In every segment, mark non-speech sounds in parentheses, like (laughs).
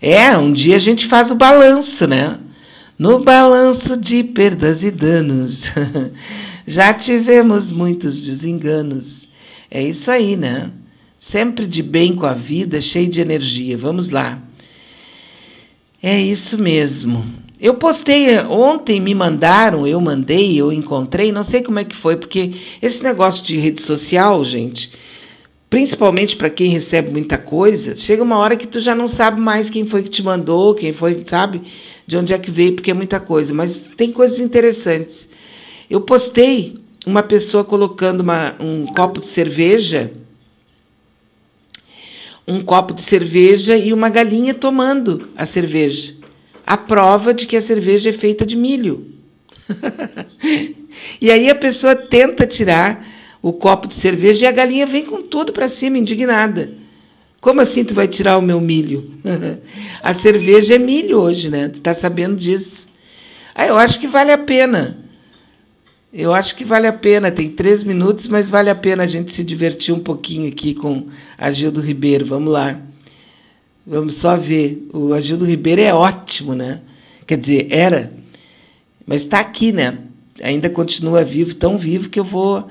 É, um dia a gente faz o balanço, né? No balanço de perdas e danos, (laughs) já tivemos muitos desenganos. É isso aí, né? Sempre de bem com a vida, cheio de energia. Vamos lá. É isso mesmo. Eu postei ontem, me mandaram, eu mandei, eu encontrei, não sei como é que foi, porque esse negócio de rede social, gente, principalmente para quem recebe muita coisa, chega uma hora que tu já não sabe mais quem foi que te mandou, quem foi, sabe, de onde é que veio, porque é muita coisa. Mas tem coisas interessantes. Eu postei uma pessoa colocando uma, um copo de cerveja, um copo de cerveja e uma galinha tomando a cerveja. A prova de que a cerveja é feita de milho. (laughs) e aí a pessoa tenta tirar o copo de cerveja e a galinha vem com tudo para cima, indignada. Como assim tu vai tirar o meu milho? (laughs) a cerveja é milho hoje, né? Tu está sabendo disso. Ah, eu acho que vale a pena. Eu acho que vale a pena. Tem três minutos, mas vale a pena a gente se divertir um pouquinho aqui com Agildo Ribeiro. Vamos lá. Vamos só ver. O Agildo Ribeiro é ótimo, né? Quer dizer, era. Mas está aqui, né? Ainda continua vivo, tão vivo que eu vou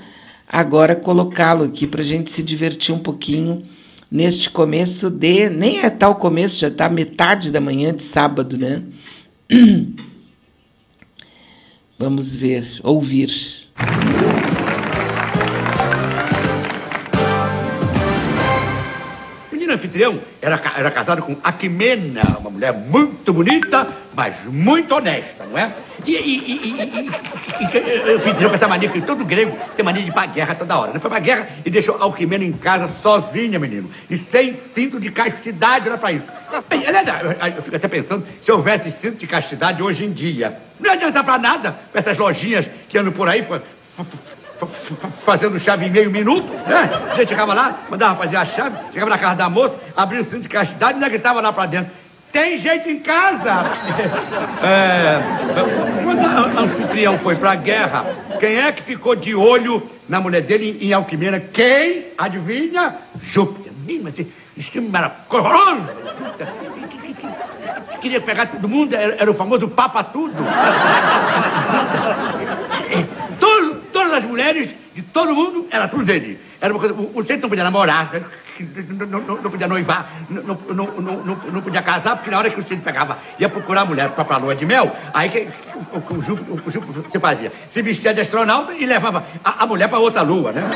agora colocá-lo aqui para a gente se divertir um pouquinho neste começo de. Nem é tal começo, já está metade da manhã de sábado, né? (clears throat) Vamos ver, ouvir. Anfitrião era, era casado com Aquimena, uma mulher muito bonita, mas muito honesta, não é? E, e, anfitrião com essa mania que todo grego tem mania de ir pra guerra toda hora. Não né? foi pra guerra e deixou Alquimena em casa sozinha, menino. E sem cinto de castidade era pra isso. Eu fico até pensando se houvesse cinto de castidade hoje em dia. Não adianta pra nada com essas lojinhas que andam por aí fazendo chave em meio minuto, né? A gente chegava lá, mandava fazer a chave, chegava na casa da moça, abria o cinto de castidade e ainda gritava lá pra dentro. Tem gente em casa! (laughs) É, quando o anfitrião foi pra guerra, quem é que ficou de olho na mulher dele em Alquimena? Quem? Adivinha? Júpiter. Mas era horroroso! Queria pegar todo mundo, era, era o famoso Papa Tudo. (laughs) todas as mulheres de todo mundo, era tudo dele. Era uma coisa, o, centro não podia namorar, não, não, não podia noivar, não, não, não, não, podia casar, porque na hora que o centro pegava, ia procurar a mulher para a lua de mel, aí que, o, o, Júpiter, o Júpiter se fazia? Se vestia de astronauta e levava a, a mulher para outra lua, né? (laughs)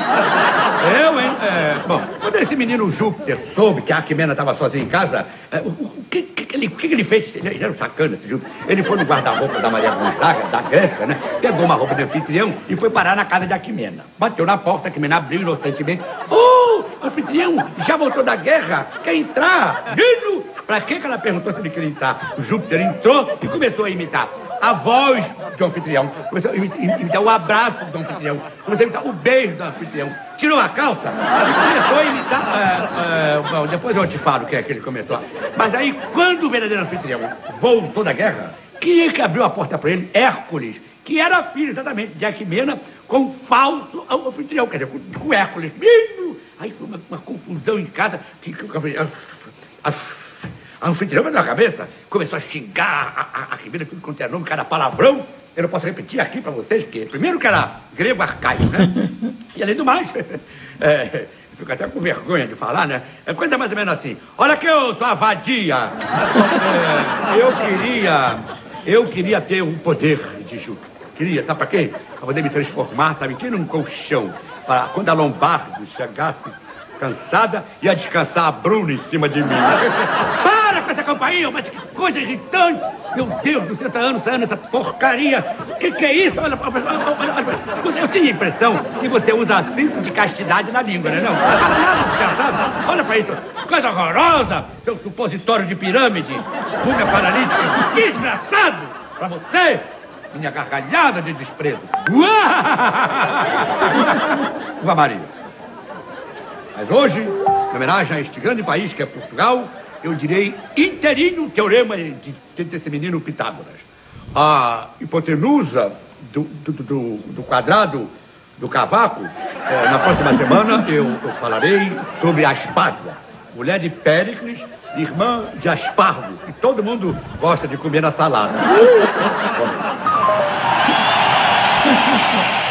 Eu, hein? É, bom, quando esse menino Júpiter soube que a Aquimena estava sozinha em casa, é, o, o, que, que, ele, que, ele fez? Ele, ele era um sacana, esse Júpiter. Ele foi no guarda-roupa da Maria Gonzaga, da Grécia, né? Pegou uma roupa de anfitrião e foi parar na casa de Aquimena. Bateu na porta, Aquimena abriu inocentemente. Oh, anfitrião, já voltou da guerra? Quer entrar? Menino! Pra que ela perguntou se ele queria entrar? O Júpiter entrou e começou a imitar a voz do anfitrião, começou a imitar o abraço do anfitrião, começou a imitar o beijo do anfitrião. Tirou a calça e começou a imitar. É, é, bom, depois eu te falo o que é que ele começou. Mas aí, quando o verdadeiro anfitrião voltou da guerra, quem é que abriu a porta para ele? Hércules, que era filho exatamente de Aquimena, com falso anfitrião, quer dizer, com, Hércules. Aí foi uma, uma confusão em casa. Que, que, que, a anfitriã na cabeça, começou a xingar a, Ribeira, tudo quanto é nome, cada palavrão. Eu não posso repetir aqui para vocês, porque primeiro que era grego arcaico, né? (laughs) e além do mais, (laughs) é, fico até com vergonha de falar, né? É coisa mais ou menos assim. Olha que eu sou a vadia. É, (laughs) eu queria, eu queria ter o um poder de Júpiter. Queria, sabe para quê? Para poder me transformar, sabe, que num colchão. Para quando a lombardo chegasse cansada, ia descansar a Bruna em cima de mim. Com essa campainha, mas que coisa irritante! Meu Deus, 60 anos saindo essa porcaria! Que que é isso? Olha, olha, olha, eu tinha a impressão que você usa cinto de castidade na língua, né? Não, não, olha pra isso! Coisa horrorosa! Seu supositório de pirâmide! Ruga paralítica! Desgraçado! Pra você! Minha gargalhada de desprezo! (laughs) Uá, Maria! Mas hoje, em homenagem a este grande país que é Portugal, eu direi inteirinho o teorema de, de, desse menino Pitágoras. A hipotenusa do, do, do, do quadrado do cavaco, é, na próxima semana eu, eu, falarei sobre a Aspasia, mulher de Péricles, irmã de aspargo, que todo mundo gosta de comer na salada. (laughs)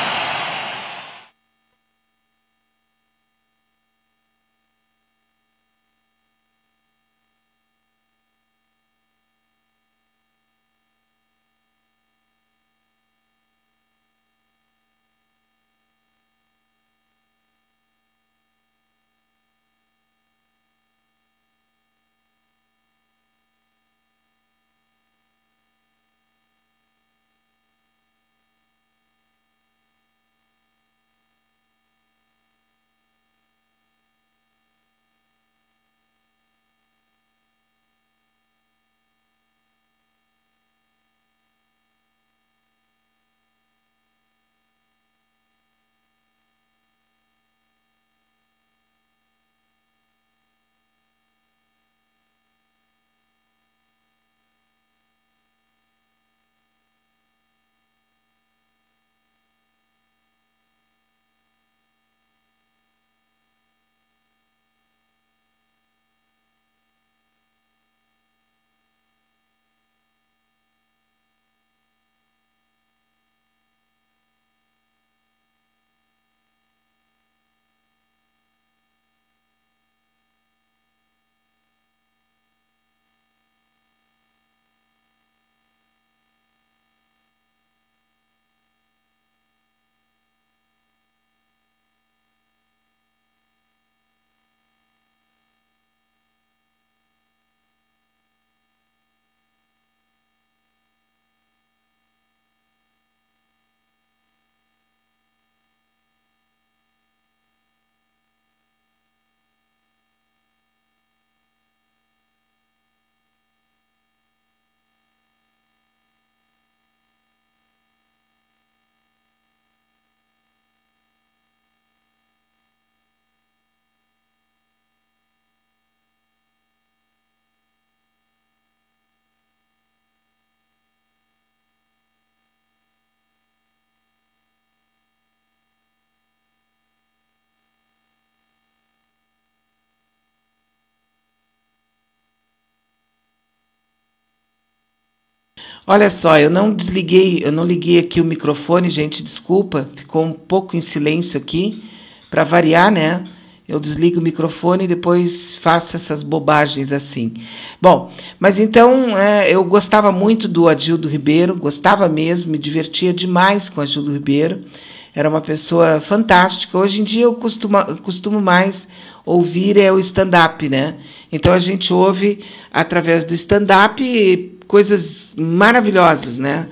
Olha só, eu não desliguei, eu não liguei aqui o microfone, gente, desculpa, ficou um pouco em silêncio aqui, para variar, né? Eu desligo o microfone e depois faço essas bobagens assim. Bom, mas então é, eu gostava muito do Adildo Ribeiro, gostava mesmo, me divertia demais com o Adildo Ribeiro. Era uma pessoa fantástica. Hoje em dia eu costumo, costumo mais ouvir é o stand-up, né? Então a gente ouve através do stand-up coisas maravilhosas, né?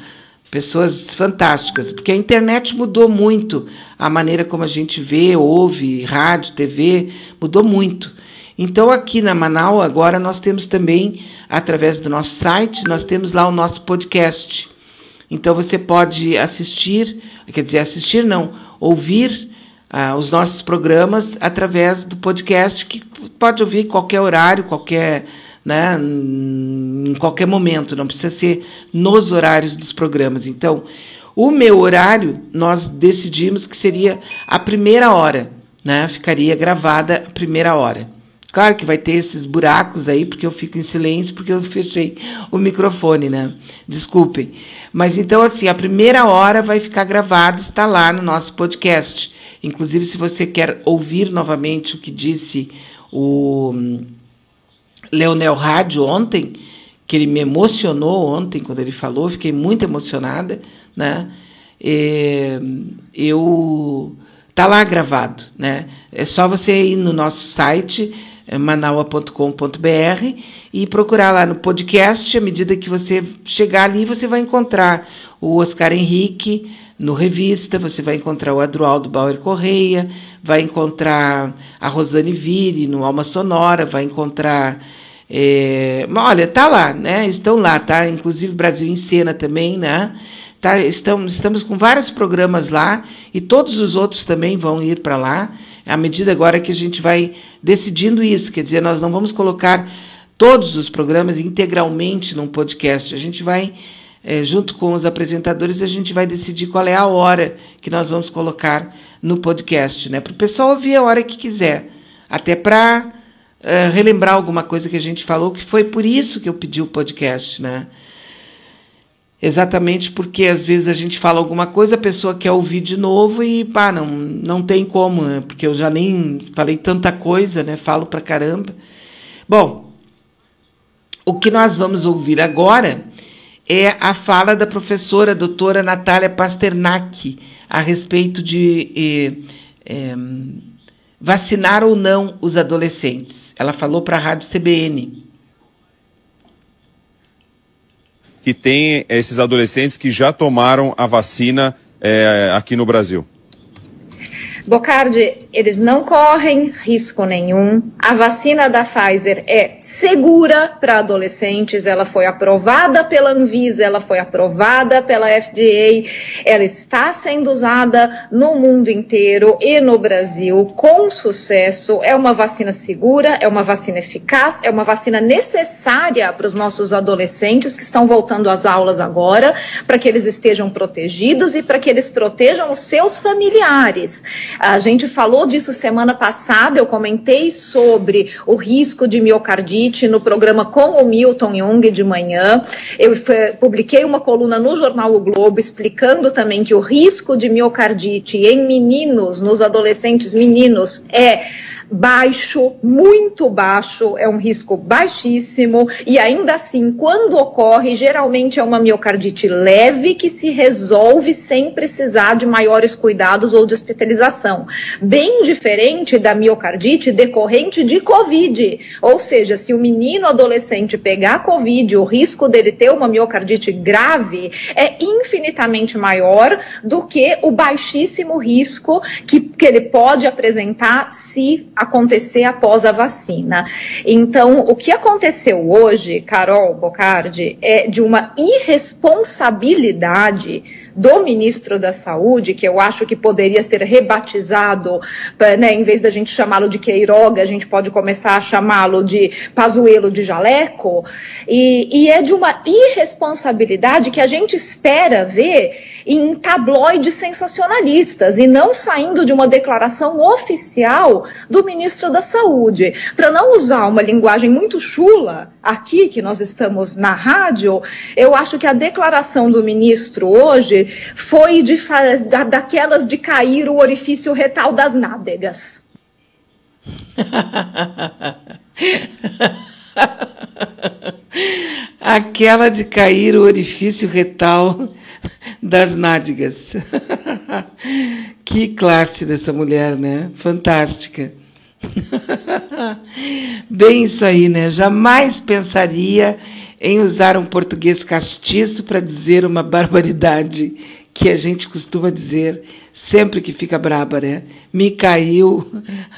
Pessoas fantásticas, porque a internet mudou muito a maneira como a gente vê, ouve, rádio, TV, mudou muito. Então, aqui na Manaus, agora nós temos também, através do nosso site, nós temos lá o nosso podcast. Então, você pode assistir, quer dizer, assistir não, ouvir ah, os nossos programas através do podcast, que pode ouvir qualquer horário, qualquer né, em qualquer momento, não precisa ser nos horários dos programas. Então, o meu horário, nós decidimos que seria a primeira hora, né? Ficaria gravada a primeira hora. Claro que vai ter esses buracos aí, porque eu fico em silêncio, porque eu fechei o microfone, né? Desculpem. Mas então, assim, a primeira hora vai ficar gravada, está lá no nosso podcast. Inclusive, se você quer ouvir novamente o que disse o Leonel Rádio ontem, que ele me emocionou ontem quando ele falou, fiquei muito emocionada, né? É, eu tá lá gravado, né? É só você ir no nosso site é, manaua.com.br e procurar lá no podcast. À medida que você chegar ali, você vai encontrar o Oscar Henrique no Revista, você vai encontrar o Adroaldo Bauer Correia, vai encontrar a Rosane Vire no Alma Sonora, vai encontrar é, olha, tá lá, né? Estão lá, tá? Inclusive Brasil em Cena também, né? Tá, estamos, estamos com vários programas lá e todos os outros também vão ir para lá, à medida agora que a gente vai decidindo isso. Quer dizer, nós não vamos colocar todos os programas integralmente num podcast. A gente vai, é, junto com os apresentadores, a gente vai decidir qual é a hora que nós vamos colocar no podcast, né? Para o pessoal ouvir a hora que quiser. Até para uh, relembrar alguma coisa que a gente falou, que foi por isso que eu pedi o podcast, né? Exatamente porque às vezes a gente fala alguma coisa, a pessoa quer ouvir de novo e pá, não, não tem como, né? Porque eu já nem falei tanta coisa, né? Falo pra caramba. Bom, o que nós vamos ouvir agora é a fala da professora doutora Natália Pasternak a respeito de eh, eh, vacinar ou não os adolescentes. Ela falou para a Rádio CBN. Que tem esses adolescentes que já tomaram a vacina é, aqui no Brasil. Bocardi, eles não correm risco nenhum. A vacina da Pfizer é segura para adolescentes, ela foi aprovada pela Anvisa, ela foi aprovada pela FDA, ela está sendo usada no mundo inteiro e no Brasil com sucesso. É uma vacina segura, é uma vacina eficaz, é uma vacina necessária para os nossos adolescentes que estão voltando às aulas agora, para que eles estejam protegidos e para que eles protejam os seus familiares. A gente falou disso semana passada, eu comentei sobre o risco de miocardite no programa com o Milton Jung de manhã. Eu publiquei uma coluna no jornal O Globo explicando também que o risco de miocardite em meninos, nos adolescentes meninos, é baixo, muito baixo, é um risco baixíssimo, e ainda assim, quando ocorre, geralmente é uma miocardite leve que se resolve sem precisar de maiores cuidados ou de hospitalização. Bem diferente da miocardite decorrente de Covid. Ou seja, se o menino adolescente pegar Covid, o risco dele ter uma miocardite grave é infinitamente maior do que o baixíssimo risco que, que ele pode apresentar se acontecer após a vacina. Então, o que aconteceu hoje, Carol Bocardi, é de uma irresponsabilidade do ministro da Saúde, que eu acho que poderia ser rebatizado, né, em vez da gente chamá-lo de Queiroga, a gente pode começar a chamá-lo de Pazuelo de Jaleco, e, e é de uma irresponsabilidade que a gente espera ver em tabloides sensacionalistas e não saindo de uma declaração oficial do ministro da Saúde. Para não usar uma linguagem muito chula aqui, que nós estamos na rádio, eu acho que a declaração do ministro hoje foi de, da, daquelas de cair o orifício retal das nádegas. (laughs) Aquela de cair o orifício retal das nádegas. (laughs) que classe dessa mulher, né? Fantástica. (laughs) Bem isso aí, né? Jamais pensaria em usar um português castiço para dizer uma barbaridade que a gente costuma dizer sempre que fica braba, né? Me caiu.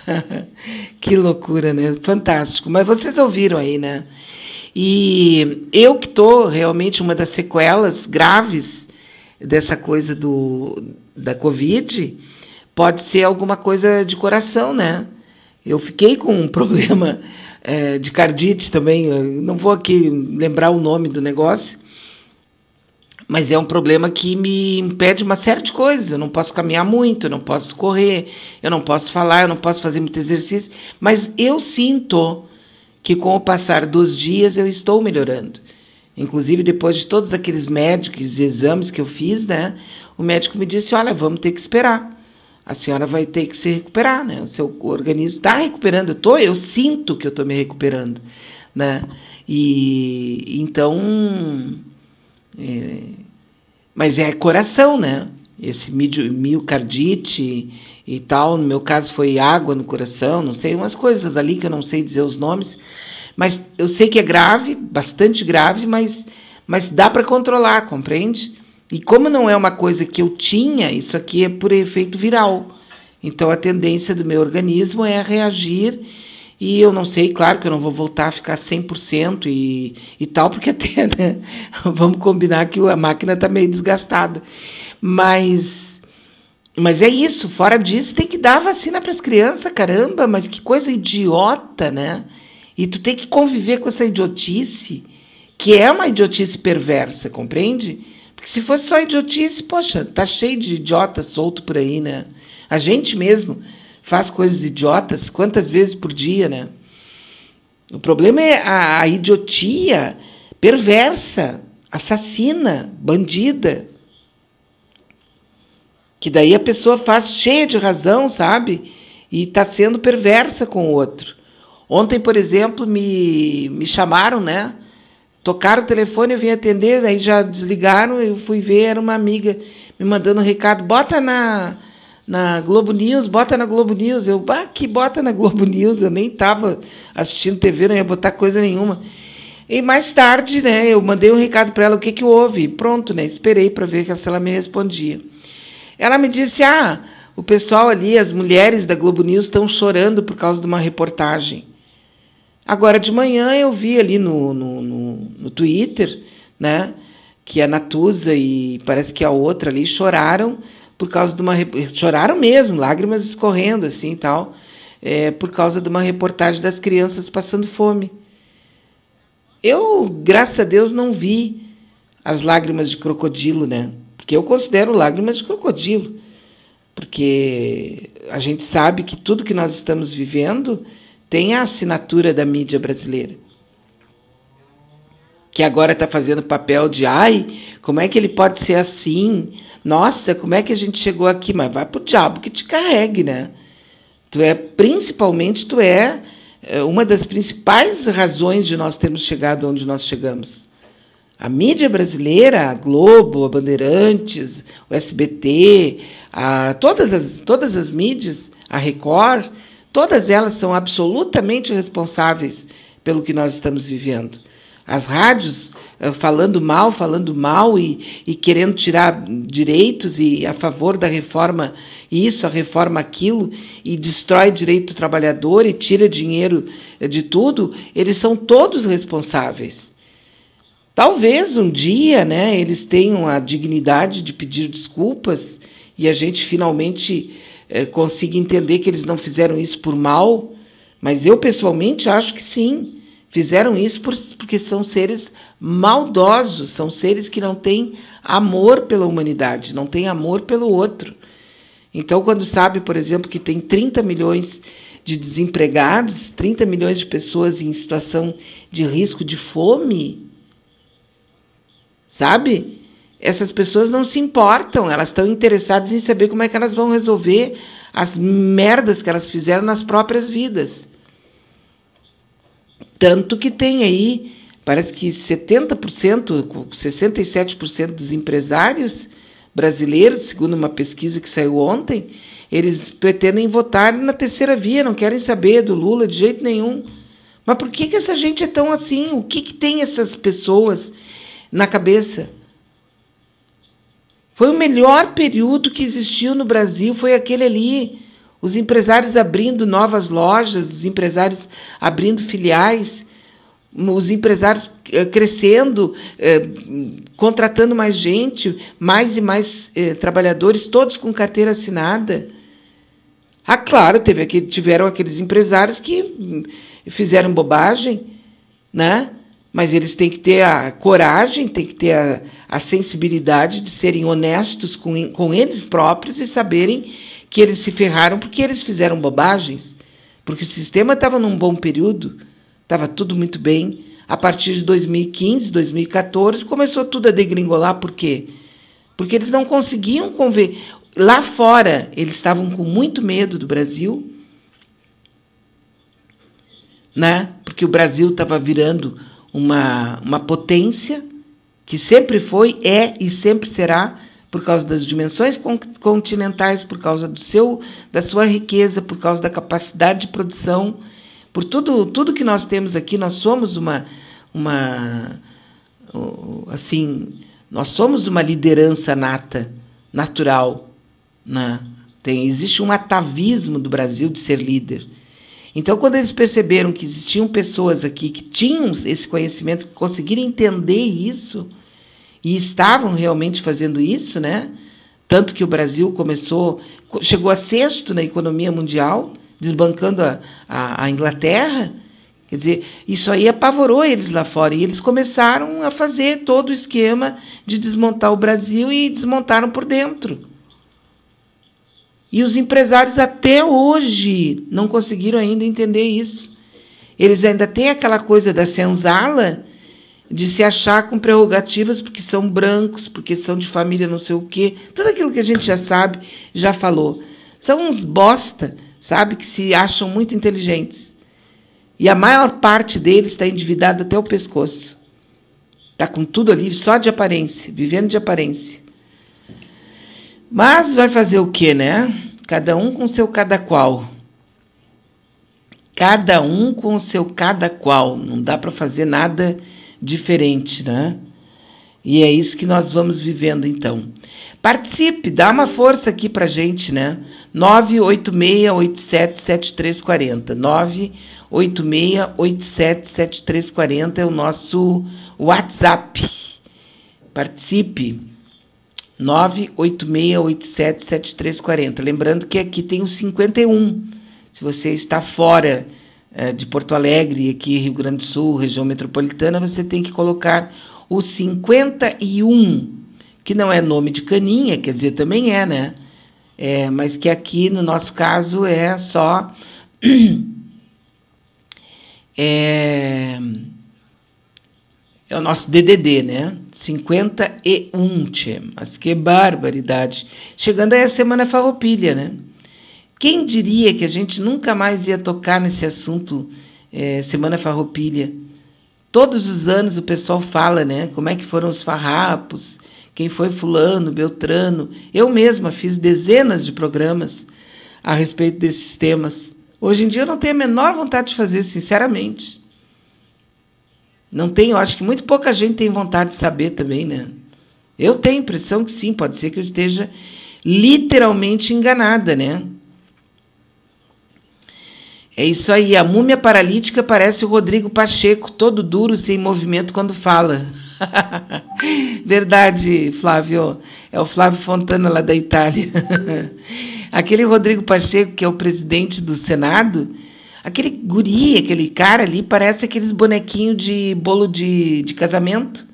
(laughs) que loucura, né? Fantástico. Mas vocês ouviram aí, né? E eu que estou realmente uma das sequelas graves dessa coisa do, da Covid, pode ser alguma coisa de coração, né? Eu fiquei com um (laughs) problema é, de cardite também, não vou aqui lembrar o nome do negócio, mas é um problema que me impede uma série de coisas. Eu não posso caminhar muito, eu não posso correr, eu não posso falar, eu não posso fazer muito exercício, mas eu sinto que com o passar dos dias eu estou melhorando. Inclusive, depois de todos aqueles médicos e exames que eu fiz, né? O médico me disse: olha, vamos ter que esperar. A senhora vai ter que se recuperar, né? O seu organismo está recuperando. Eu, tô, eu sinto que eu estou me recuperando, né? E então. É, mas é coração, né? Esse miocardite e tal. No meu caso foi água no coração, não sei, umas coisas ali que eu não sei dizer os nomes. Mas eu sei que é grave, bastante grave, mas, mas dá para controlar, compreende? E como não é uma coisa que eu tinha, isso aqui é por efeito viral. Então a tendência do meu organismo é reagir e eu não sei, claro que eu não vou voltar a ficar 100% e, e tal, porque até, (laughs) né, vamos combinar que a máquina está meio desgastada. Mas, mas é isso, fora disso tem que dar vacina para as crianças, caramba, mas que coisa idiota, né? E tu tem que conviver com essa idiotice, que é uma idiotice perversa, compreende? Porque se fosse só idiotice, poxa, tá cheio de idiotas solto por aí, né? A gente mesmo faz coisas idiotas quantas vezes por dia, né? O problema é a, a idiotia perversa, assassina, bandida. Que daí a pessoa faz cheia de razão, sabe? E está sendo perversa com o outro. Ontem, por exemplo, me, me chamaram, né? Tocaram o telefone, eu vim atender, aí já desligaram, eu fui ver, era uma amiga me mandando um recado, bota na, na Globo News, bota na Globo News. Eu, bah, que bota na Globo News, eu nem estava assistindo TV, não ia botar coisa nenhuma. E mais tarde, né, eu mandei um recado para ela, o que que houve? Pronto, né, esperei para ver se ela me respondia. Ela me disse, ah, o pessoal ali, as mulheres da Globo News estão chorando por causa de uma reportagem. Agora de manhã eu vi ali no, no, no, no Twitter, né, que a Natuza e parece que a outra ali choraram por causa de uma choraram mesmo, lágrimas escorrendo assim tal, é, por causa de uma reportagem das crianças passando fome. Eu, graças a Deus, não vi as lágrimas de crocodilo, né? Porque eu considero lágrimas de crocodilo, porque a gente sabe que tudo que nós estamos vivendo tem a assinatura da mídia brasileira. Que agora está fazendo papel de ai, como é que ele pode ser assim? Nossa, como é que a gente chegou aqui? Mas vai pro diabo que te carregue, né? Tu é, principalmente, tu é, é uma das principais razões de nós termos chegado onde nós chegamos. A mídia brasileira, a Globo, a Bandeirantes, o SBT, a, todas, as, todas as mídias, a Record, Todas elas são absolutamente responsáveis pelo que nós estamos vivendo. As rádios eh, falando mal, falando mal e, e, querendo tirar direitos e a favor da reforma isso, a reforma aquilo, e destrói direito do trabalhador e tira dinheiro eh, de tudo, eles são todos responsáveis. Talvez um dia né, eles tenham a dignidade de pedir desculpas e a gente finalmente é, consiga entender que eles não fizeram isso por mal, mas eu pessoalmente acho que sim. Fizeram isso por, porque são seres maldosos, são seres que não têm amor pela humanidade, não têm amor pelo outro. Então, quando sabe, por exemplo, que tem 30 milhões de desempregados, 30 milhões de pessoas em situação de risco de fome, sabe? Essas pessoas não se importam, elas estão interessadas em saber como é que elas vão resolver as merdas que elas fizeram nas próprias vidas. Tanto que tem aí, parece que 70%, 67% dos empresários brasileiros, segundo uma pesquisa que saiu ontem, eles pretendem votar na terceira via, não querem saber do Lula de jeito nenhum. Mas por que, que essa gente é tão assim? O que, que tem essas pessoas na cabeça? Foi o melhor período que existiu no Brasil, foi aquele ali. Os empresários abrindo novas lojas, os empresários abrindo filiais, os empresários eh, crescendo, eh, contratando mais gente, mais e mais eh, trabalhadores, todos com carteira assinada. Ah, claro, teve aqui, tiveram aqueles empresários que hum, fizeram bobagem, né? Mas eles têm que ter a coragem, têm que ter a, a sensibilidade de serem honestos com, com eles próprios e saberem que eles se ferraram porque eles fizeram bobagens, porque o sistema estava num bom período, estava tudo muito bem. A partir de 2015, 2014, começou tudo a degringolar, por quê? Porque eles não conseguiam conver. Lá fora, eles estavam com muito medo do Brasil, né? porque o Brasil estava virando uma, uma potência que sempre foi, é e sempre será por causa das dimensões continentais, por causa do seu, da sua riqueza, por causa da capacidade de produção, por tudo, tudo que nós temos aqui, nós somos uma, uma assim, nós somos uma liderança nata, natural, né? Tem, existe um atavismo do Brasil de ser líder. Então, quando eles perceberam que existiam pessoas aqui que tinham esse conhecimento, que conseguiram entender isso e estavam realmente fazendo isso, né? Tanto que o Brasil começou, chegou a sexto na economia mundial, desbancando a, a, a Inglaterra. Quer dizer, isso aí apavorou eles lá fora. E eles começaram a fazer todo o esquema de desmontar o Brasil e desmontaram por dentro. E os empresários até hoje não conseguiram ainda entender isso. Eles ainda têm aquela coisa da senzala de se achar com prerrogativas porque são brancos, porque são de família não sei o quê. Tudo aquilo que a gente já sabe, já falou. São uns bosta, sabe, que se acham muito inteligentes. E a maior parte deles está endividada até o pescoço. Está com tudo ali só de aparência, vivendo de aparência. Mas vai fazer o quê, né? Cada um com seu cada qual. Cada um com seu cada qual. Não dá para fazer nada diferente, né? E é isso que nós vamos vivendo então. Participe, dá uma força aqui pra gente, né? 986877340. 986877340 é o nosso WhatsApp. Participe. 986877340. Lembrando que aqui tem o 51. Se você está fora é, de Porto Alegre, aqui Rio Grande do Sul, região metropolitana, você tem que colocar o 51, que não é nome de caninha, quer dizer, também é, né? É, mas que aqui, no nosso caso, é só. (clears throat) É, é o nosso DDD, né? 51, tchê. Mas que barbaridade. Chegando aí a Semana Farroupilha, né? Quem diria que a gente nunca mais ia tocar nesse assunto é, Semana Farroupilha? Todos os anos o pessoal fala, né? Como é que foram os farrapos, quem foi fulano, Beltrano. Eu mesma fiz dezenas de programas a respeito desses temas. Hoje em dia eu não tenho a menor vontade de fazer, sinceramente. Não tenho, acho que muito pouca gente tem vontade de saber também, né? Eu tenho a impressão que sim, pode ser que eu esteja literalmente enganada, né? É isso aí, a múmia paralítica parece o Rodrigo Pacheco, todo duro, sem movimento quando fala. (laughs) Verdade, Flávio. É o Flávio Fontana lá da Itália. (laughs) aquele Rodrigo Pacheco, que é o presidente do Senado, aquele guri, aquele cara ali, parece aqueles bonequinhos de bolo de, de casamento.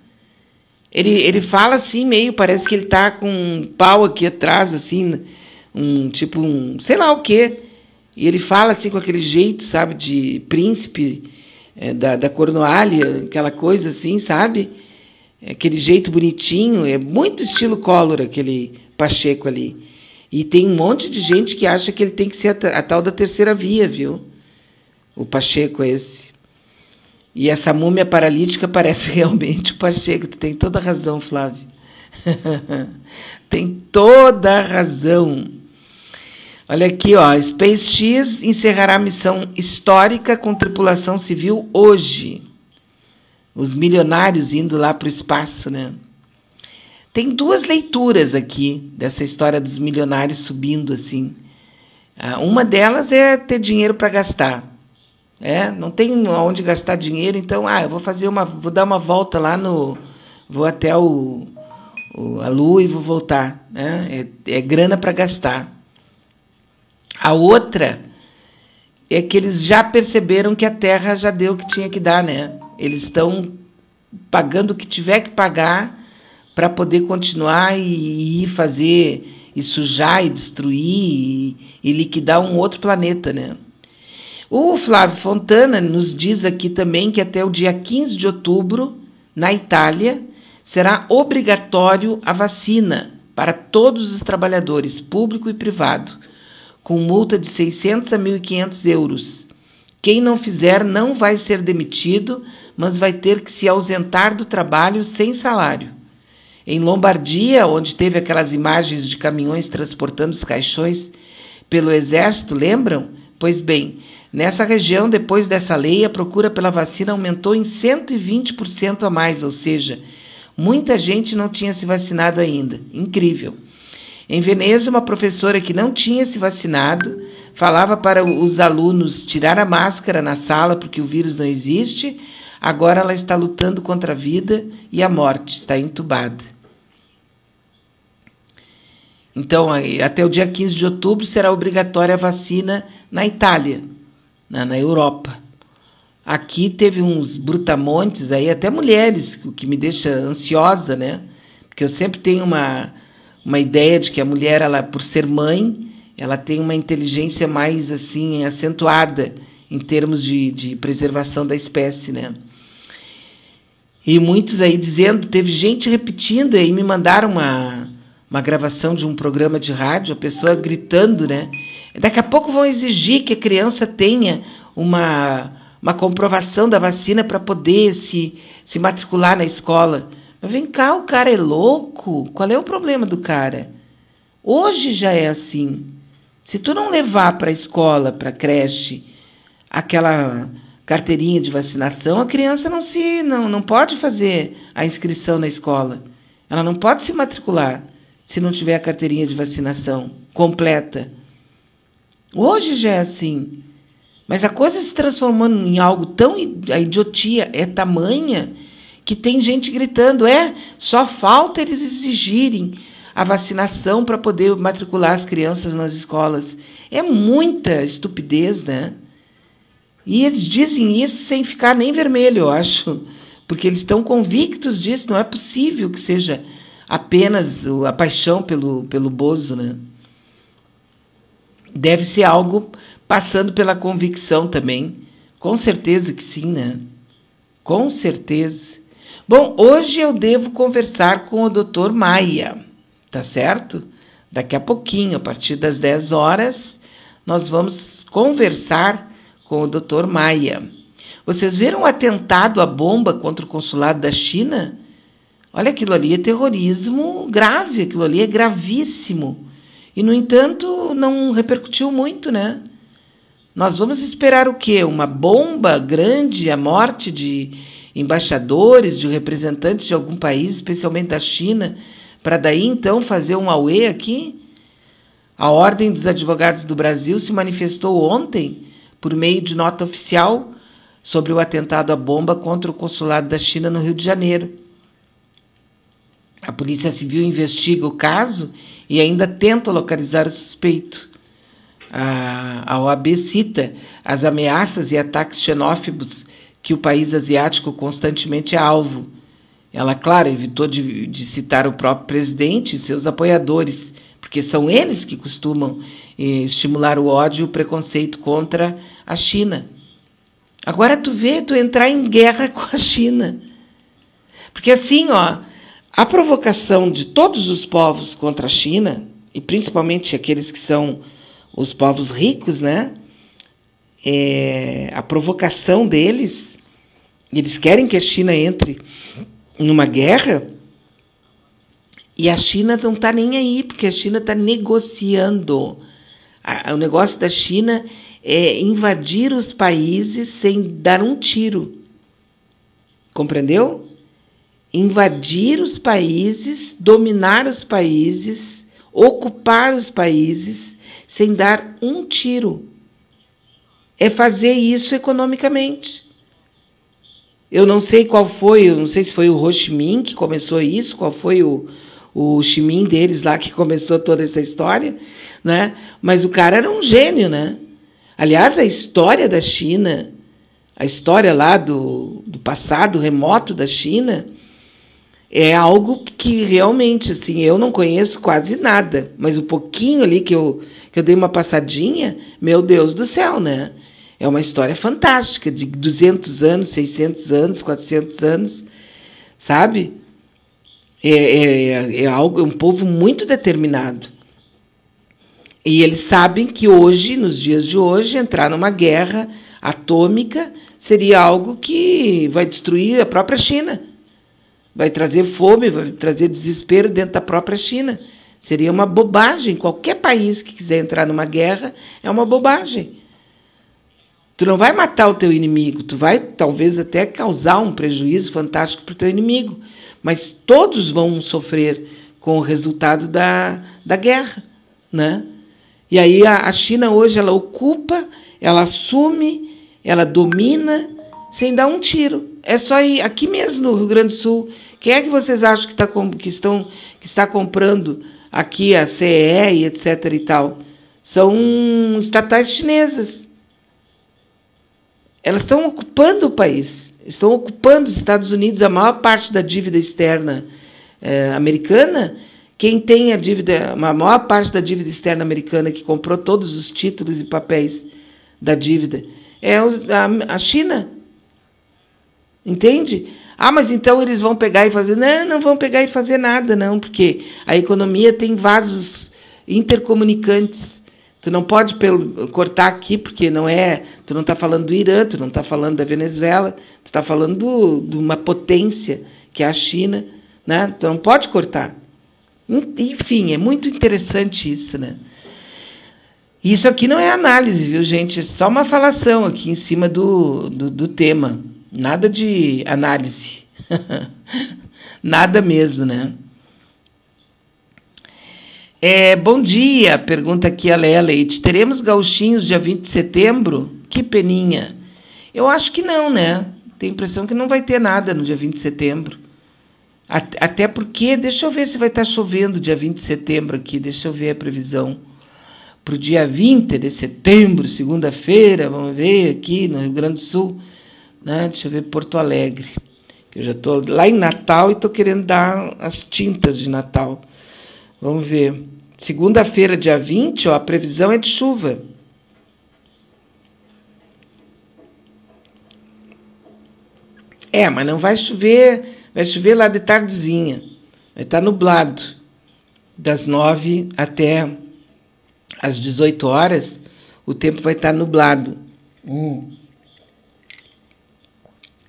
Ele, ele fala assim, meio, parece que ele tá com um pau aqui atrás, assim, um tipo um, sei lá o quê. E ele fala assim com aquele jeito, sabe, de príncipe é, da, da Cornualha, aquela coisa assim, sabe? Aquele jeito bonitinho, é muito estilo Collor, aquele Pacheco ali. E tem um monte de gente que acha que ele tem que ser a, a tal da terceira via, viu? O Pacheco esse. E essa múmia paralítica (laughs) parece realmente o Pacheco. Tu tem toda a razão, Flávio. (laughs) tem toda a razão. Olha aqui, ó, SpaceX encerrará missão histórica com tripulação civil hoje. Os milionários indo lá para o espaço, né? Tem duas leituras aqui dessa história dos milionários subindo assim. Ah, uma delas é ter dinheiro para gastar. É, não tem onde gastar dinheiro, então, ah, eu vou fazer uma, vou dar uma volta lá no, vou até o, o a lua e vou voltar, né? É, é grana para gastar. A outra é que eles já perceberam que a terra já deu o que tinha que dar, né? Eles estão pagando o que tiver que pagar para poder continuar e, e fazer e sujar e destruir e, e, liquidar um outro planeta, né? O Flávio Fontana nos diz aqui também que até o dia 15 de outubro, na Itália, será obrigatório a vacina para todos os trabalhadores, público e privado, com multa de 600 a 1.500 euros. Quem não fizer não vai ser demitido, mas vai ter que se ausentar do trabalho sem salário. Em Lombardia, onde teve aquelas imagens de caminhões transportando os caixões pelo exército, lembram? Pois bem, nessa região, depois dessa lei, a procura pela vacina aumentou em 120% a mais, ou seja, muita gente não tinha se vacinado ainda. Incrível. Em Veneza, uma professora que não tinha se vacinado falava para os alunos tirar a máscara na sala porque o vírus não existe. Agora ela está lutando contra a vida e a morte, está entubada. Então, até o dia 15 de outubro será obrigatória a vacina na Itália, na, na Europa. Aqui teve uns brutamontes aí, até mulheres, o que me deixa ansiosa, né? Porque eu sempre tenho uma uma ideia de que a mulher, ela por ser mãe, ela tem uma inteligência mais assim acentuada em termos de, de preservação da espécie, né? E muitos aí dizendo, teve gente repetindo, aí me mandaram uma, uma gravação de um programa de rádio, a pessoa gritando, né? Daqui a pouco vão exigir que a criança tenha uma, uma comprovação da vacina para poder se, se matricular na escola. Mas vem cá, o cara é louco. Qual é o problema do cara? Hoje já é assim. Se tu não levar para a escola, para a creche, aquela carteirinha de vacinação, a criança não se não, não pode fazer a inscrição na escola. Ela não pode se matricular se não tiver a carteirinha de vacinação completa. Hoje já é assim. Mas a coisa se transformando em algo tão. A idiotia é tamanha que tem gente gritando: é, só falta eles exigirem a vacinação para poder matricular as crianças nas escolas. É muita estupidez, né? E eles dizem isso sem ficar nem vermelho, eu acho, porque eles estão convictos disso. Não é possível que seja apenas a paixão pelo, pelo Bozo, né? Deve ser algo passando pela convicção também. Com certeza que sim, né? Com certeza. Bom, hoje eu devo conversar com o Dr. Maia, tá certo? Daqui a pouquinho, a partir das 10 horas, nós vamos conversar com o Dr. Maia. Vocês viram o atentado à bomba contra o consulado da China? Olha, aquilo ali é terrorismo grave, aquilo ali é gravíssimo. E, no entanto, não repercutiu muito, né? Nós vamos esperar o quê? Uma bomba grande, a morte de embaixadores, de representantes de algum país, especialmente da China, para daí então fazer um auê aqui? A Ordem dos Advogados do Brasil se manifestou ontem, por meio de nota oficial, sobre o atentado à bomba contra o consulado da China no Rio de Janeiro. A Polícia Civil investiga o caso e ainda tenta localizar o suspeito a, OAB cita as ameaças e ataques xenófobos que o país asiático constantemente é alvo. Ela, claro, evitou de, de citar o próprio presidente e seus apoiadores, porque são eles que costumam eh, estimular o ódio e o preconceito contra a China. Agora tu vê tu entrar em guerra (laughs) com a China. Porque assim, ó, a provocação de todos os povos contra a China, e principalmente aqueles que são os povos ricos, né? É, a provocação deles, eles querem que a China entre numa guerra e a China não está nem aí, porque a China está negociando. o negócio da China é invadir os países sem dar um tiro. Compreendeu? Invadir os países, dominar os países, ocupar os países sem dar um tiro. É fazer isso economicamente. Eu não sei qual foi, eu não sei se foi o Ho Chi Minh que começou isso, qual foi o, o Chi Minh deles lá que (laughs) começou toda essa história, né? Mas o cara era um gênio, né? Aliás, a história da China, a história lá do, do passado remoto da China, é algo que realmente, assim, eu não conheço quase nada, mas o pouquinho ali que eu, que eu dei uma passadinha, meu Deus do céu, né? É uma história fantástica, de 200 anos, 600 anos, 400 anos, sabe? É, é, é algo, é um povo muito determinado. E eles sabem que hoje, nos dias de hoje, entrar numa guerra atômica seria algo que vai destruir a própria China vai trazer fome, vai trazer desespero dentro da própria China. Seria uma bobagem. Qualquer país que quiser entrar numa guerra é uma bobagem. Tu não vai matar o teu inimigo, tu vai talvez até causar um prejuízo fantástico para o teu inimigo, mas todos vão sofrer com o resultado da, da guerra, né? E aí a, a China hoje ela ocupa, ela assume, ela domina sem dar um tiro. É só ir aqui mesmo no Rio Grande do Sul quem é que vocês acham que, tá, que, estão, que está comprando aqui a CE e etc. e tal? São estatais chinesas. Elas estão ocupando o país, estão ocupando os Estados Unidos, a maior parte da dívida externa eh, americana. Quem tem a dívida, a maior parte da dívida externa americana que comprou todos os títulos e papéis da dívida É a, a China. Entende? Ah, mas então eles vão pegar e fazer. Não, não vão pegar e fazer nada, não, porque a economia tem vasos intercomunicantes. Tu não pode cortar aqui, porque não é. Tu não está falando do Irã, tu não está falando da Venezuela, tu está falando do, de uma potência, que é a China. Né? Tu não pode cortar. Enfim, é muito interessante isso, né? Isso aqui não é análise, viu, gente? É só uma falação aqui em cima do, do, do tema. Nada de análise. (laughs) Nada mesmo, né? É, bom dia, pergunta aqui a Léa Leite. Teremos gauchinhos dia 20 de setembro? Que peninha. Eu acho que não, né? Tenho a impressão que não vai ter nada no dia 20 de setembro. Até porque, deixa eu ver se vai estar chovendo dia 20 de setembro aqui, deixa eu ver a previsão. Para o dia 20 de setembro, segunda-feira, vamos ver aqui no Rio Grande do Sul. Né? Deixa eu ver Porto Alegre. Que eu já estou lá em Natal e estou querendo dar as tintas de Natal. Vamos ver. Segunda-feira, dia 20, ó, a previsão é de chuva. É, mas não vai chover, vai chover lá de tardezinha. Vai estar nublado. Das nove até as 18 horas, o tempo vai estar nublado. Hum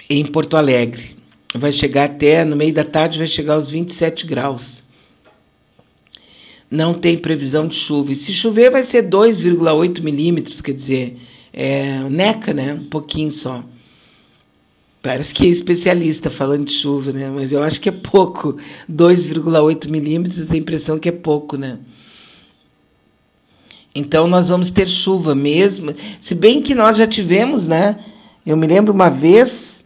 em Porto Alegre. Vai chegar até, no meio da tarde, vai chegar aos 27 graus. Não tem previsão de chuva. E se chover, vai ser 2,8 milímetros, quer dizer, é, neca, né? Um pouquinho só. Parece que é especialista falando de chuva, né? Mas eu acho que é pouco. 2,8 milímetros, tenho a impressão que é pouco, né? Então nós vamos ter chuva mesmo. Se bem que nós já tivemos, né? Eu me lembro uma vez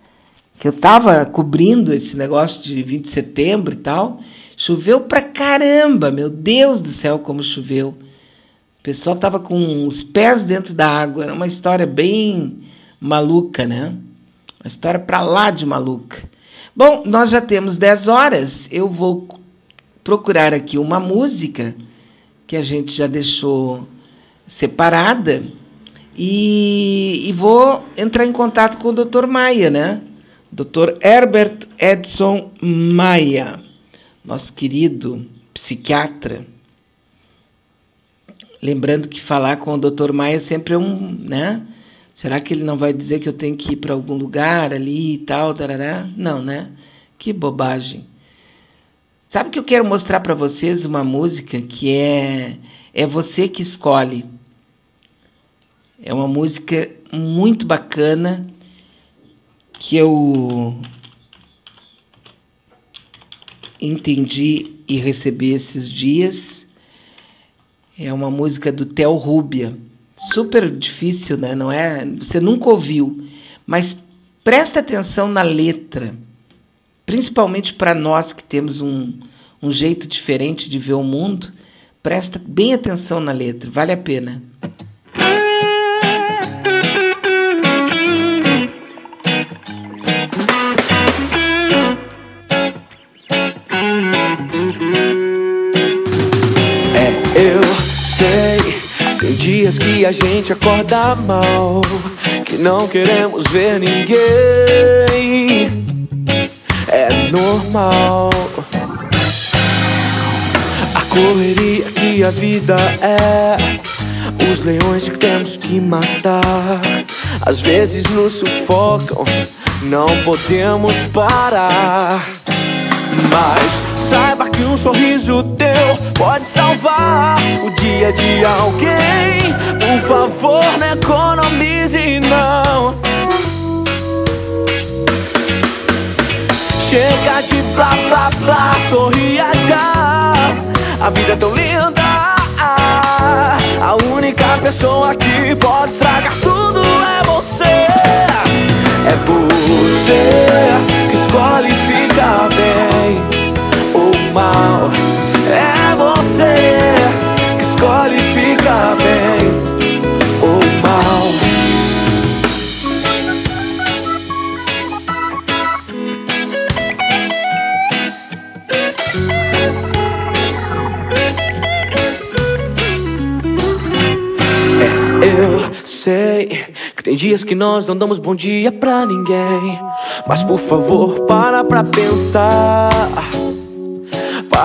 que eu estava cobrindo esse negócio de 20 de setembro e tal, choveu pra caramba, meu Deus do céu, como choveu. O pessoal estava com os pés dentro da água, era uma história bem maluca, né? Uma história para lá de maluca. Bom, nós já temos 10 horas, eu vou procurar aqui uma música que a gente já deixou separada e, e vou entrar em contato com o Dr. Maia, né? Dr. Herbert Edson Maia, nosso querido psiquiatra. Lembrando que falar com o Dr. Maia sempre é um, né? Será que ele não vai dizer que eu tenho que ir para algum lugar ali e tal, tarará? Não, né? Que bobagem. Sabe que eu quero mostrar para vocês uma música que é é você que escolhe. É uma música muito bacana que eu entendi e recebi esses dias é uma música do Theo Rubia. Super difícil, né? Não é? Você nunca ouviu, mas presta atenção na letra, principalmente para nós que temos um, um jeito diferente de ver o mundo. Presta bem atenção na letra, vale a pena. Que a gente acorda mal, que não queremos ver ninguém. É normal. A correria que a vida é, os leões que temos que matar, às vezes nos sufocam, não podemos parar. Mas saiba que um sorriso teu pode salvar o dia de alguém. Por favor, não economize, não. Chega de blá blá blá, sorria já. A vida é tão linda. A única pessoa que pode estragar tudo é você. É você que escolhe ficar bem mal. É você que escolhe ficar bem ou mal. É, eu sei Tem dias que nós não damos bom dia pra ninguém. Mas por favor, para pra pensar.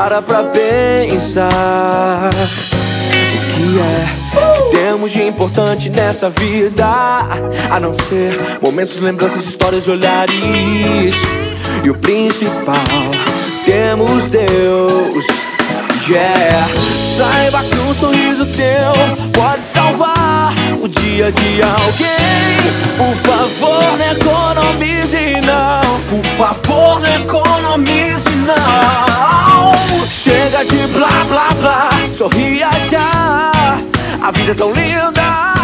Para pra pensar. O que é que temos de importante nessa vida? A não ser momentos, lembranças, histórias, olhares. E o principal, temos Deus. Yeah. Saiba que um sorriso teu pode salvar o dia de alguém. Por favor, não economize não. Por favor, não economize não. Chega de blá blá blá, sorria já. A vida é tão linda.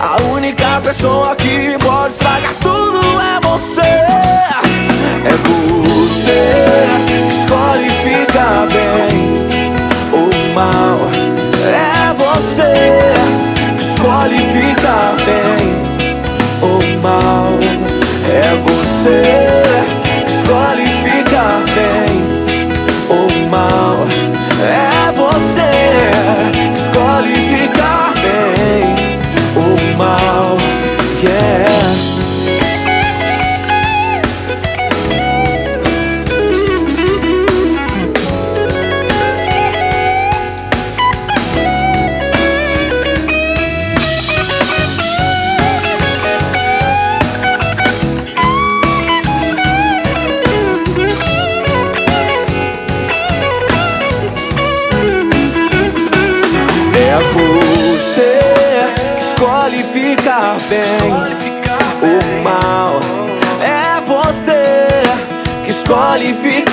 A única pessoa que pode estragar tudo é você. É você que escolhe ficar bem bem ou mal. É você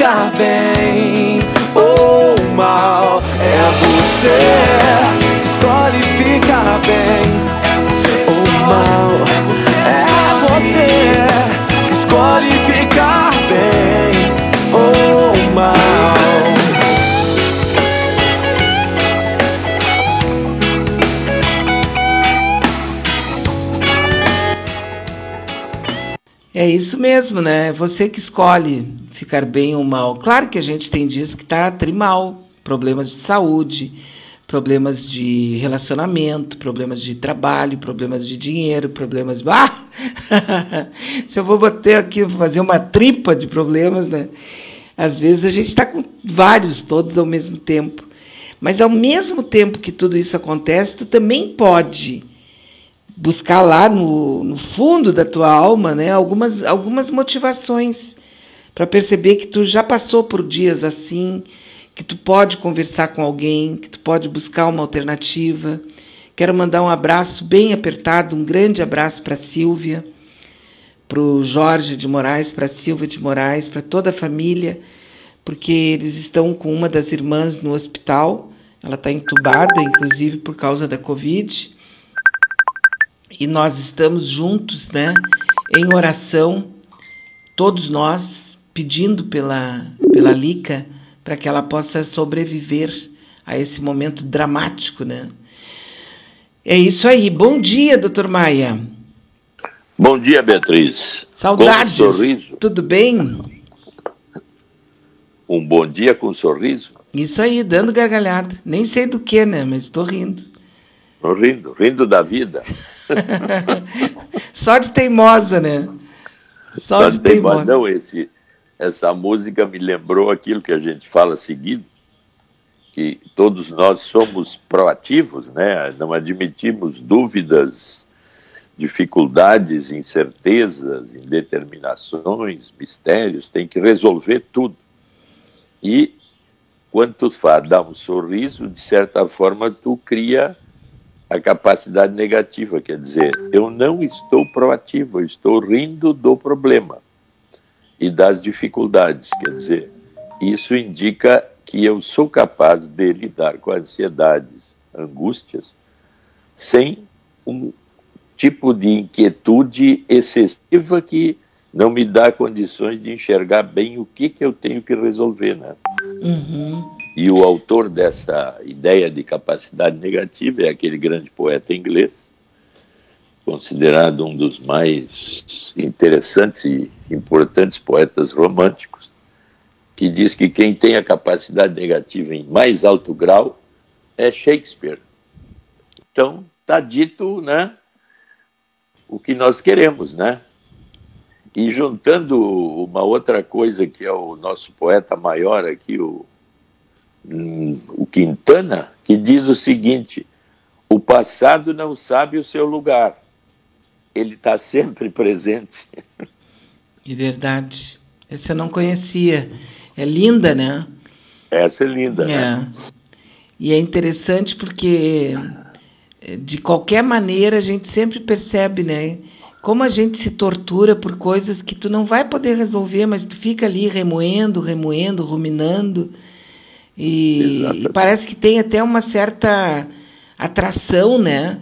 ficar bem ou mal. É você que escolhe ficar bem ou mal. É você que escolhe ficar bem ou mal. É isso mesmo, né? Você que escolhe ficar bem ou mal. Claro que a gente tem dias que está trimal, problemas de saúde, problemas de relacionamento, problemas de trabalho, problemas de dinheiro, problemas. (laughs) Ah! (laughs) Se eu vou bater aqui, fazer uma tripa de problemas, né? Às vezes a gente está com vários, todos ao mesmo tempo. Mas ao mesmo tempo que tudo isso acontece, tu também pode buscar lá no, no fundo da tua alma né, algumas, algumas motivações para perceber que tu já passou por dias assim, que tu pode conversar com alguém, que tu pode buscar uma alternativa. Quero mandar um abraço bem apertado, um grande abraço para Silvia, para o Jorge de Moraes, para Silvia de Moraes, para toda a família, porque eles estão com uma das irmãs no hospital. Ela está entubada, inclusive por causa da Covid e nós estamos juntos, né, em oração, todos nós pedindo pela pela Lica para que ela possa sobreviver a esse momento dramático, né? É isso aí. Bom dia, doutor Maia. Bom dia, Beatriz. Saudades. Com um sorriso. Tudo bem? Um bom dia com um sorriso. Isso aí, dando gargalhada. Nem sei do que, né? Mas estou rindo. Tô rindo, rindo da vida. (laughs) Só de teimosa, né? Só, Só de mais- teimosa. Não, esse, essa música me lembrou aquilo que a gente fala seguido, que todos nós somos proativos, né? Não admitimos dúvidas, dificuldades, incertezas, indeterminações, mistérios, tem que resolver tudo. E quando tu faz, dá um sorriso, de certa forma tu cria a capacidade negativa, quer dizer, eu não estou proativo, eu estou rindo do problema e das dificuldades, quer dizer, isso indica que eu sou capaz de lidar com ansiedades, angústias, sem um tipo de inquietude excessiva que não me dá condições de enxergar bem o que, que eu tenho que resolver, né? Uhum. E o autor dessa ideia de capacidade negativa é aquele grande poeta inglês, considerado um dos mais interessantes e importantes poetas românticos, que diz que quem tem a capacidade negativa em mais alto grau é Shakespeare. Então, está dito, né? o que nós queremos, né? E juntando uma outra coisa que é o nosso poeta maior aqui, o, hum, o Quintana, que diz o seguinte: o passado não sabe o seu lugar, ele está sempre presente. É verdade. Essa eu não conhecia. É linda, né? Essa é linda, é. né? E é interessante porque, de qualquer maneira, a gente sempre percebe, né? Como a gente se tortura por coisas que tu não vai poder resolver, mas tu fica ali remoendo, remoendo, ruminando. E, e parece que tem até uma certa atração, né?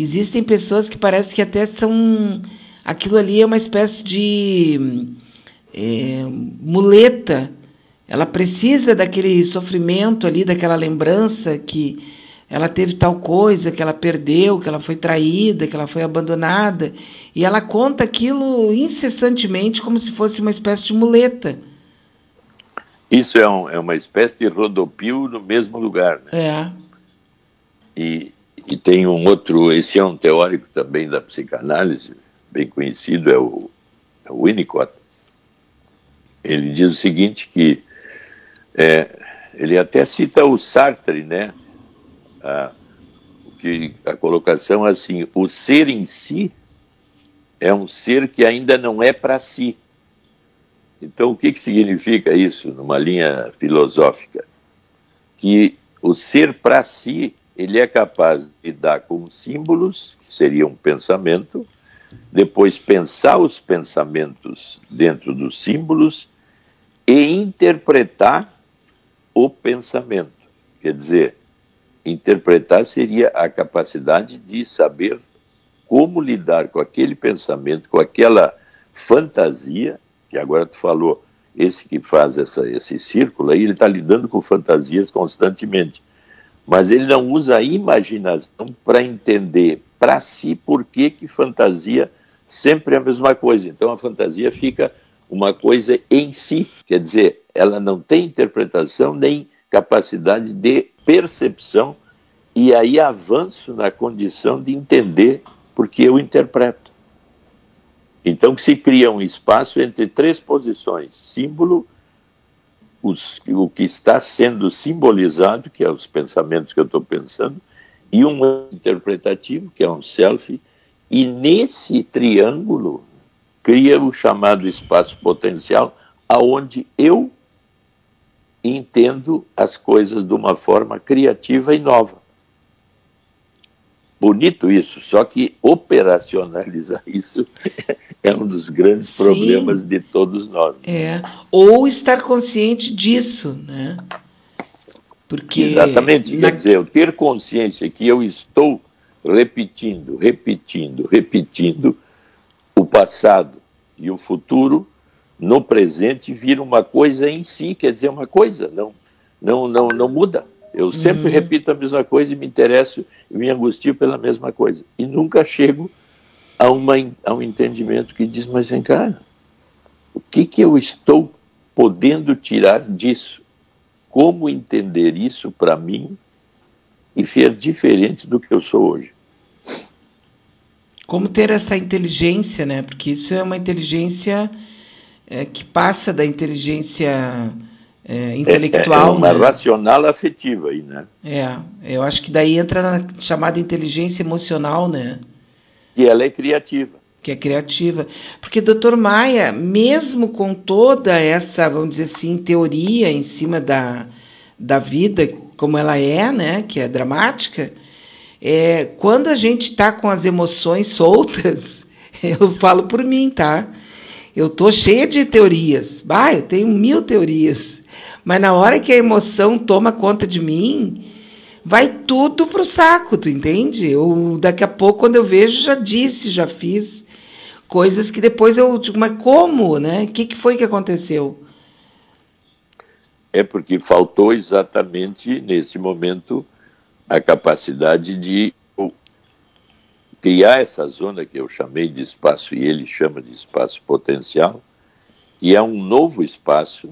Existem pessoas que parece que até são. Aquilo ali é uma espécie de é, muleta ela precisa daquele sofrimento ali, daquela lembrança que ela teve tal coisa, que ela perdeu, que ela foi traída, que ela foi abandonada. E ela conta aquilo incessantemente como se fosse uma espécie de muleta. Isso é, um, é uma espécie de rodopio no mesmo lugar. Né? É. E, e tem um outro, esse é um teórico também da psicanálise, bem conhecido, é o, é o Winnicott. Ele diz o seguinte, que é, ele até cita o Sartre, né? A, que, a colocação é assim: o ser em si é um ser que ainda não é para si. Então, o que, que significa isso numa linha filosófica? Que o ser para si, ele é capaz de lidar com símbolos, que seria um pensamento, depois pensar os pensamentos dentro dos símbolos e interpretar o pensamento. Quer dizer, interpretar seria a capacidade de saber como lidar com aquele pensamento, com aquela fantasia, que agora tu falou, esse que faz essa, esse círculo aí, ele está lidando com fantasias constantemente. Mas ele não usa a imaginação para entender para si por que, que fantasia sempre é a mesma coisa. Então a fantasia fica uma coisa em si, quer dizer, ela não tem interpretação nem capacidade de percepção e aí avanço na condição de entender porque eu interpreto. Então se cria um espaço entre três posições: símbolo, os, o que está sendo simbolizado, que é os pensamentos que eu estou pensando, e um interpretativo, que é um self, e nesse triângulo cria o chamado espaço potencial, aonde eu entendo as coisas de uma forma criativa e nova. Bonito isso, só que operacionalizar (laughs) isso é um dos grandes Sim. problemas de todos nós. É, ou estar consciente disso, né? Porque Exatamente, na... quer dizer, eu ter consciência que eu estou repetindo, repetindo, repetindo o passado e o futuro no presente vira uma coisa em si, quer dizer, uma coisa, não, não, não, não muda. Eu sempre uhum. repito a mesma coisa e me interesso e me angustio pela mesma coisa. E nunca chego a, uma, a um entendimento que diz, mas vem cá, o que, que eu estou podendo tirar disso? Como entender isso para mim e ser diferente do que eu sou hoje? Como ter essa inteligência, né? Porque isso é uma inteligência é, que passa da inteligência é, intelectual. É, é uma né? racional afetiva aí, né? É, eu acho que daí entra na chamada inteligência emocional, né? Que ela é criativa. Que é criativa. Porque, doutor Maia, mesmo com toda essa, vamos dizer assim, teoria em cima da, da vida como ela é, né? Que é dramática é, quando a gente está com as emoções (laughs) soltas, eu falo por mim, tá? Eu tô cheia de teorias. Bah, eu tenho mil teorias. Mas na hora que a emoção toma conta de mim, vai tudo pro saco, tu entende? Eu, daqui a pouco, quando eu vejo, já disse, já fiz coisas que depois eu digo, mas como, né? O que, que foi que aconteceu? É porque faltou exatamente nesse momento a capacidade de criar essa zona que eu chamei de espaço e ele chama de espaço potencial, que é um novo espaço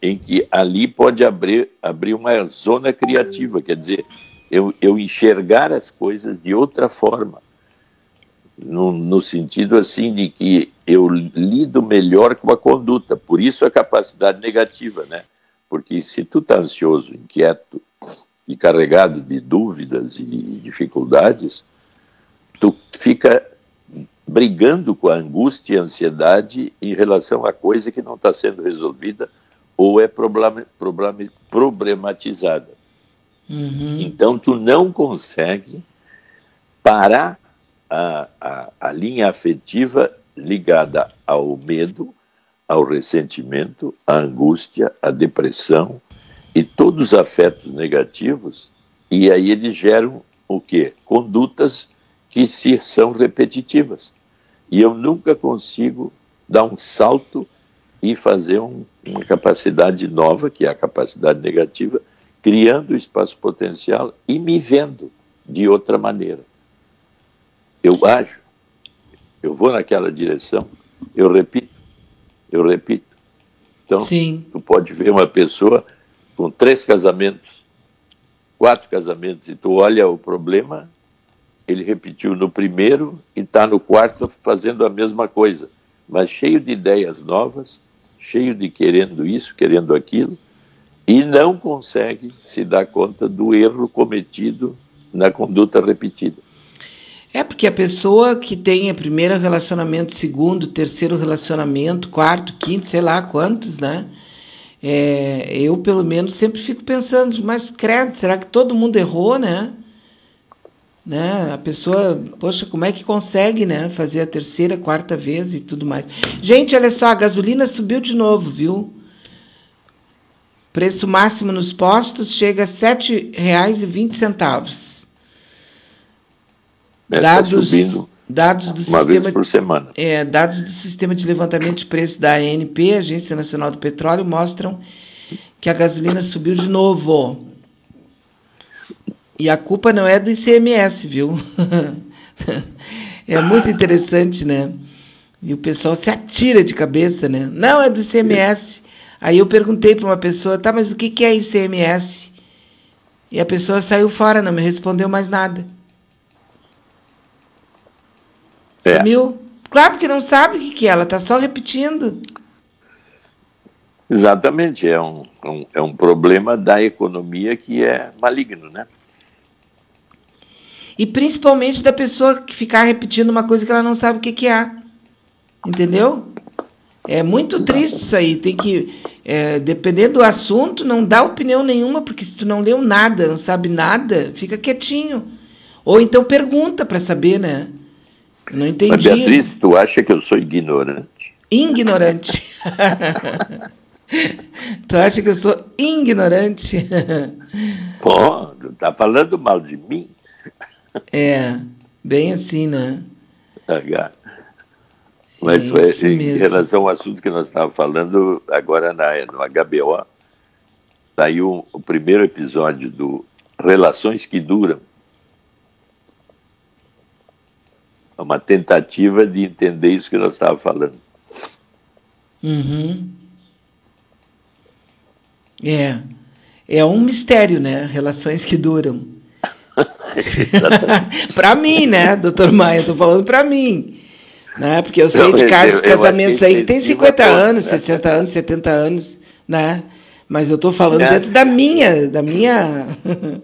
em que ali pode abrir, abrir uma zona criativa, quer dizer, eu, eu enxergar as coisas de outra forma. no, no sentido assim de que eu lido melhor com a conduta, por isso a capacidade negativa, né? Porque se tu tá ansioso, inquieto e carregado de dúvidas e dificuldades, tu fica brigando com a angústia e a ansiedade em relação a coisa que não está sendo resolvida ou é problem, problem, problematizada. Uhum. Então, tu não consegue parar a, a, a linha afetiva ligada ao medo, ao ressentimento, à angústia, à depressão e todos os afetos negativos, e aí eles geram o quê? Condutas que se são repetitivas. E eu nunca consigo dar um salto e fazer um, uma capacidade nova, que é a capacidade negativa, criando o espaço potencial e me vendo de outra maneira. Eu acho, eu vou naquela direção, eu repito, eu repito. Então, Sim. tu pode ver uma pessoa com três casamentos, quatro casamentos, e tu olha o problema, ele repetiu no primeiro e está no quarto fazendo a mesma coisa, mas cheio de ideias novas, cheio de querendo isso, querendo aquilo, e não consegue se dar conta do erro cometido na conduta repetida. É porque a pessoa que tem primeiro relacionamento, segundo, terceiro relacionamento, quarto, quinto, sei lá quantos, né? É, eu, pelo menos, sempre fico pensando, mas credo, será que todo mundo errou, né? Né? A pessoa, poxa, como é que consegue, né? Fazer a terceira, quarta vez e tudo mais. Gente, olha só, a gasolina subiu de novo, viu? Preço máximo nos postos chega a R$ 7,20. É, tá dados, tá dados do uma sistema, vez por semana. É, dados do Sistema de Levantamento de Preços da ANP, Agência Nacional do Petróleo, mostram que a gasolina subiu de novo. E a culpa não é do ICMS, viu? (laughs) é muito interessante, né? E o pessoal se atira de cabeça, né? Não, é do ICMS. Aí eu perguntei para uma pessoa, tá, mas o que, que é ICMS? E a pessoa saiu fora, não me respondeu mais nada. É. Sumiu? Claro que não sabe o que, que é, ela está só repetindo. Exatamente, é um, um, é um problema da economia que é maligno, né? E principalmente da pessoa que ficar repetindo uma coisa que ela não sabe o que, que é. Entendeu? É muito triste isso aí. Tem que, é, dependendo do assunto, não dá opinião nenhuma, porque se tu não leu nada, não sabe nada, fica quietinho. Ou então pergunta para saber, né? não entendi. Mas Beatriz, tu acha que eu sou ignorante? Ignorante. (laughs) tu acha que eu sou ignorante? Pô, tu tá falando mal de mim? É, bem assim, né? Mas é foi, em mesmo. relação ao assunto que nós estávamos falando, agora na, no HBO, saiu o primeiro episódio do Relações que Duram. É uma tentativa de entender isso que nós estávamos falando. Uhum. É. É um mistério, né? Relações que duram. (laughs) para mim, né, doutor Maia? Estou falando para mim. Né? Porque eu sei de casos, casamentos aí que tem 50 anos, 60 anos, 70 anos, né? Mas eu estou falando é. dentro da minha, da minha. (laughs)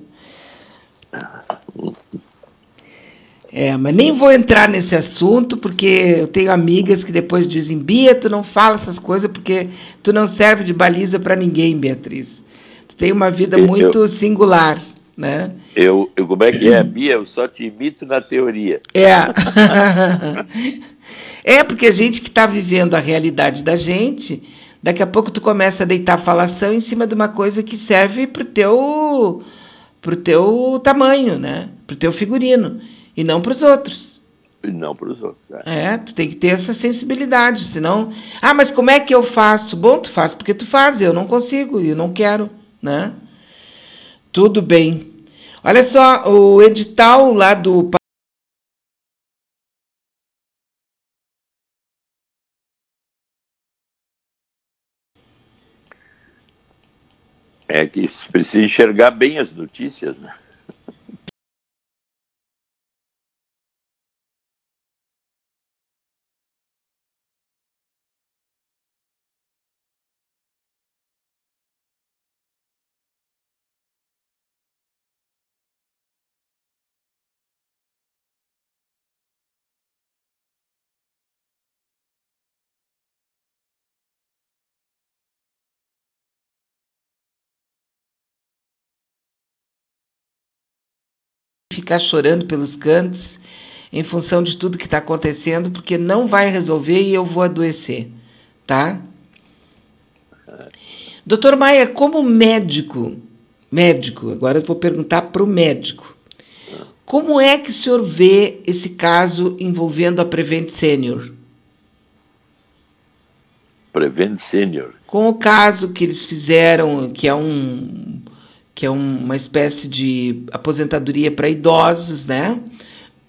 É, mas nem vou entrar nesse assunto, porque eu tenho amigas que depois dizem, Bia, tu não fala essas coisas porque tu não serve de baliza para ninguém, Beatriz. Tu tem uma vida muito eu, singular né? Eu, eu, como é que é, Bia? Eu só te imito na teoria. É. (laughs) é porque a gente que está vivendo a realidade da gente, daqui a pouco tu começa a deitar falação em cima de uma coisa que serve para o teu, pro teu tamanho, né? Para o teu figurino, e não para os outros. E não para os outros. É. é, tu tem que ter essa sensibilidade, senão... Ah, mas como é que eu faço? Bom, tu faz porque tu faz, eu não consigo, eu não quero, né? Tudo bem. Olha só, o edital lá do. É que precisa enxergar bem as notícias, né? Ficar chorando pelos cantos em função de tudo que está acontecendo, porque não vai resolver e eu vou adoecer, tá? Doutor Maia, como médico, médico, agora eu vou perguntar para o médico, como é que o senhor vê esse caso envolvendo a Prevent Senior? Prevent Senior. Com o caso que eles fizeram, que é um que é uma espécie de aposentadoria para idosos, né?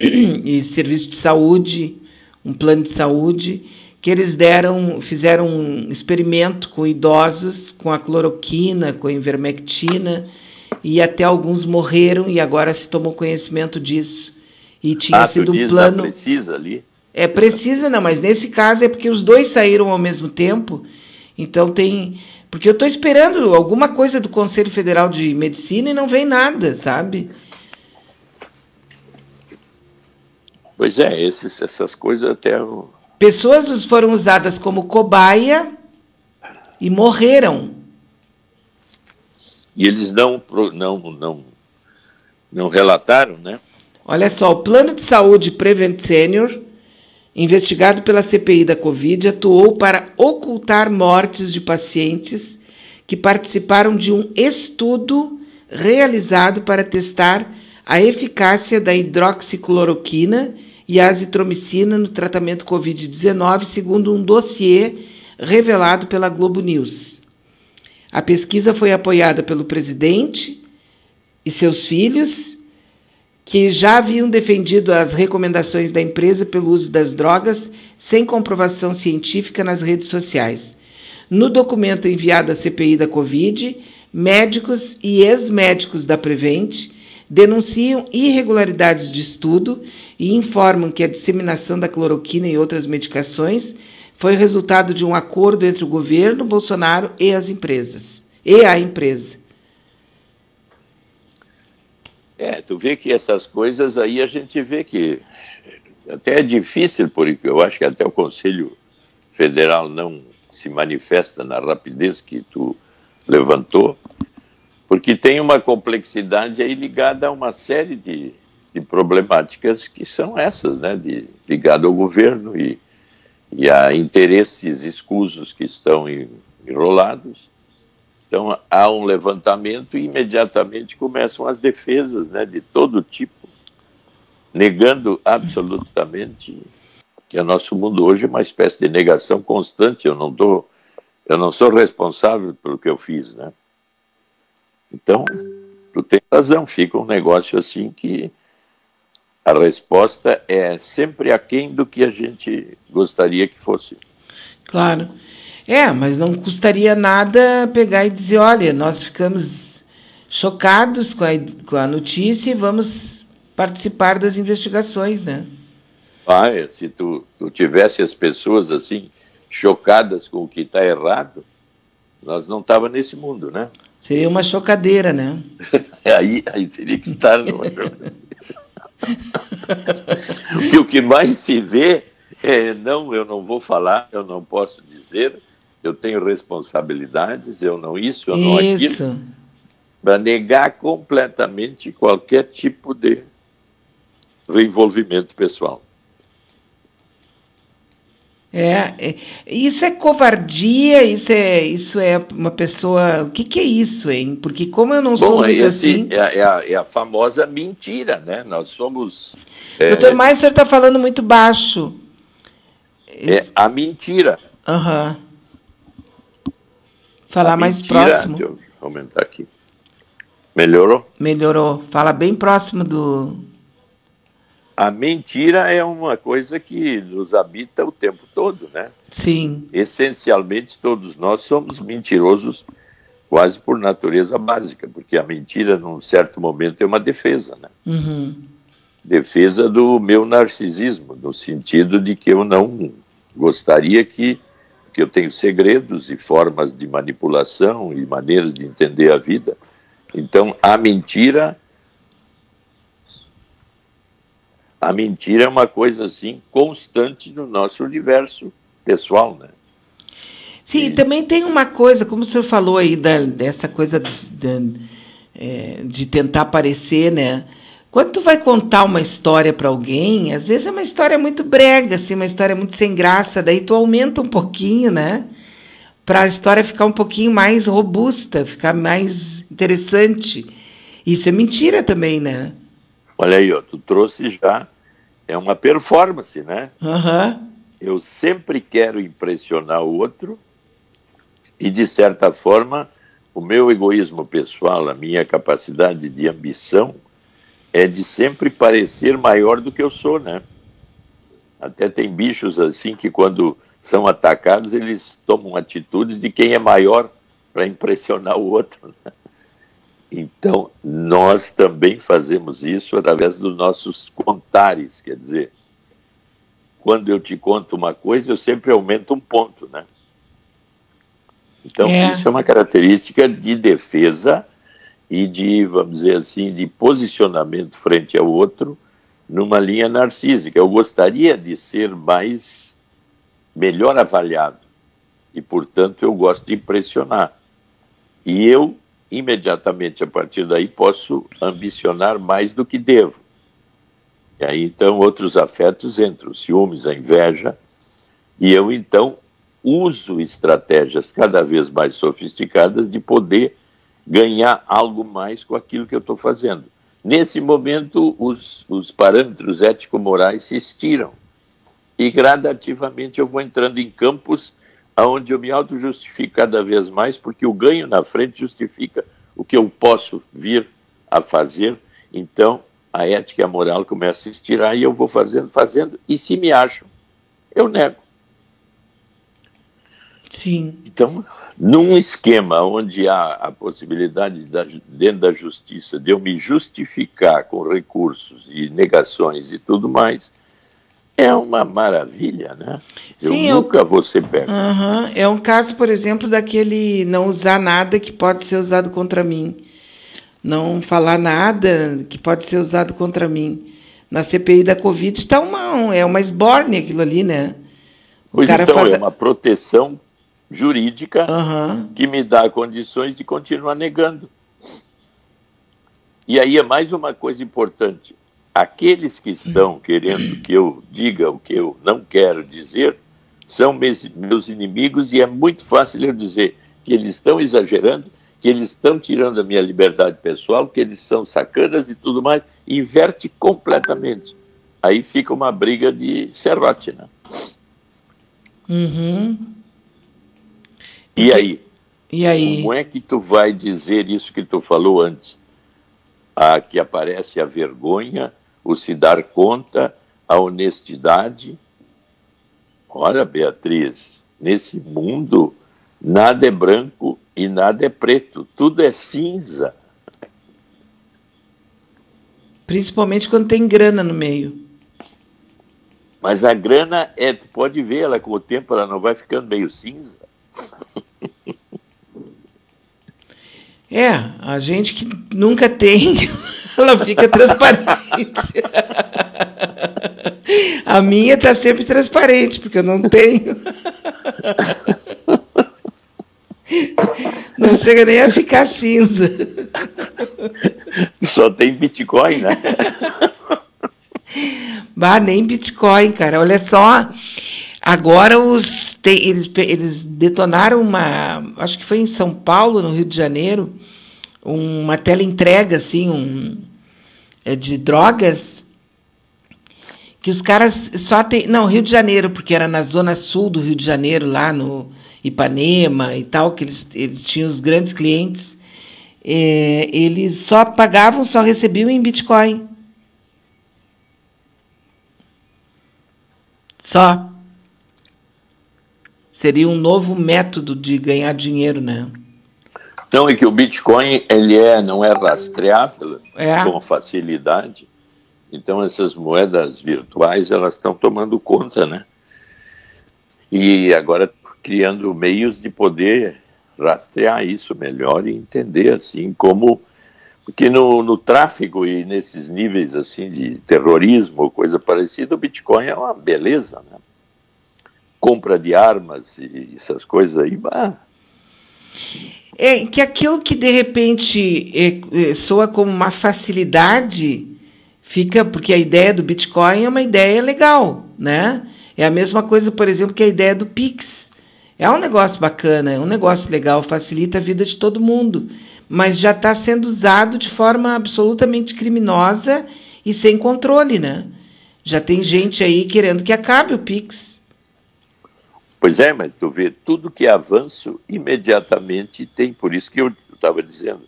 (clears throat) E serviço de saúde, um plano de saúde, que eles deram, fizeram um experimento com idosos, com a cloroquina, com a ivermectina, e até alguns morreram e agora se tomou conhecimento disso. E tinha ah, sido um plano. precisa ali. É precisa, não, mas nesse caso é porque os dois saíram ao mesmo tempo. Então tem. Porque eu estou esperando alguma coisa do Conselho Federal de Medicina e não vem nada, sabe? Pois é, esses, essas coisas até. Pessoas foram usadas como cobaia e morreram. E eles não, não, não, não relataram, né? Olha só, o Plano de Saúde Prevent Senior investigado pela CPI da Covid, atuou para ocultar mortes de pacientes que participaram de um estudo realizado para testar a eficácia da hidroxicloroquina e azitromicina no tratamento Covid-19, segundo um dossiê revelado pela Globo News. A pesquisa foi apoiada pelo presidente e seus filhos que já haviam defendido as recomendações da empresa pelo uso das drogas sem comprovação científica nas redes sociais. No documento enviado à CPI da Covid, médicos e ex-médicos da Prevent denunciam irregularidades de estudo e informam que a disseminação da cloroquina e outras medicações foi resultado de um acordo entre o governo Bolsonaro e as empresas, e a empresa. É, tu vê que essas coisas aí a gente vê que até é difícil, porque eu acho que até o Conselho Federal não se manifesta na rapidez que tu levantou, porque tem uma complexidade aí ligada a uma série de, de problemáticas que são essas, né, de, ligado ao governo e, e a interesses escusos que estão enrolados então há um levantamento e imediatamente começam as defesas né, de todo tipo, negando absolutamente que o nosso mundo hoje é uma espécie de negação constante. Eu não tô, eu não sou responsável pelo que eu fiz, né? Então, tu tem razão, fica um negócio assim que a resposta é sempre aquém do que a gente gostaria que fosse. Claro. É, mas não custaria nada pegar e dizer, olha, nós ficamos chocados com a, com a notícia e vamos participar das investigações, né? Ah, é, se tu, tu tivesse as pessoas assim, chocadas com o que está errado, nós não tava nesse mundo, né? Seria uma chocadeira, né? (laughs) aí, aí teria que estar numa chocadeira. Porque o que mais se vê é, não, eu não vou falar, eu não posso dizer, eu tenho responsabilidades, eu não isso, eu não isso. aquilo, para negar completamente qualquer tipo de envolvimento pessoal. É, é, isso é covardia, isso é, isso é uma pessoa. O que, que é isso, hein? Porque como eu não Bom, sou muito assim. É, é, a, é, a, famosa mentira, né? Nós somos. É, Doutor Mais, o senhor está falando muito baixo. É a mentira. Aham. Uhum. Falar mais próximo. Deixa eu aumentar aqui. Melhorou? Melhorou. Fala bem próximo do. A mentira é uma coisa que nos habita o tempo todo, né? Sim. Essencialmente, todos nós somos mentirosos quase por natureza básica, porque a mentira, num certo momento, é uma defesa, né? Uhum. Defesa do meu narcisismo, no sentido de que eu não gostaria que que eu tenho segredos e formas de manipulação e maneiras de entender a vida. Então, a mentira a mentira é uma coisa assim constante no nosso universo pessoal, né? Sim, e... também tem uma coisa, como o senhor falou aí da, dessa coisa de, de, é, de tentar aparecer, né? Quando tu vai contar uma história para alguém, às vezes é uma história muito brega, assim, uma história muito sem graça, daí tu aumenta um pouquinho, né? Para a história ficar um pouquinho mais robusta, ficar mais interessante. Isso é mentira também, né? Olha aí, ó, tu trouxe já. É uma performance, né? Uhum. Eu sempre quero impressionar o outro e, de certa forma, o meu egoísmo pessoal, a minha capacidade de ambição é de sempre parecer maior do que eu sou, né? Até tem bichos assim que quando são atacados eles tomam atitudes de quem é maior para impressionar o outro. Né? Então nós também fazemos isso através dos nossos contares, quer dizer, quando eu te conto uma coisa eu sempre aumento um ponto, né? Então é. isso é uma característica de defesa e de, vamos dizer assim, de posicionamento frente ao outro numa linha narcísica. Eu gostaria de ser mais melhor avaliado e, portanto, eu gosto de impressionar. E eu imediatamente a partir daí posso ambicionar mais do que devo. E aí então outros afetos entram, os ciúmes, a inveja, e eu então uso estratégias cada vez mais sofisticadas de poder ganhar algo mais com aquilo que eu estou fazendo. Nesse momento, os, os parâmetros ético-morais se estiram e gradativamente eu vou entrando em campos onde eu me auto-justifico cada vez mais, porque o ganho na frente justifica o que eu posso vir a fazer. Então, a ética e a moral começam a se estirar e eu vou fazendo, fazendo, e se me acham, eu nego. Sim. Então, num esquema onde há a possibilidade, da, dentro da justiça, de eu me justificar com recursos e negações e tudo mais, é uma maravilha, né? Sim, eu nunca eu... vou ser pego. Uhum. É um caso, por exemplo, daquele não usar nada que pode ser usado contra mim. Não falar nada que pode ser usado contra mim. Na CPI da Covid está uma, é uma esborne aquilo ali, né? O pois então, faz... é uma proteção jurídica uhum. que me dá condições de continuar negando. E aí é mais uma coisa importante. Aqueles que estão querendo que eu diga o que eu não quero dizer são meus inimigos e é muito fácil eu dizer que eles estão exagerando, que eles estão tirando a minha liberdade pessoal, que eles são sacanas e tudo mais. Inverte completamente. Aí fica uma briga de serrote, né? Uhum. E aí? E aí? Como é que tu vai dizer isso que tu falou antes? Ah, que aparece a vergonha, o se dar conta, a honestidade. Olha, Beatriz, nesse mundo nada é branco e nada é preto, tudo é cinza. Principalmente quando tem grana no meio. Mas a grana é, tu pode ver ela com o tempo, ela não vai ficando meio cinza. É, a gente que nunca tem, (laughs) ela fica transparente. A minha está sempre transparente, porque eu não tenho. Não chega nem a ficar cinza. Só tem Bitcoin, né? Bah, nem Bitcoin, cara. Olha só, Agora os tem, eles, eles detonaram uma, acho que foi em São Paulo, no Rio de Janeiro, uma tela entrega assim, um é, de drogas que os caras só tem, não, Rio de Janeiro, porque era na zona sul do Rio de Janeiro, lá no Ipanema e tal, que eles, eles tinham os grandes clientes. É, eles só pagavam, só recebiam em Bitcoin. Só. Seria um novo método de ganhar dinheiro, né? Então é que o Bitcoin ele é não é rastreável é. com facilidade. Então essas moedas virtuais elas estão tomando conta, né? E agora criando meios de poder rastrear isso melhor e entender assim como porque no, no tráfico e nesses níveis assim de terrorismo ou coisa parecida o Bitcoin é uma beleza, né? Compra de armas e essas coisas aí. Bah. É que aquilo que de repente é, é, soa como uma facilidade Fica, porque a ideia do Bitcoin é uma ideia legal, né? É a mesma coisa, por exemplo, que a ideia do Pix. É um negócio bacana, é um negócio legal, facilita a vida de todo mundo, mas já está sendo usado de forma absolutamente criminosa e sem controle, né? Já tem gente aí querendo que acabe o Pix. Pois é, mas tu vê, tudo que é avanço imediatamente tem, por isso que eu estava dizendo,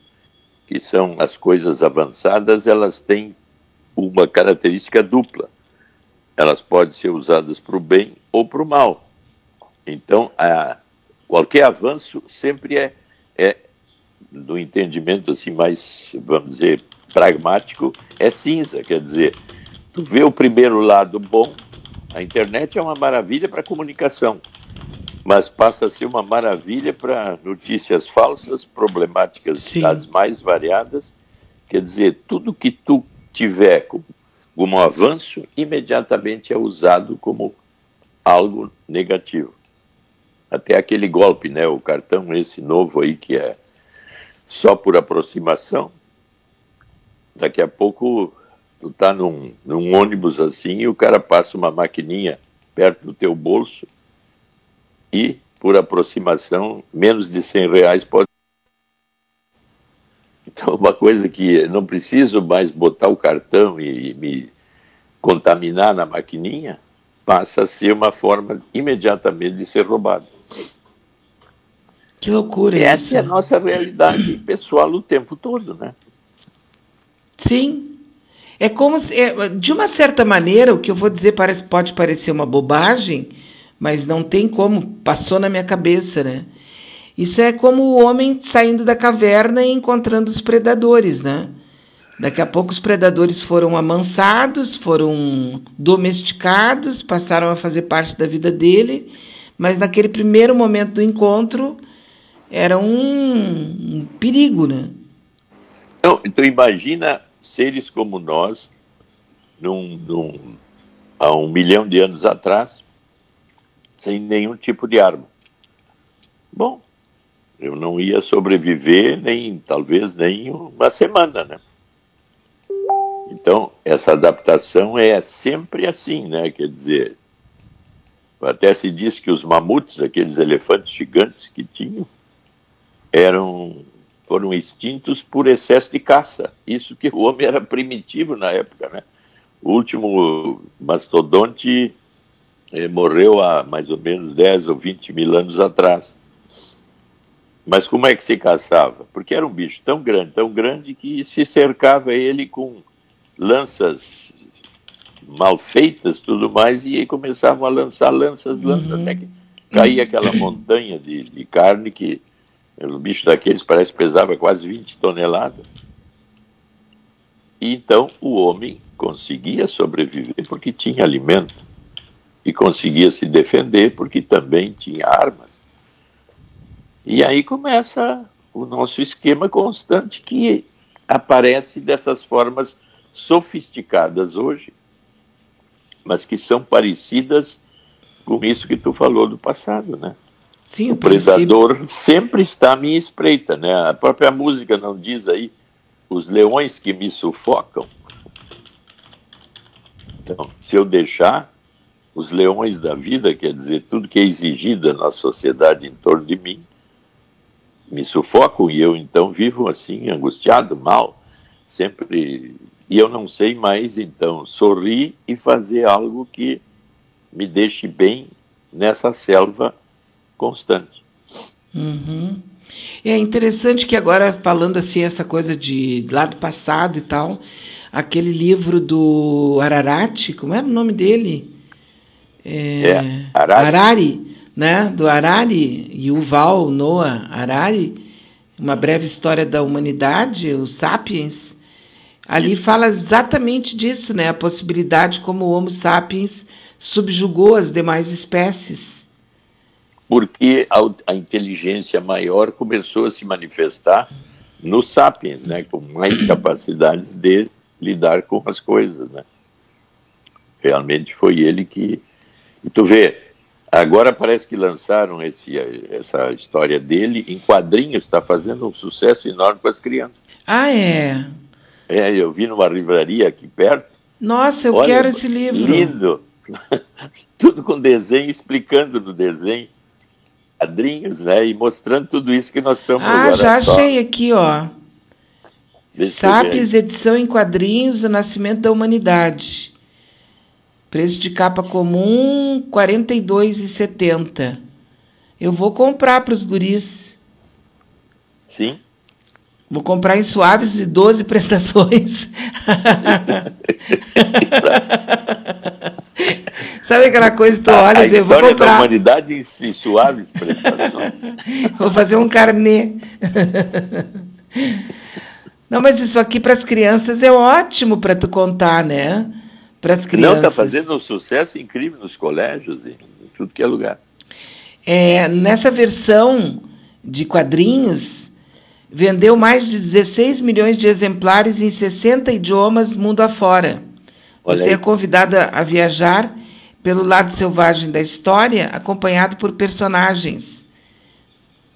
que são as coisas avançadas, elas têm uma característica dupla. Elas podem ser usadas para o bem ou para o mal. Então, a, qualquer avanço sempre é, é, do entendimento assim mais, vamos dizer, pragmático, é cinza. Quer dizer, tu vê o primeiro lado bom, a internet é uma maravilha para comunicação, mas passa a ser uma maravilha para notícias falsas, problemáticas Sim. das mais variadas. Quer dizer, tudo que tu tiver como, como avanço, imediatamente é usado como algo negativo. Até aquele golpe, né? O cartão esse novo aí que é só por aproximação. Daqui a pouco tu tá num, num ônibus assim e o cara passa uma maquininha perto do teu bolso e por aproximação menos de 100 reais pode (laughs) então, uma coisa que não preciso mais botar o cartão e me contaminar na maquininha, passa a ser uma forma imediatamente de ser roubado. Que loucura Essa isso. é a nossa realidade pessoal o tempo todo, né? Sim. É como se, é, de uma certa maneira, o que eu vou dizer parece, pode parecer uma bobagem, mas não tem como, passou na minha cabeça, né? Isso é como o homem saindo da caverna e encontrando os predadores, né? Daqui a pouco os predadores foram amansados, foram domesticados, passaram a fazer parte da vida dele, mas naquele primeiro momento do encontro era um, um perigo, né? Então, então imagina seres como nós, num, num, há um milhão de anos atrás, sem nenhum tipo de arma. Bom, eu não ia sobreviver nem, talvez, nem uma semana, né? Então, essa adaptação é sempre assim, né? Quer dizer, até se diz que os mamutes, aqueles elefantes gigantes que tinham, eram foram extintos por excesso de caça. Isso que o homem era primitivo na época, né? O último mastodonte morreu há mais ou menos 10 ou 20 mil anos atrás. Mas como é que se caçava? Porque era um bicho tão grande, tão grande, que se cercava ele com lanças mal feitas, tudo mais, e aí começavam a lançar lanças, lanças, uhum. até que caía aquela montanha de, de carne que o bicho daqueles parece que pesava quase 20 toneladas. E então o homem conseguia sobreviver porque tinha alimento e conseguia se defender porque também tinha armas. E aí começa o nosso esquema constante que aparece dessas formas sofisticadas hoje, mas que são parecidas com isso que tu falou do passado, né? Sim, o, predador sempre está à minha espreita, né? A própria música não diz aí os leões que me sufocam. Então, se eu deixar os leões da vida, quer dizer, tudo que é exigido na sociedade em torno de mim, me sufocam e eu então vivo assim, angustiado, mal, sempre. E eu não sei mais então sorrir e fazer algo que me deixe bem nessa selva constante. Uhum. É interessante que agora, falando assim, essa coisa de lá do passado e tal, aquele livro do Ararat, como era o nome dele? É, é Arari. Arari né, do Harari, Yuval Noah Harari, uma breve história da humanidade, o Sapiens, ali fala exatamente disso, né, a possibilidade como o Homo sapiens subjugou as demais espécies. Porque a, a inteligência maior começou a se manifestar no sapiens, né, com mais capacidades de lidar com as coisas, né. Realmente foi ele que. E tu vê, Agora parece que lançaram esse, essa história dele em quadrinhos, está fazendo um sucesso enorme com as crianças. Ah, é? É, eu vi numa livraria aqui perto. Nossa, eu Olha, quero esse livro. Lindo. (laughs) tudo com desenho, explicando no desenho. Quadrinhos, né? E mostrando tudo isso que nós estamos Ah, já só- achei aqui, ó. Deixa Sapes, edição em quadrinhos do Nascimento da Humanidade. Preço de capa comum, R$ 42,70. Eu vou comprar para os guris. Sim. Vou comprar em suaves e 12 (laughs) prestações. Sabe aquela coisa que tu olha a e vou história da comprar. humanidade em suaves prestações. (laughs) Vou fazer um carnê. Não, mas isso aqui para as crianças é ótimo para tu contar, né? Para as crianças. Não, está fazendo um sucesso incrível nos colégios, em, em tudo que é lugar. É, nessa versão de quadrinhos, vendeu mais de 16 milhões de exemplares em 60 idiomas mundo afora. Olha Você aí. é convidada a viajar pelo lado selvagem da história, acompanhado por personagens.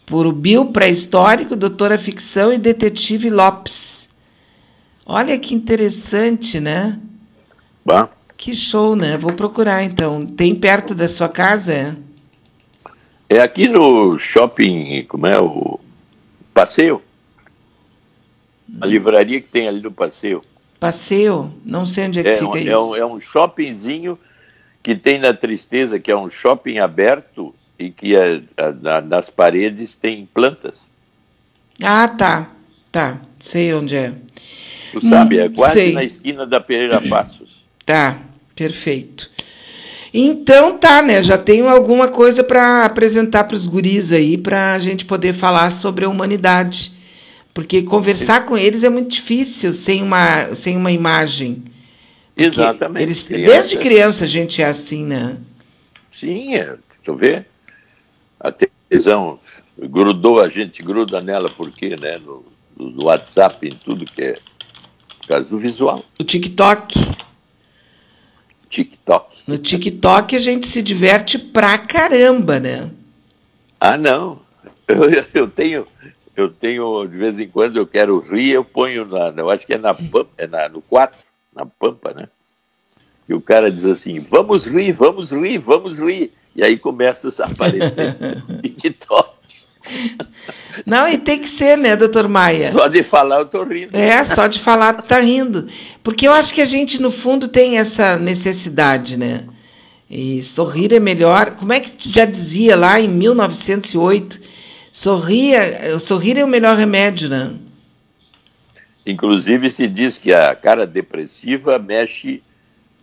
Por o Bill pré-histórico, doutora ficção e detetive Lopes. Olha que interessante, né? Bah. Que show, né? Vou procurar então. Tem perto da sua casa? É? É aqui no shopping, como é o Passeio? A livraria que tem ali no Passeio. Passeio? Não sei onde é que É, fica um, isso. é, um, é um shoppingzinho que tem na Tristeza, que é um shopping aberto e que é, na- nas paredes tem plantas. Ah, tá. Tá. Sei onde é. Tu sabe, é Hum, quase sei. na esquina da Pereira Passos. Tá. Perfeito. Então tá, né? Já tenho alguma coisa para apresentar para os guris aí, para a gente poder falar sobre a humanidade. Porque conversar com eles é muito difícil sem uma, sem uma imagem. Porque Exatamente. Eles, Crianças- desde criança a gente é assim, né? Sim, é, tu vê? A televisão grudou, a gente gruda nela porque, né? No, no WhatsApp, em tudo que é por causa do visual. O TikTok. TikTok. No TikTok a gente se diverte pra caramba, né? Ah, não. Eu, eu tenho, eu tenho, de vez em quando eu quero rir, eu ponho na, eu acho que é na Pampa, é na, no 4, na Pampa, né? E o cara diz assim, vamos rir, vamos rir, vamos rir. E aí começa a aparecer (laughs) TikTok. Não, e tem que ser, né, doutor Maia? Só de falar eu tô rindo. É, só de falar tá rindo. Porque eu acho que a gente, no fundo, tem essa necessidade, né? E sorrir é melhor. Como é que já dizia lá em 1908? Sorria, sorrir é o melhor remédio, né? Inclusive se diz que a cara depressiva mexe,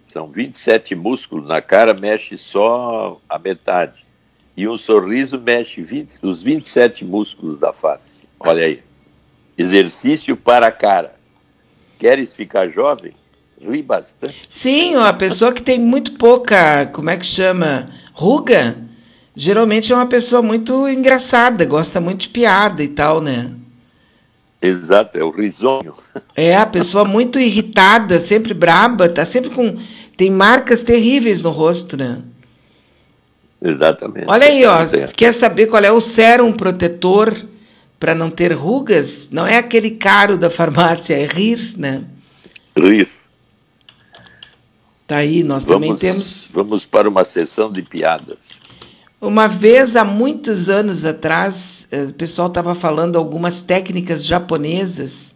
são 27 músculos, na cara mexe só a metade. E um sorriso mexe 20, os 27 músculos da face. Olha aí. Exercício para a cara. Queres ficar jovem? Ri bastante. Sim, a pessoa que tem muito pouca, como é que chama? Ruga, geralmente é uma pessoa muito engraçada, gosta muito de piada e tal, né? Exato, é o risonho. (laughs) É, a pessoa muito irritada, sempre braba, tá sempre com. Tem marcas terríveis no rosto, né? Exatamente. Olha aí, ó. É. Quer saber qual é o sérum protetor para não ter rugas? Não é aquele caro da farmácia, é rir, né? Rir. Tá aí, nós também Vamos, temos. vamos para uma sessão de piadas. Uma vez, há muitos anos atrás, eh, o pessoal estava falando algumas técnicas japonesas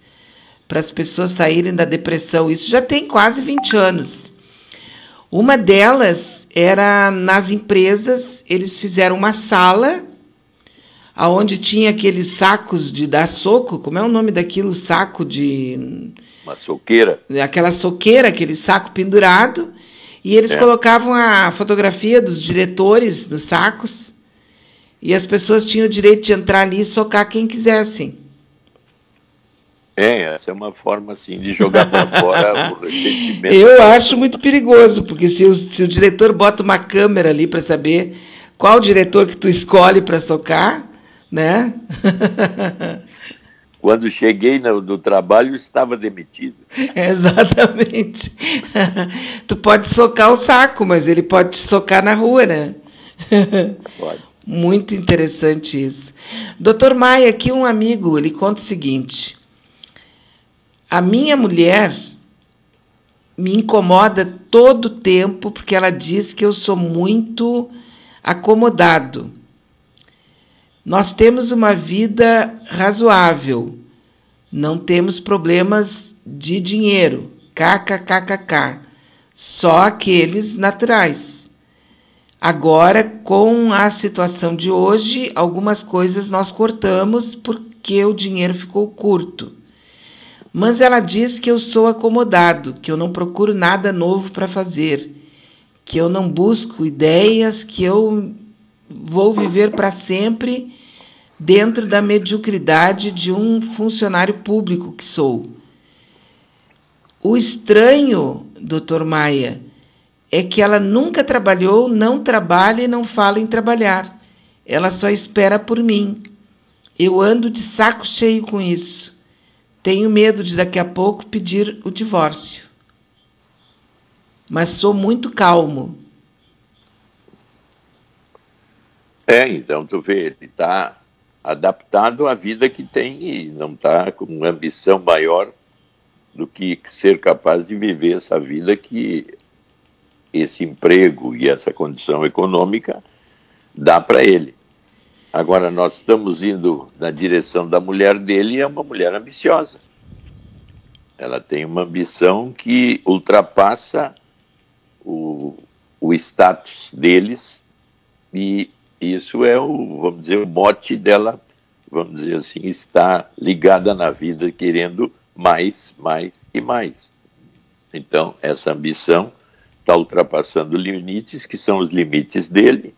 para as pessoas saírem da depressão. Isso já tem quase 20 anos. Uma delas era nas empresas, eles fizeram uma sala aonde tinha aqueles sacos de dar soco, como é o nome daquilo, saco de Uma soqueira. aquela soqueira, aquele saco pendurado, e eles É. colocavam a fotografia dos diretores nos sacos, e as pessoas tinham o direito de entrar ali e socar quem quisessem. É, essa é uma forma assim de jogar para (laughs) fora o ressentimento. Eu acho muito perigoso, porque se o, se o diretor bota uma câmera ali para saber qual diretor que tu escolhe para socar, né? (laughs) Quando cheguei no, no trabalho, estava demitido. (laughs) Exatamente. tu pode socar o saco, mas ele pode te socar na rua, né? Pode. Muito interessante isso. Doutor Maia, aqui um amigo, ele conta o seguinte. A minha mulher me incomoda todo o tempo porque ela diz que eu sou muito acomodado. Nós temos uma vida razoável, não temos problemas de dinheiro, kkkk, só aqueles naturais. Agora, com a situação de hoje, algumas coisas nós cortamos porque o dinheiro ficou curto. Mas ela diz que eu sou acomodado, que eu não procuro nada novo para fazer, que eu não busco ideias, que eu vou viver para sempre dentro da mediocridade de um funcionário público que sou. O estranho, doutor Maia, é que ela nunca trabalhou, não trabalha e não fala em trabalhar. Ela só espera por mim. Eu ando de saco cheio com isso. Tenho medo de daqui a pouco pedir o divórcio. Mas sou muito calmo. É, então tu vê, ele está adaptado à vida que tem e não está com uma ambição maior do que ser capaz de viver essa vida que esse emprego e essa condição econômica dá para ele. Agora, nós estamos indo na direção da mulher dele, e é uma mulher ambiciosa. Ela tem uma ambição que ultrapassa o, o status deles, e isso é o, vamos dizer, o mote dela, vamos dizer assim, está ligada na vida, querendo mais, mais e mais. Então, essa ambição está ultrapassando limites que são os limites dele,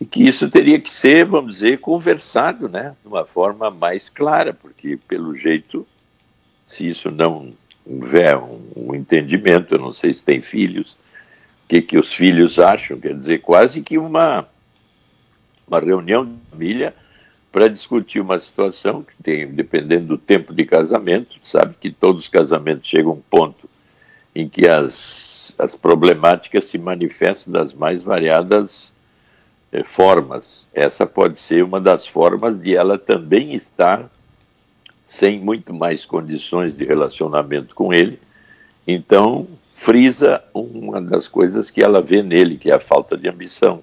e que isso teria que ser, vamos dizer, conversado, né, de uma forma mais clara, porque pelo jeito, se isso não houver um, um entendimento, eu não sei se tem filhos, o que que os filhos acham, quer dizer, quase que uma uma reunião de família para discutir uma situação que tem, dependendo do tempo de casamento, sabe que todos os casamentos chegam a um ponto em que as, as problemáticas se manifestam das mais variadas formas. Essa pode ser uma das formas de ela também estar sem muito mais condições de relacionamento com ele. Então, frisa uma das coisas que ela vê nele, que é a falta de ambição.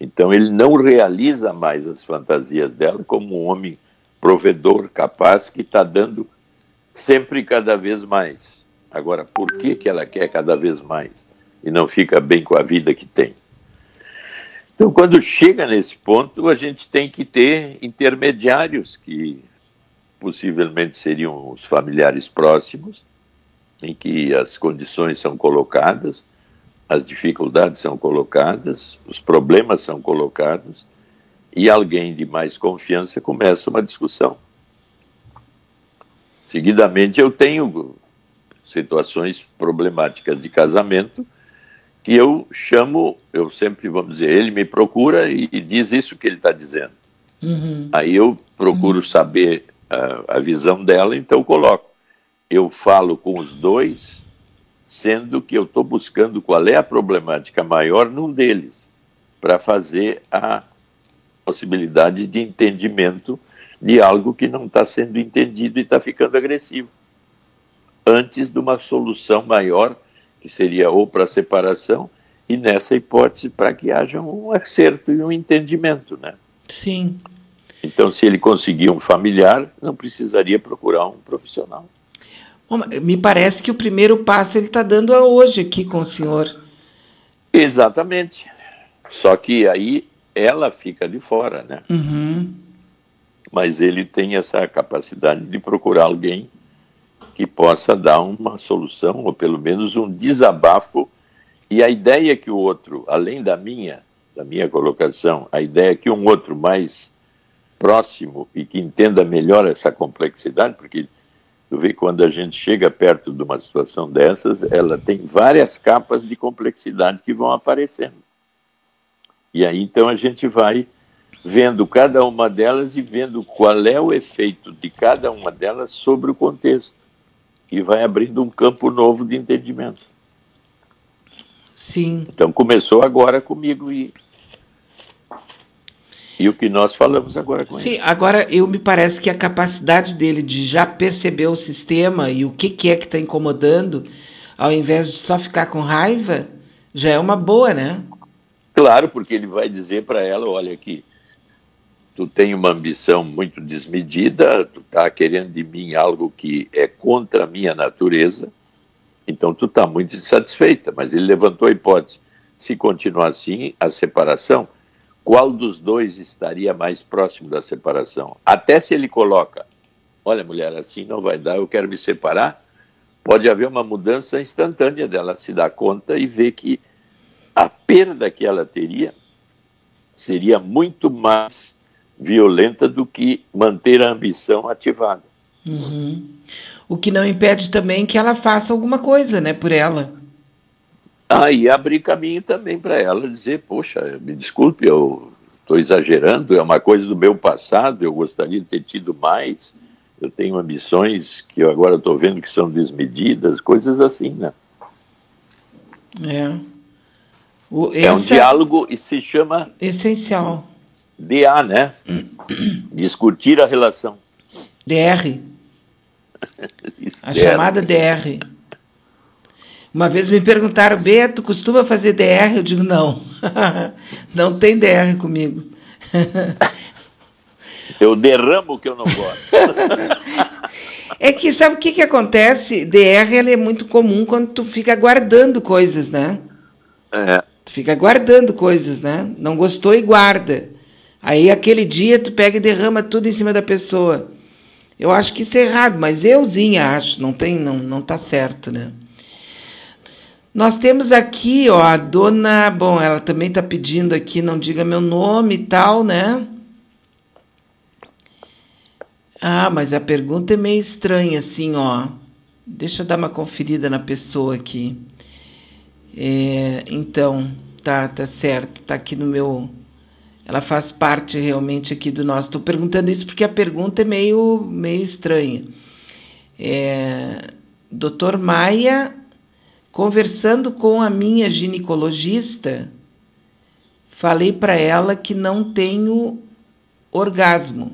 Então, ele não realiza mais as fantasias dela como um homem provedor, capaz, que está dando sempre cada vez mais. Agora, por que, que ela quer cada vez mais e não fica bem com a vida que tem? Então, quando chega nesse ponto, a gente tem que ter intermediários, que possivelmente seriam os familiares próximos, em que as condições são colocadas, as dificuldades são colocadas, os problemas são colocados, e alguém de mais confiança começa uma discussão. Seguidamente, eu tenho situações problemáticas de casamento que eu chamo, eu sempre, vamos dizer, ele me procura e, e diz isso que ele está dizendo. Uhum. Aí eu procuro uhum. saber a, a, visão dela, então coloco. Eu falo com os dois, sendo que eu estou buscando qual é a problemática maior num deles, para fazer a possibilidade de entendimento de algo que não está sendo entendido e está ficando agressivo. Antes de uma solução maior que seria ou para separação, e nessa hipótese para que haja um acerto e um entendimento, né? Sim. Então, se ele conseguir um familiar, não precisaria procurar um profissional. Bom, me parece que o primeiro passo ele está dando hoje aqui com o senhor. Exatamente. Só que aí ela fica de fora, né? Uhum. Mas ele tem essa capacidade de procurar alguém que possa dar uma solução, ou pelo menos um desabafo. E a ideia que o outro, além da minha, da minha colocação, a ideia que um outro mais próximo e que entenda melhor essa complexidade, porque tu vê quando a gente chega perto de uma situação dessas, ela tem várias capas de complexidade que vão aparecendo. E aí então a gente vai vendo cada uma delas e vendo qual é o efeito de cada uma delas sobre o contexto e vai abrindo um campo novo de entendimento. Sim. Então começou agora comigo e E o que nós falamos agora com Sim, ele. agora eu me parece que a capacidade dele de já perceber o sistema e o que, que é que está incomodando, ao invés de só ficar com raiva, já é uma boa, né? Claro, porque ele vai dizer para ela, olha aqui, tu tem uma ambição muito desmedida, tu está querendo de mim algo que é contra a minha natureza, então tu está muito insatisfeita. Mas ele levantou a hipótese, se continuar assim, a separação, qual dos dois estaria mais próximo da separação? Até se ele coloca, olha mulher, assim não vai dar, eu quero me separar, pode haver uma mudança instantânea dela se dar conta e ver que a perda que ela teria seria muito mais violenta do que manter a ambição ativada. Uhum. O que não impede também que ela faça alguma coisa, né, por ela. Ah, abrir caminho também para ela dizer, poxa, me desculpe, eu estou exagerando, é uma coisa do meu passado, eu gostaria de ter tido mais, eu tenho ambições que eu agora estou vendo que são desmedidas, coisas assim, né? É. O, é um diálogo e se chama essencial. DA, né? Discutir a relação. DR. (laughs) a chamada DR. Uma vez me perguntaram, Beto, costuma fazer DR? Eu digo, não. (laughs) não tem DR comigo. (laughs) Eu derramo o que eu não gosto. é que sabe o que, que acontece? DR ela é muito comum quando tu fica guardando coisas, né? É. Tu fica guardando coisas, né? Não gostou e guarda. Aí aquele dia tu pega e derrama tudo em cima da pessoa. Eu acho que isso é errado, mas euzinha acho, não tem, não, não tá certo, né? Nós temos aqui, ó, a dona. Bom, ela também está pedindo aqui, não diga meu nome e tal, né? Ah, mas a pergunta é meio estranha, assim, ó. Deixa eu dar uma conferida na pessoa aqui. É, então, tá, tá certo, tá aqui no meu. Ela faz parte realmente aqui do nosso. Estou perguntando isso porque a pergunta é meio, meio estranha. É, Doutor Maia Conversando com a minha ginecologista, falei para ela que não tenho orgasmo.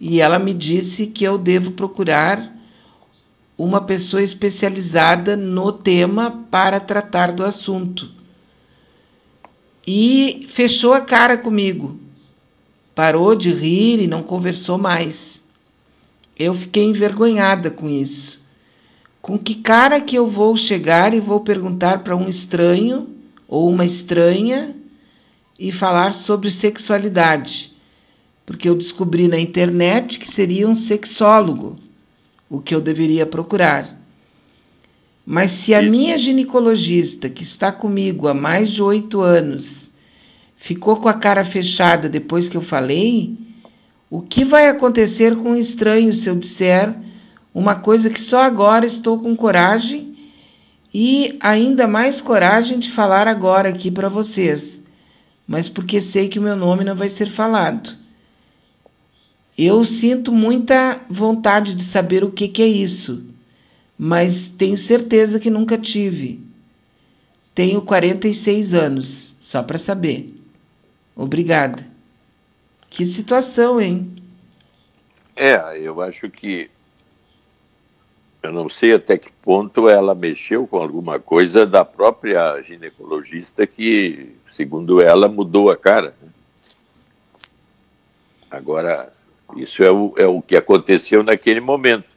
E ela me disse que eu devo procurar uma pessoa especializada no tema para tratar do assunto. E fechou a cara comigo. Parou de rir e não conversou mais. Eu fiquei envergonhada com isso. Com que cara que eu vou chegar e vou perguntar para um estranho ou uma estranha e falar sobre sexualidade? Porque eu descobri na internet que seria um sexólogo, o que eu deveria procurar. Mas se a minha ginecologista, que está comigo há mais de oito anos, ficou com a cara fechada depois que eu falei, o que vai acontecer com um estranho se eu disser uma coisa que só agora estou com coragem e ainda mais coragem de falar agora aqui para vocês, mas porque sei que o meu nome não vai ser falado. Eu sinto muita vontade de saber o que, que é isso, mas tenho certeza que nunca tive. Tenho 46 anos, só para saber. Obrigada. Que situação, hein? É, eu acho que eu não sei até que ponto ela mexeu com alguma coisa da própria ginecologista que, segundo ela, mudou a cara. Né? Agora, isso é o, é o que aconteceu naquele momento.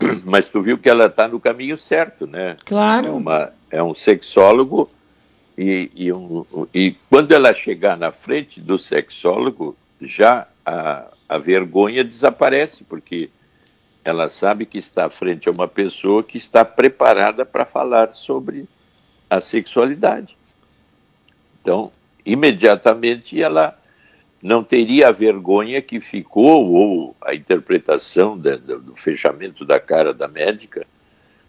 (clears throat) Mas tu viu que ela está no caminho certo, né? Claro. É, uma, é um sexólogo e, e, um, e quando ela chegar na frente do sexólogo, já a, a vergonha desaparece, porque ela sabe que está frente a uma pessoa que está preparada para falar sobre a sexualidade. Então, imediatamente ela não teria a vergonha que ficou, ou a interpretação do fechamento da cara da médica,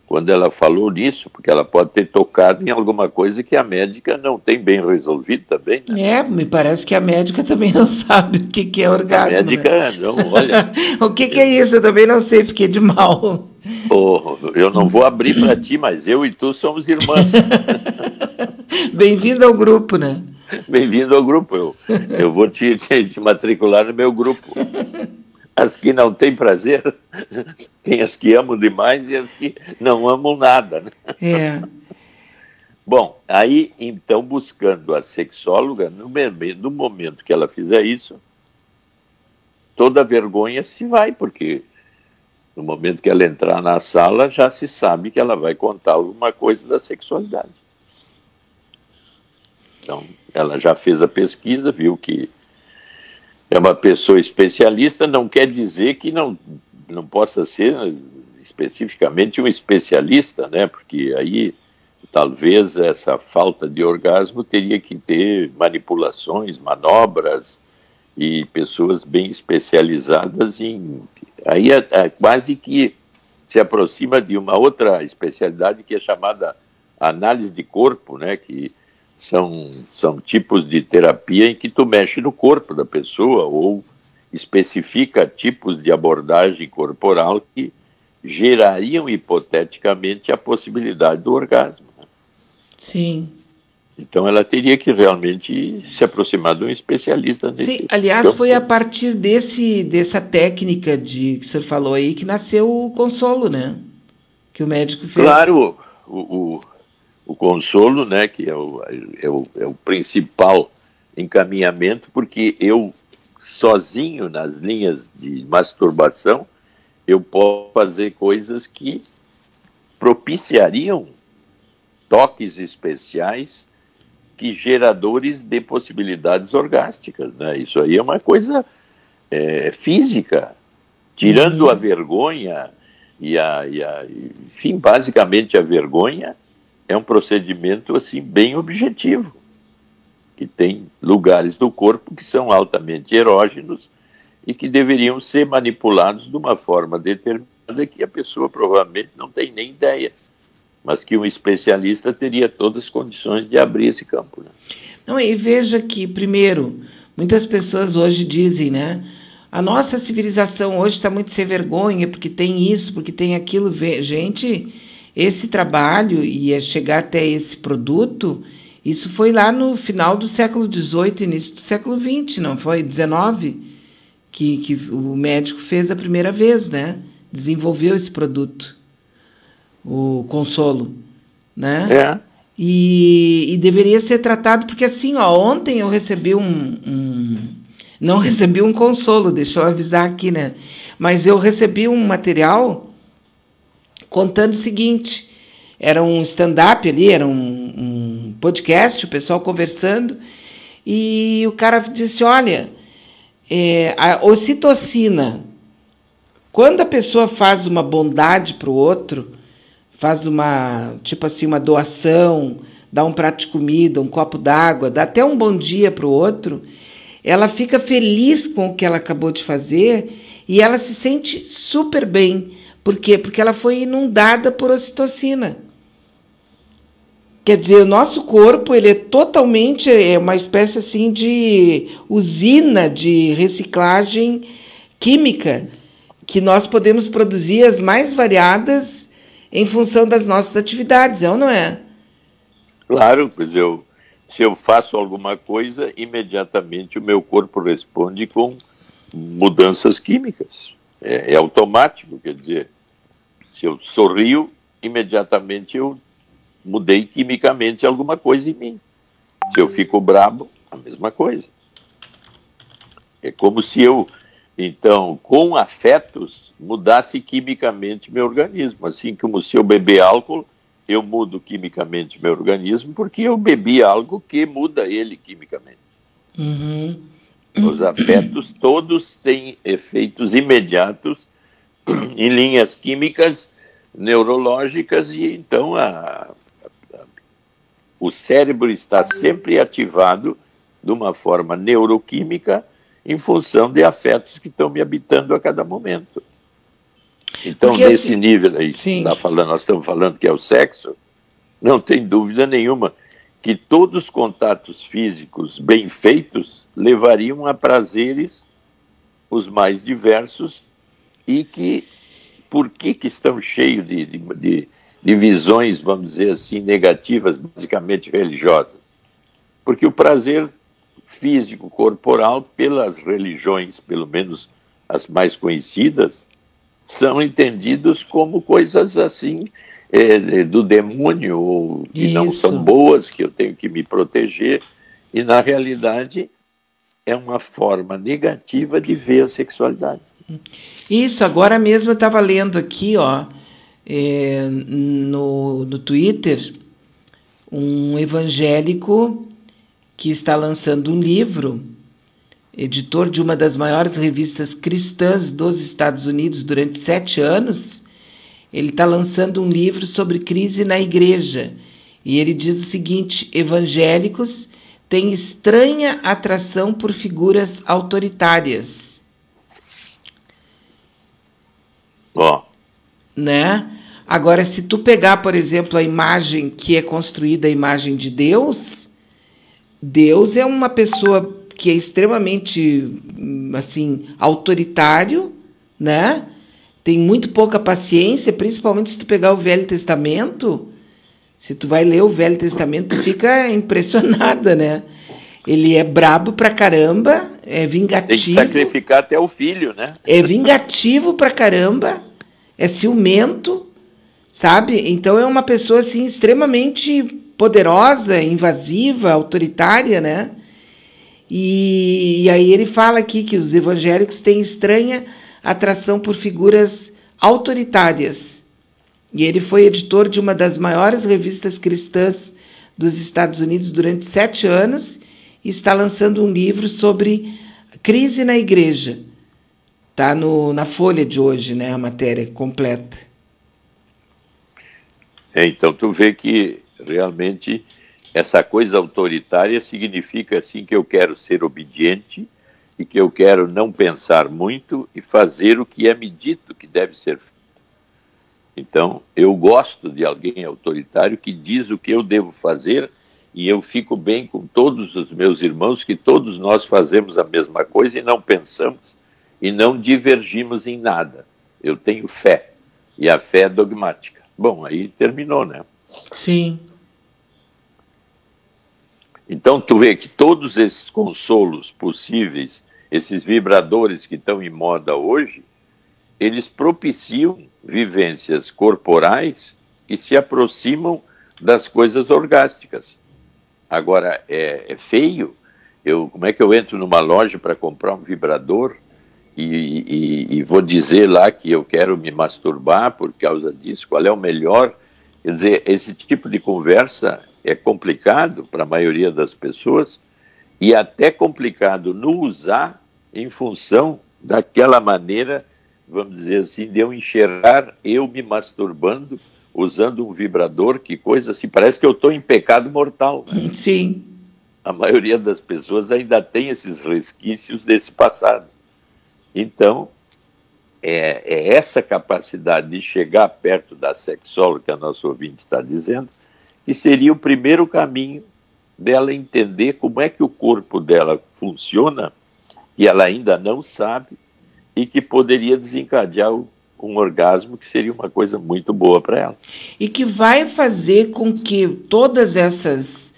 quando ela falou nisso, porque ela pode ter tocado em alguma coisa que a médica não tem bem resolvido também. Né? É, me parece que a médica também não (laughs) sabe o que, que é orgasmo. A médica, né? não, olha. (laughs) o que, que, é isso? Eu também não sei, fiquei de mal. Oh, eu não vou abrir para ti, mas eu e tu somos irmãs. (laughs) Bem-vindo ao grupo, né? (laughs) Bem-vindo ao grupo. Eu, eu vou te, te, te matricular no meu grupo. As que não têm prazer, tem as que amam demais e as que não amam nada. Né? É. (laughs) Bom, aí então buscando a sexóloga, no, no momento que ela fizer isso, toda vergonha se vai, porque no momento que ela entrar na sala, já se sabe que ela vai contar alguma coisa da sexualidade. Então, ela já fez a pesquisa, viu que é uma pessoa especialista, não quer dizer que não, não possa ser especificamente um especialista, né? Porque aí talvez essa falta de orgasmo teria que ter manipulações, manobras e pessoas bem especializadas em Aí é, é quase que se aproxima de uma outra especialidade que é chamada análise de corpo, né? Que são, são tipos de terapia em que tu mexe no corpo da pessoa ou especifica tipos de abordagem corporal que gerariam hipoteticamente a possibilidade do orgasmo. Né? Sim. Então ela teria que realmente se aproximar de um especialista nesse. Sim, aliás, campo. foi a partir desse, dessa técnica de que o senhor falou aí que nasceu o consolo, né? Que o médico fez. Claro, o, o, o consolo, né, que é o, é, o, é o principal encaminhamento, porque eu sozinho nas linhas de masturbação, eu posso fazer coisas que propiciariam toques especiais que geradores de possibilidades orgásticas. Né? Isso aí é uma coisa é, física, tirando uhum. a vergonha e a, e a, enfim, basicamente a vergonha é um procedimento assim bem objetivo, que tem lugares do corpo que são altamente erógenos e que deveriam ser manipulados de uma forma determinada que a pessoa provavelmente não tem nem ideia mas que um especialista teria todas as condições de abrir esse campo. Né? Não, e veja que, primeiro, muitas pessoas hoje dizem, né? A nossa civilização hoje está muito sem vergonha, porque tem isso, porque tem aquilo. Gente, esse trabalho e é chegar até esse produto, isso foi lá no final do século XVIII, início do século XX, não foi? XIX, que, que o médico fez a primeira vez, né? Desenvolveu esse produto o consolo, né? É. E, e, deveria ser tratado, porque assim, ó, ontem eu recebi um, um, Não (laughs) recebi um consolo, deixa eu avisar aqui, né? Mas eu recebi um material contando o seguinte: era um stand-up ali, era um, um podcast, o pessoal conversando, e o cara disse: olha, é, a ocitocina, quando a pessoa faz uma bondade para o outro, faz uma, tipo assim, uma doação, dá um prato de comida, um copo d'água, dá até um bom dia para o outro, ela fica feliz com o que ela acabou de fazer e ela se sente super bem. Por quê? Porque ela foi inundada por ocitocina. Quer dizer, o nosso corpo ele é totalmente é uma espécie assim de usina de reciclagem química que nós podemos produzir as mais variadas em função das nossas atividades, é ou não é? Claro, pois eu, se eu faço alguma coisa, imediatamente o meu corpo responde com mudanças químicas. É, é automático, quer dizer, se eu sorrio, imediatamente eu mudei quimicamente alguma coisa em mim. Se eu fico brabo, a mesma coisa. É como se eu então, com afetos, mudasse quimicamente meu organismo. Assim como se eu beber álcool, eu mudo quimicamente meu organismo, porque eu bebi algo que muda ele quimicamente. Uhum. Os afetos todos têm efeitos imediatos em linhas químicas, neurológicas, e então a, a, o cérebro está sempre ativado de uma forma neuroquímica em função de afetos que estão me habitando a cada momento. Então, Porque, nesse assim, nível aí, tá falando, nós estamos falando que é o sexo, não tem dúvida nenhuma que todos os contatos físicos bem feitos levariam a prazeres os mais diversos e que, por que, que estão cheios de, de, de, de visões, vamos dizer assim, negativas, basicamente religiosas? Porque o prazer físico, corporal, pelas religiões, pelo menos as mais conhecidas, são entendidos como coisas assim é, do demônio, ou que Isso. não são boas, que eu tenho que me proteger. E, na realidade, é uma forma negativa de ver a sexualidade. Isso, agora mesmo eu estava lendo aqui, ó, é, no, no Twitter, um evangélico que está lançando um livro, editor de uma das maiores revistas cristãs dos Estados Unidos durante sete anos, ele está lançando um livro sobre crise na igreja. E ele diz o seguinte: evangélicos têm estranha atração por figuras autoritárias. Ó. Oh. Né? Agora, se tu pegar, por exemplo, a imagem que é construída, a imagem de Deus, Deus é uma pessoa que é extremamente, assim, autoritário, né? Tem muito pouca paciência, principalmente se tu pegar o Velho Testamento. Se tu vai ler o Velho Testamento, tu fica (laughs) impressionada, né? Ele é brabo pra caramba, é vingativo. Tem que sacrificar até o filho, né? É vingativo pra caramba, é ciumento, sabe? Então é uma pessoa assim extremamente poderosa, invasiva, autoritária, né? E, e aí ele fala aqui que os evangélicos têm estranha atração por figuras autoritárias. E ele foi editor de uma das maiores revistas cristãs dos Estados Unidos durante sete anos e está lançando um livro sobre crise na igreja. Está na folha de hoje, né, a matéria completa. É, então tu vê que realmente essa coisa autoritária significa assim que eu quero ser obediente e que eu quero não pensar muito e fazer o que é me dito que deve ser feito. Então, eu gosto de alguém autoritário que diz o que eu devo fazer e eu fico bem com todos os meus irmãos que todos nós fazemos a mesma coisa e não pensamos e não divergimos em nada. Eu tenho fé e a fé é dogmática. Bom, aí terminou, né? Sim. Então tu vê que todos esses consolos possíveis, esses vibradores que estão em moda hoje, eles propiciam vivências corporais que se aproximam das coisas orgásticas. Agora é, é feio. Eu, como é que eu entro numa loja para comprar um vibrador e, e, e, vou dizer lá que eu quero me masturbar por causa disso, qual é o melhor. Quer dizer, esse tipo de conversa é complicado para a maioria das pessoas e até complicado no usar em função daquela maneira, vamos dizer assim, de eu enxergar eu me masturbando usando um vibrador, que coisa assim, parece que eu estou em pecado mortal. Né? Sim. A maioria das pessoas ainda tem esses resquícios desse passado. Então, é, é essa capacidade de chegar perto da sexóloga que a nossa ouvinte está dizendo, que seria o primeiro caminho dela entender como é que o corpo dela funciona, que ela ainda não sabe, e que poderia desencadear um orgasmo que seria uma coisa muito boa para ela. E que vai fazer com que todas essas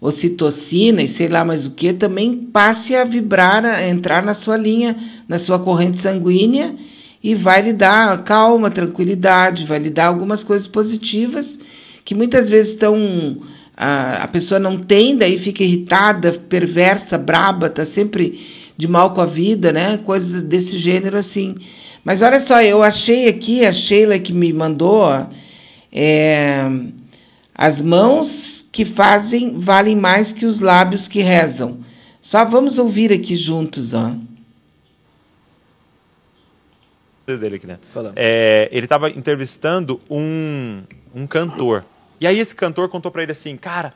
ocitocina e sei lá mais o que, também passe a vibrar, a entrar na sua linha, na sua corrente sanguínea e vai lhe dar calma, tranquilidade, vai lhe dar algumas coisas positivas que muitas vezes estão a, a pessoa não tem, daí fica irritada, perversa, braba, tá sempre de mal com a vida, né? Coisas desse gênero assim. Mas olha só, eu achei aqui, a Sheila que me mandou, é, as mãos que fazem valem mais que os lábios que rezam. Só vamos ouvir aqui juntos, ó. Dele aqui, né? É, ele estava entrevistando um, um cantor. E aí esse cantor contou para ele assim, cara,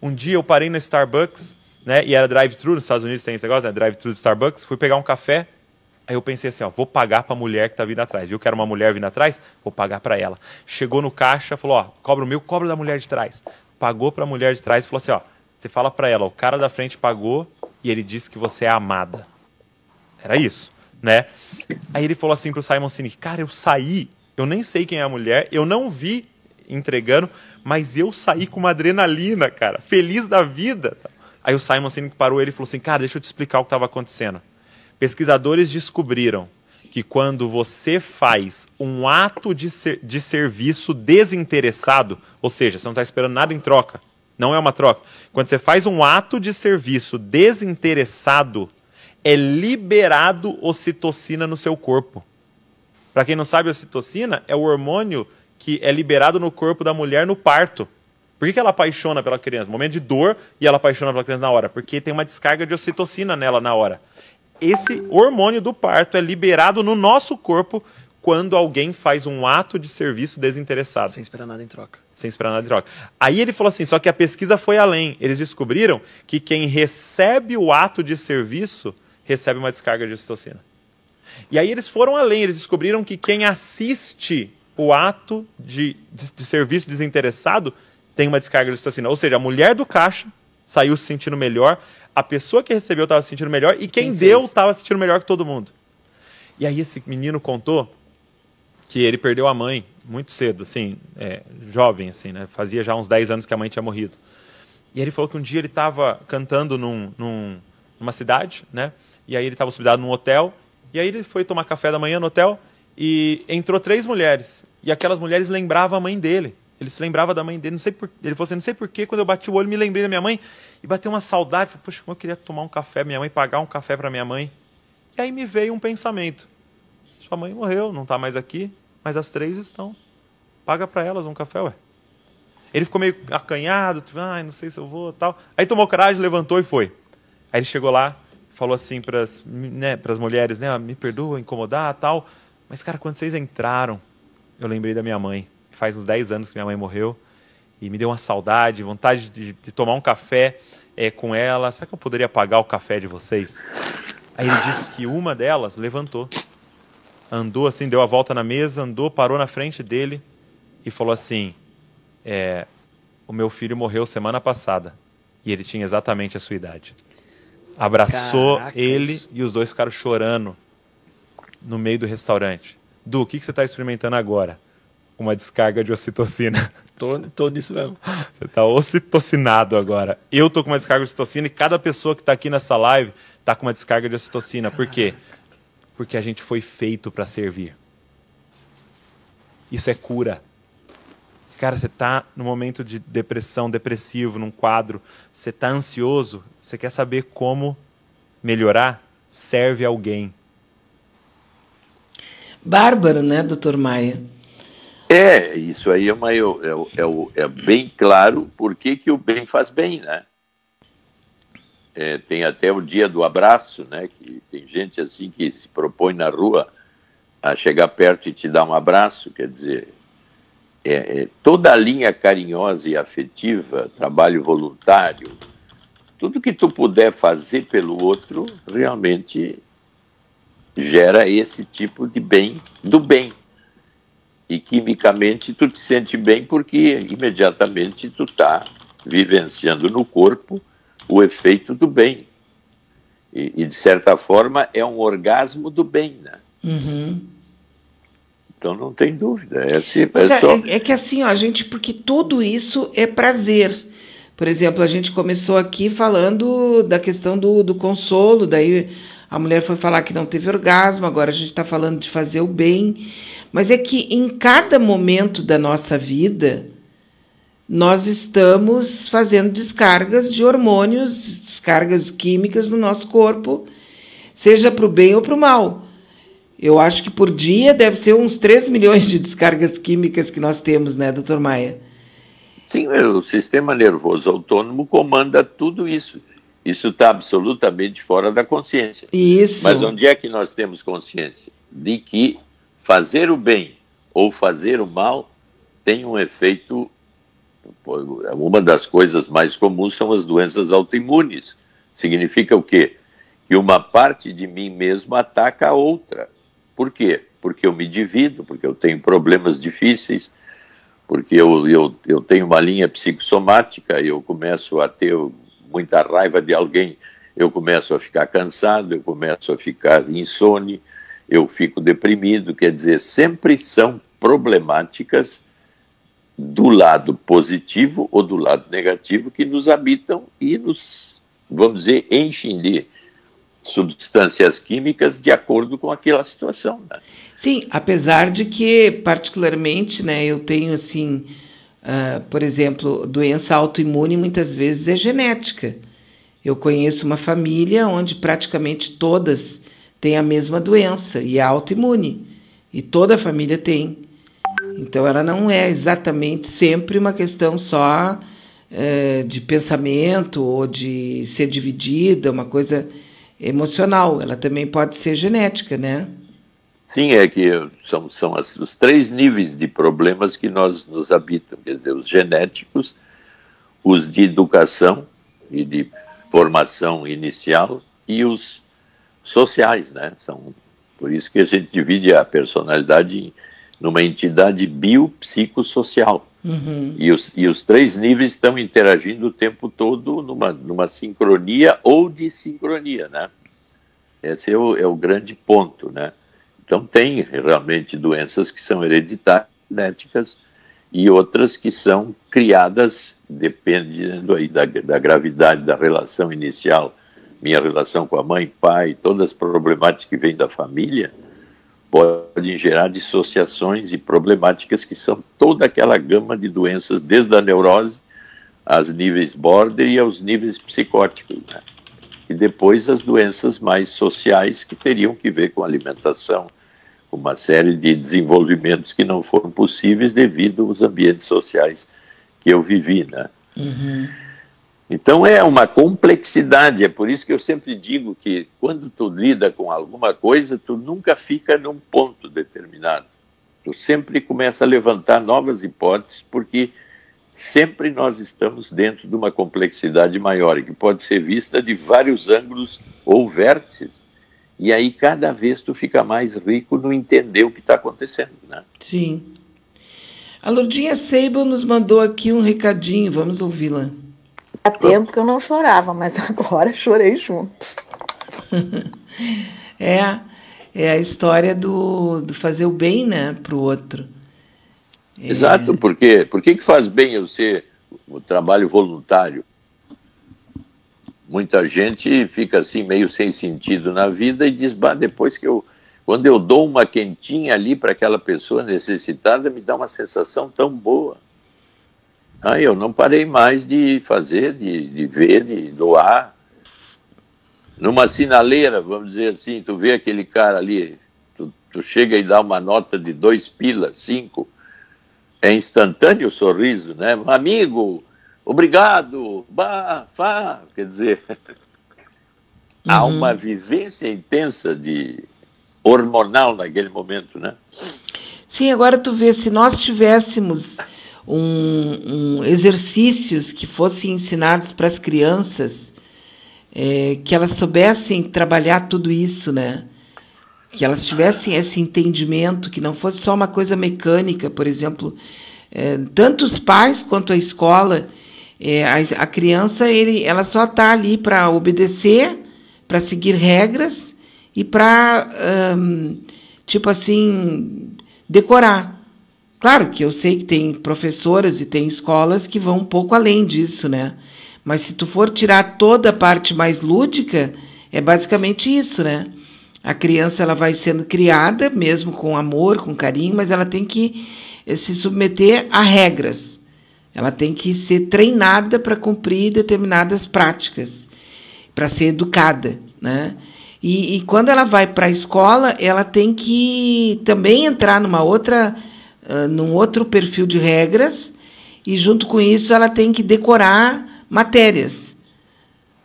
um dia eu parei no Starbucks, né? E era drive-thru, nos Estados Unidos tem esse negócio, né? Drive-thru do Starbucks. Fui pegar um café, Aí eu pensei assim, ó, vou pagar para a mulher que está vindo atrás. Viu que era uma mulher vindo atrás? Vou pagar para ela. Chegou no caixa, falou, ó, cobra o meu, cobra da mulher de trás pagou para a mulher de trás e falou assim: ó, você fala para ela, o cara da frente pagou e ele disse que você é amada. Era isso, né? Aí ele falou assim pro Simon Sinek: cara, eu saí, eu nem sei quem é a mulher, eu não vi entregando, mas eu saí com uma adrenalina, cara, feliz da vida. Aí o Simon Sinek parou ele e falou assim: Cara, deixa eu te explicar o que estava acontecendo. Pesquisadores descobriram que quando você faz um ato de, ser, de serviço desinteressado, ou seja, você não está esperando nada em troca, não é uma troca. Quando você faz um ato de serviço desinteressado, é liberado ocitocina no seu corpo. Para quem não sabe, ocitocina é o hormônio que é liberado no corpo da mulher no parto. Por que, que ela apaixona pela criança? Momento de dor e ela apaixona pela criança na hora? Porque tem uma descarga de ocitocina nela na hora. Esse hormônio do parto é liberado no nosso corpo quando alguém faz um ato de serviço desinteressado. Sem esperar nada em troca. Sem esperar nada em troca. Aí ele falou assim: só que a pesquisa foi além. Eles descobriram que quem recebe o ato de serviço recebe uma descarga de ocitocina. E aí eles foram além, eles descobriram que quem assiste o ato de, de, de serviço desinteressado tem uma descarga de ocitocina. Ou seja, a mulher do caixa saiu se sentindo melhor, a pessoa que recebeu estava se sentindo melhor e quem, quem deu estava se sentindo melhor que todo mundo. E aí esse menino contou que ele perdeu a mãe muito cedo, assim, é, jovem, assim, né? Fazia já uns 10 anos que a mãe tinha morrido. E ele falou que um dia ele estava cantando num, num, numa cidade, né? E aí ele estava hospedado num hotel. E aí ele foi tomar café da manhã no hotel e entrou três mulheres. E aquelas mulheres lembravam a mãe dele. Ele se lembrava da mãe dele. Não sei por, ele falou assim, não sei porquê, quando eu bati o olho, me lembrei da minha mãe. E bateu uma saudade. Falei, Poxa, como eu queria tomar um café minha mãe, pagar um café para minha mãe. E aí me veio um pensamento. Sua mãe morreu, não está mais aqui, mas as três estão. Paga para elas um café, ué. Ele ficou meio acanhado, tipo, ah, não sei se eu vou, tal. Aí tomou coragem, levantou e foi. Aí ele chegou lá, falou assim para as né, mulheres, né, me perdoa incomodar, tal. Mas cara, quando vocês entraram, eu lembrei da minha mãe. Faz uns 10 anos que minha mãe morreu e me deu uma saudade, vontade de, de tomar um café é, com ela. Será que eu poderia pagar o café de vocês? Aí ele disse que uma delas levantou, andou assim, deu a volta na mesa, andou, parou na frente dele e falou assim: é, O meu filho morreu semana passada e ele tinha exatamente a sua idade. Abraçou Caracas. ele e os dois ficaram chorando no meio do restaurante. Du, o que, que você está experimentando agora? Uma descarga de ocitocina. (laughs) Tô, tô nisso mesmo. Você está ocitocinado agora. Eu tô com uma descarga de ocitocina e cada pessoa que está aqui nessa live está com uma descarga de ocitocina. Por quê? Porque a gente foi feito para servir. Isso é cura. Cara, você está no momento de depressão, depressivo, num quadro, você está ansioso, você quer saber como melhorar? Serve alguém. Bárbaro, né, doutor Maia? É, isso aí é, uma, é, é, é bem claro por que, que o bem faz bem, né? É, tem até o dia do abraço, né? Que tem gente assim que se propõe na rua a chegar perto e te dar um abraço, quer dizer, é, é, toda a linha carinhosa e afetiva, trabalho voluntário, tudo que tu puder fazer pelo outro, realmente gera esse tipo de bem do bem. E quimicamente tu te sente bem porque imediatamente tu está vivenciando no corpo o efeito do bem. E, e, de certa forma é um orgasmo do bem, né? Uhum. Então não tem dúvida. É, assim, é, só... é, é que assim, ó, a gente, porque tudo isso é prazer. Por exemplo, a gente começou aqui falando da questão do, do consolo, daí a mulher foi falar que não teve orgasmo, agora a gente está falando de fazer o bem. Mas é que em cada momento da nossa vida, nós estamos fazendo descargas de hormônios, descargas químicas no nosso corpo, seja para o bem ou para o mal. Eu acho que por dia deve ser uns 3 milhões de descargas químicas que nós temos, né, doutor Maia? Sim, o sistema nervoso autônomo comanda tudo isso. Isso está absolutamente fora da consciência. Isso. Mas onde é que nós temos consciência? De que fazer o bem ou fazer o mal tem um efeito. Uma das coisas mais comuns são as doenças autoimunes. Significa o quê? Que uma parte de mim mesmo ataca a outra. Por quê? Porque eu me divido, porque eu tenho problemas difíceis, porque eu, eu, eu tenho uma linha psicossomática e eu começo a ter muita raiva de alguém, eu começo a ficar cansado, eu começo a ficar insone, eu fico deprimido. Quer dizer, sempre são problemáticas do lado positivo ou do lado negativo que nos habitam e nos vamos dizer, enchem de substâncias químicas de acordo com aquela situação. Né? Sim, apesar de que, particularmente, né, eu tenho assim, uh, por exemplo, doença autoimune muitas vezes é genética. Eu conheço uma família onde praticamente todas têm a mesma doença e é autoimune, e toda a família tem. Então, ela não é exatamente sempre uma questão só uh, de pensamento ou de ser dividida, uma coisa emocional. Ela também pode ser genética, né? Sim, é que são, são as, os três níveis de problemas que nós nos habitam, quer dizer, os genéticos, os de educação e de formação inicial e os sociais, né? São por isso que a gente divide a personalidade numa entidade biopsicossocial. Uhum. E, os, e os três níveis estão interagindo o tempo todo numa, numa sincronia ou dissincronia, né? Esse é o, é o grande ponto, né? Então, tem realmente doenças que são hereditárias, genéticas, e outras que são criadas, dependendo aí da, da gravidade da relação inicial, minha relação com a mãe, pai, todas as problemáticas que vêm da família, podem gerar dissociações e problemáticas que são toda aquela gama de doenças, desde a neurose aos níveis border e aos níveis psicóticos. Né? E depois as doenças mais sociais que teriam que ver com alimentação, uma série de desenvolvimentos que não foram possíveis devido aos ambientes sociais que eu vivi, né? Uhum. Então é uma complexidade, é por isso que eu sempre digo que quando tu lida com alguma coisa, tu nunca fica num ponto determinado. Tu sempre começa a levantar novas hipóteses, porque sempre nós estamos dentro de uma complexidade maior, que pode ser vista de vários ângulos ou vértices. E aí cada vez tu fica mais rico no entender o que está acontecendo, né? Sim. A Lourdinha Seibo nos mandou aqui um recadinho, vamos ouvi-la. Há tempo que eu não chorava, mas (laughs) agora chorei junto. (laughs) é, é a história do, do fazer o bem, né, para o outro. É... Exato, porque por que faz bem eu ser o trabalho voluntário? Muita gente fica assim meio sem sentido na vida e diz, bah, depois que eu, quando eu dou uma quentinha ali para aquela pessoa necessitada, me dá uma sensação tão boa. Aí eu não parei mais de fazer, de, de ver, de doar. Numa sinaleira, vamos dizer assim, tu vê aquele cara ali, tu, tu chega e dá uma nota de dois pilas, cinco, é instantâneo o sorriso, né? Amigo, obrigado, bah, fá, quer dizer, uhum. há uma vivência intensa de hormonal naquele momento, né? Sim, agora tu vê, se nós tivéssemos um, um exercícios que fossem ensinados para as crianças, é, que elas soubessem trabalhar tudo isso, né? Que elas tivessem esse entendimento, que não fosse só uma coisa mecânica, por exemplo, é, tanto os pais quanto a escola é, a, a, criança ele, ela só está ali para obedecer, para seguir regras e para, tipo assim, decorar. Claro que eu sei que tem professoras e tem escolas que vão um pouco além disso, né? Mas se tu for tirar toda a parte mais lúdica, é basicamente isso, né? A criança ela vai sendo criada, mesmo com amor, com carinho, mas ela tem que eh, se submeter a regras. Ela tem que ser treinada para cumprir determinadas práticas, para ser educada, né? E, e quando ela vai para a escola, ela tem que também entrar numa outra, uh, num outro perfil de regras, e junto com isso ela tem que decorar matérias,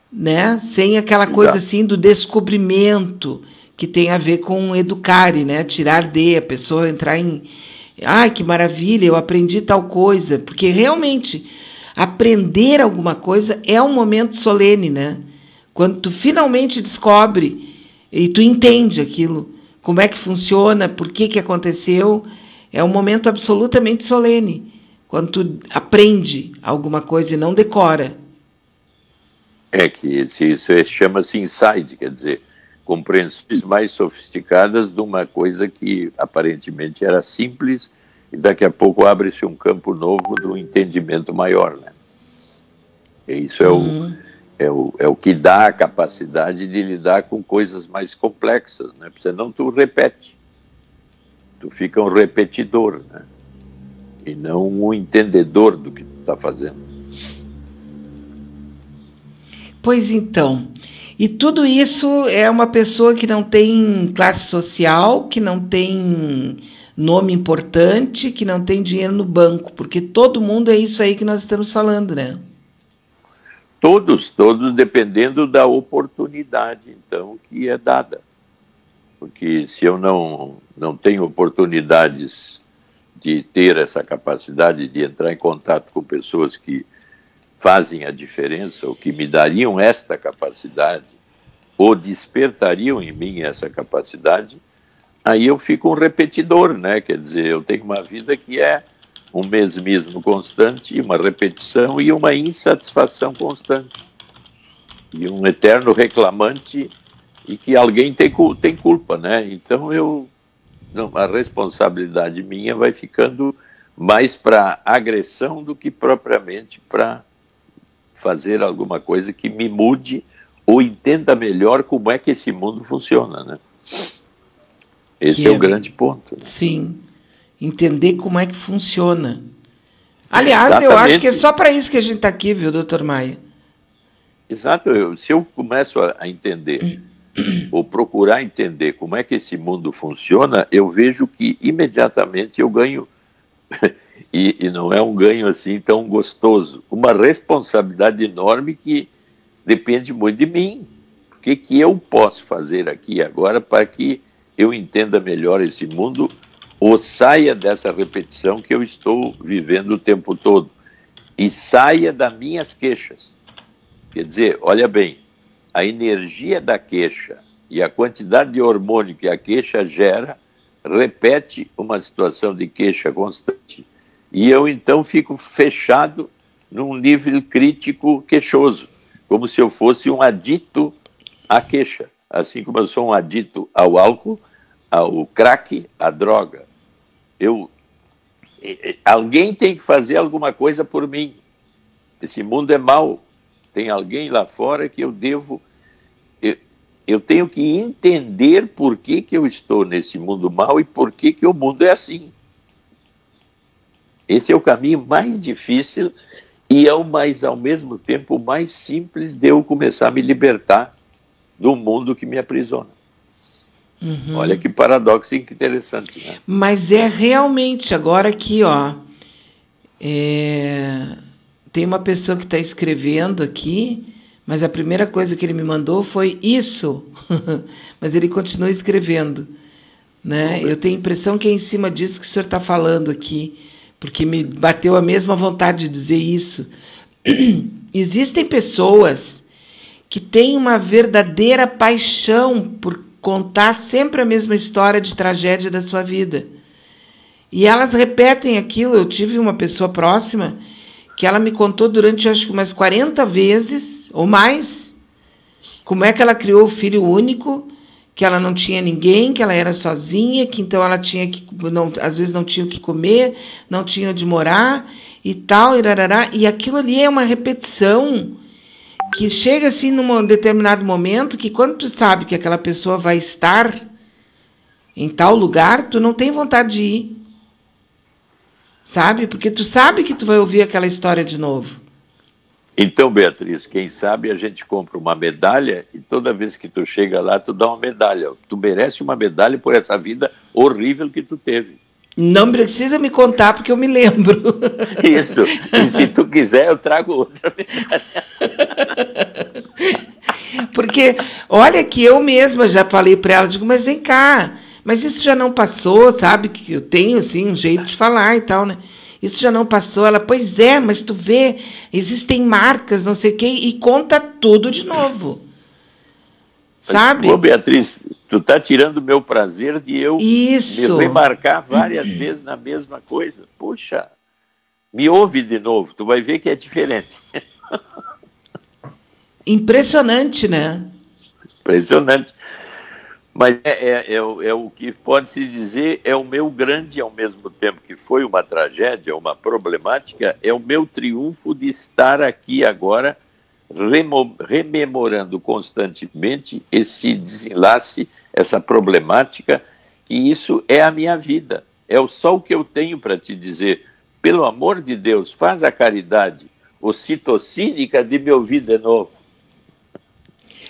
né? Sem aquela coisa assim do descobrimento que tem a ver com educare, né? Tirar de a pessoa entrar em Ai, que maravilha, eu aprendi tal coisa. Porque realmente, aprender alguma coisa é um momento solene, né? Quando tu finalmente descobre e tu entende aquilo, como é que funciona, por que, que aconteceu, é um momento absolutamente solene. Quando tu aprende alguma coisa e não decora. É que isso chama-se insight, quer dizer, compreensões mais sofisticadas de uma coisa que aparentemente era simples e daqui a pouco abre-se um campo novo do entendimento maior, né? E isso é o, uhum. é o, é o que dá a capacidade de lidar com coisas mais complexas, né? Porque senão tu repete. Tu fica um repetidor, né? E não um entendedor do que tu está fazendo. Pois então. E tudo isso é uma pessoa que não tem classe social, que não tem nome importante, que não tem dinheiro no banco, porque todo mundo é isso aí que nós estamos falando, né? Todos, todos dependendo da oportunidade, então, que é dada. Porque se eu não, não tenho oportunidades de ter essa capacidade de entrar em contato com pessoas que fazem a diferença, ou que me dariam esta capacidade, ou despertariam em mim essa capacidade, aí eu fico um repetidor, né? Quer dizer, eu tenho uma vida que é um mesmismo constante, uma repetição e uma insatisfação constante. E um eterno reclamante e que alguém tem, tem culpa, né? Então eu não, a responsabilidade minha vai ficando mais para agressão do que propriamente para fazer alguma coisa que me mude ou entenda melhor como é que esse mundo funciona, né? Esse é, é- o grande ponto. Sim. Entender como é que funciona. Aliás, eu Exatamente. acho que é só para isso que a gente está aqui, viu, doutor Maia? Exato. Eu, se eu começo a, a entender, (clears throat) ou procurar entender como é que esse mundo funciona, eu vejo que imediatamente eu ganho, (laughs) e, e não é um ganho assim tão gostoso, uma responsabilidade enorme que depende muito de mim. O que, que eu posso fazer aqui agora para que eu entenda melhor esse mundo ou saia dessa repetição que eu estou vivendo o tempo todo e saia das minhas queixas. Quer dizer, olha bem, a energia da queixa e a quantidade de hormônio que a queixa gera repete uma situação de queixa constante. E eu então fico fechado num nível crítico queixoso, como se eu fosse um adito à queixa, assim como eu sou um adito ao álcool, ao crack, à droga. Eu alguém tem que fazer alguma coisa por mim. Esse mundo é mau. Tem alguém lá fora que eu devo. Eu, eu tenho que entender por que, que eu estou nesse mundo mau e por que, que o mundo é assim. Esse é o caminho mais difícil e é o mais, ao mesmo tempo, o mais simples de eu começar a me libertar do mundo que me aprisiona. Uhum. Olha que paradoxo interessante, né? Mas é realmente, agora aqui, ó. é, Tem uma pessoa que está escrevendo aqui, mas a primeira coisa que ele me mandou foi isso. (laughs) mas ele continua escrevendo. Né? Eu tenho a impressão que é em cima disso que o senhor está falando aqui, porque me bateu a mesma vontade de dizer isso. (clears throat) Existem pessoas que têm uma verdadeira paixão por contar sempre a mesma história de tragédia da sua vida. E elas repetem aquilo. Eu tive uma pessoa próxima que ela me contou durante acho que umas 40 vezes ou mais como é que ela criou o filho único, que ela não tinha ninguém, que ela era sozinha, que então ela tinha que não, às vezes não tinha o que comer, não tinha onde morar e tal, irarará, e aquilo ali é uma repetição que chega assim num determinado momento que quando tu sabe que aquela pessoa vai estar em tal lugar, tu não tem vontade de ir. Sabe? Porque tu sabe que tu vai ouvir aquela história de novo. Então, Beatriz, quem sabe a gente compra uma medalha e toda vez que tu chega lá, tu dá uma medalha. Tu merece uma medalha por essa vida horrível que tu teve. Não precisa me contar porque eu me lembro. (laughs) Isso. E se tu quiser, eu trago outra medalha. (laughs) Porque, olha que eu mesma já falei para ela, digo, mas vem cá, mas isso já não passou, sabe? Que eu tenho, assim, um jeito de falar e tal, né? Isso já não passou. Ela, pois é, mas tu vê, existem marcas, não sei o quê, e conta tudo de novo. Sabe? Ô, Beatriz, tu tá tirando o meu prazer de eu Isso. me remarcar várias vezes na mesma coisa. Puxa, me ouve de novo, tu vai ver que é diferente. Impressionante, né? Impressionante. Mas é, é, é, o- é o que pode se dizer, é o meu grande, ao mesmo tempo que foi uma tragédia, uma problemática, é o meu triunfo de estar aqui agora rememorando constantemente esse desenlace, essa problemática, que isso é a minha vida. É só o que eu tenho para te dizer. Pelo amor de Deus, faz a caridade ocitocínica de me ouvir de novo.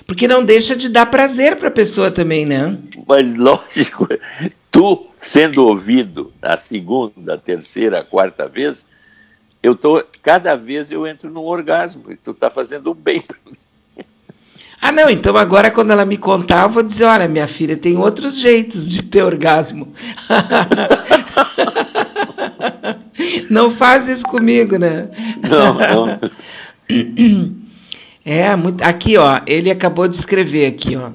Porque não deixa de dar prazer para a pessoa também, né? Mas (laughs) lógico, tu sendo ouvido a segunda, a terceira, a quarta vez, eu tô cada vez eu entro num orgasmo e tu tá fazendo um bem para mim. Ah, não, então agora quando ela me contar, eu vou dizer, olha, minha filha, tem outros jeitos de ter orgasmo. (laughs) não faz isso comigo, né? Não, não. (laughs) É, muito, aqui, ó, ele acabou de escrever aqui, ó.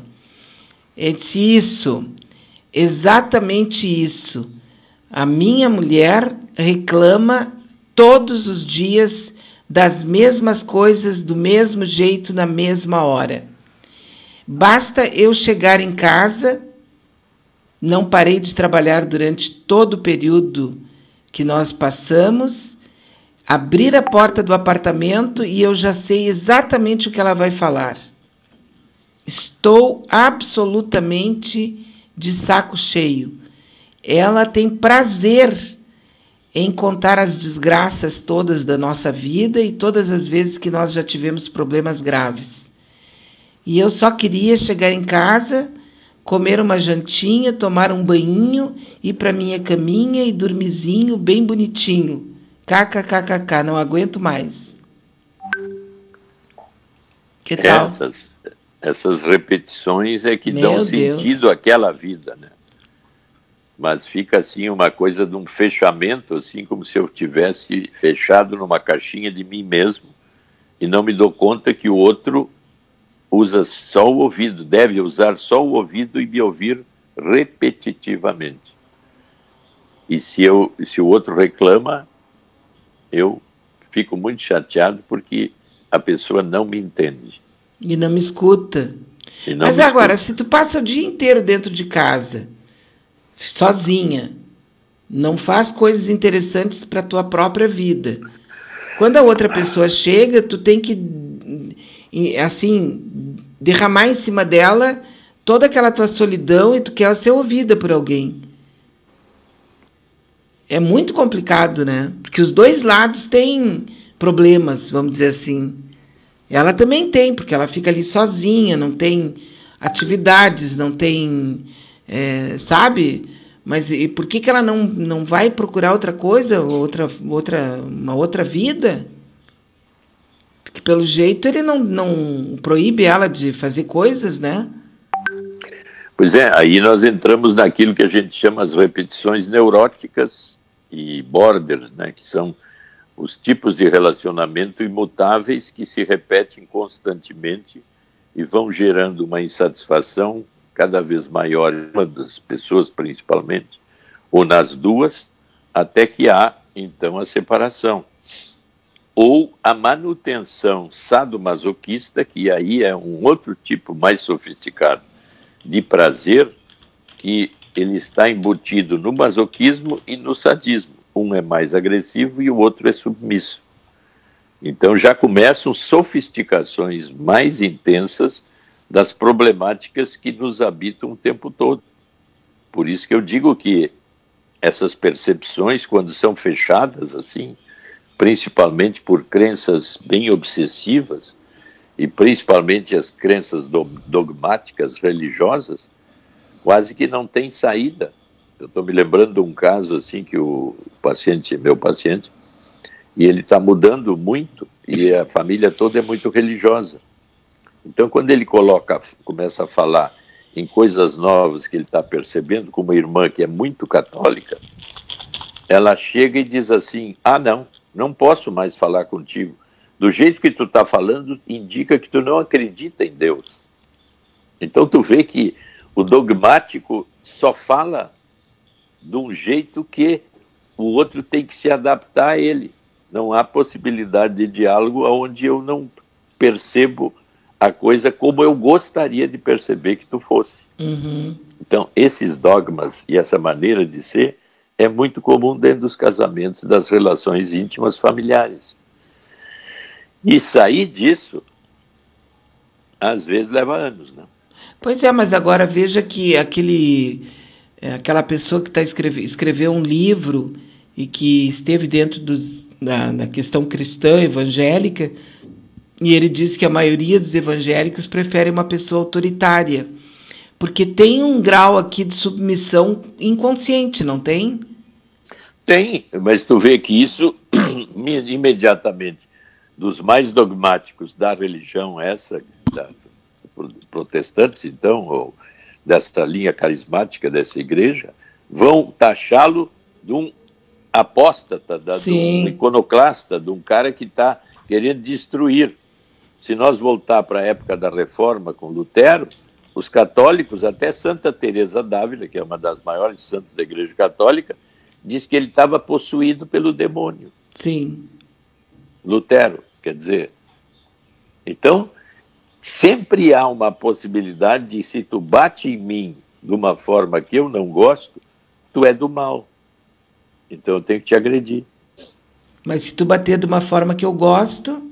Ele disse isso, exatamente isso. A minha mulher reclama todos os dias das mesmas coisas, do mesmo jeito, na mesma hora. Basta eu chegar em casa, não parei de trabalhar durante todo o período que nós passamos, abrir a porta do apartamento e eu já sei exatamente o que ela vai falar. Estou absolutamente de saco cheio. Ela tem prazer em contar as desgraças todas da nossa vida e todas as vezes que nós já tivemos problemas graves. E eu só queria chegar em casa, comer uma jantinha, tomar um banhinho, ir para minha caminha e dormizinho bem bonitinho. KKKKK, não aguento mais. Que tal? Essas, essas repetições é que Meu dão Deus. sentido àquela vida, né? Mas fica assim uma coisa de um fechamento, assim como se eu tivesse fechado numa caixinha de mim mesmo e não me dou conta que o outro usa só o ouvido, deve usar só o ouvido e me ouvir repetitivamente. E se, eu, se o outro reclama, eu fico muito chateado porque a pessoa não me entende. E não me escuta. Não Mas me agora, escuta. se tu passa o dia inteiro dentro de casa, sozinha, não faz coisas interessantes para tua própria vida. Quando a outra pessoa chega, tu tem que assim derramar em cima dela toda aquela tua solidão e tu quer ser ouvida por alguém. É muito complicado, né? Porque os dois lados têm problemas, vamos dizer assim. Ela também tem, porque ela fica ali sozinha, não tem atividades, não tem. é, sabe? Mas e por que, que ela não, não vai procurar outra coisa, outra, outra, uma outra vida? Porque pelo jeito ele não, não proíbe ela de fazer coisas, né? Pois é, aí nós entramos naquilo que a gente chama as repetições neuróticas e borders, né, que são os tipos de relacionamento imutáveis que se repetem constantemente e vão gerando uma insatisfação cada vez maior, em uma das pessoas principalmente, ou nas duas, até que há então a separação. Ou a manutenção sadomasoquista, que aí é um outro tipo mais sofisticado de prazer, que ele está embutido no masoquismo e no sadismo. Um é mais agressivo e o outro é submisso. Então já começam sofisticações mais intensas das problemáticas que nos habitam o tempo todo. Por isso que eu digo que essas percepções, quando são fechadas assim, principalmente por crenças bem obsessivas, e principalmente as crenças do- dogmáticas religiosas, quase que não tem saída. Eu estou me lembrando de um caso assim que o paciente, meu paciente, e ele está mudando muito e a família toda é muito religiosa. Então, quando ele coloca, começa a falar em coisas novas que ele está percebendo, com uma irmã que é muito católica, ela chega e diz assim: Ah, não, não posso mais falar contigo. Do jeito que tu está falando, indica que tu não acredita em Deus. Então, tu vê que o dogmático só fala de um jeito que o outro tem que se adaptar a ele. Não há possibilidade de diálogo onde eu não percebo a coisa como eu gostaria de perceber que tu fosse. Uhum. Então, esses dogmas e essa maneira de ser é muito comum dentro dos casamentos, das relações íntimas familiares. E sair disso às vezes leva anos, né? Pois é, mas agora veja que aquele, é, aquela pessoa que tá escreve, escreveu um livro e que esteve dentro dos, da, da questão cristã, evangélica, e ele diz que a maioria dos evangélicos prefere uma pessoa autoritária, porque tem um grau aqui de submissão inconsciente, não tem? Tem, mas tu vê que isso (clears throat) imediatamente dos mais dogmáticos da religião essa da, protestantes então ou dessa linha carismática dessa igreja vão taxá-lo de um apóstata, da, de um iconoclasta, de um cara que está querendo destruir. Se nós voltar para a época da Reforma com Lutero, os católicos, até Santa Teresa d'Ávila, que é uma das maiores santas da Igreja Católica, diz que ele estava possuído pelo demônio. Sim. Lutero, quer dizer. Então, sempre há uma possibilidade de se tu bate em mim de uma forma que eu não gosto, tu é do mal. Então eu tenho que te agredir. Mas se tu bater de uma forma que eu gosto.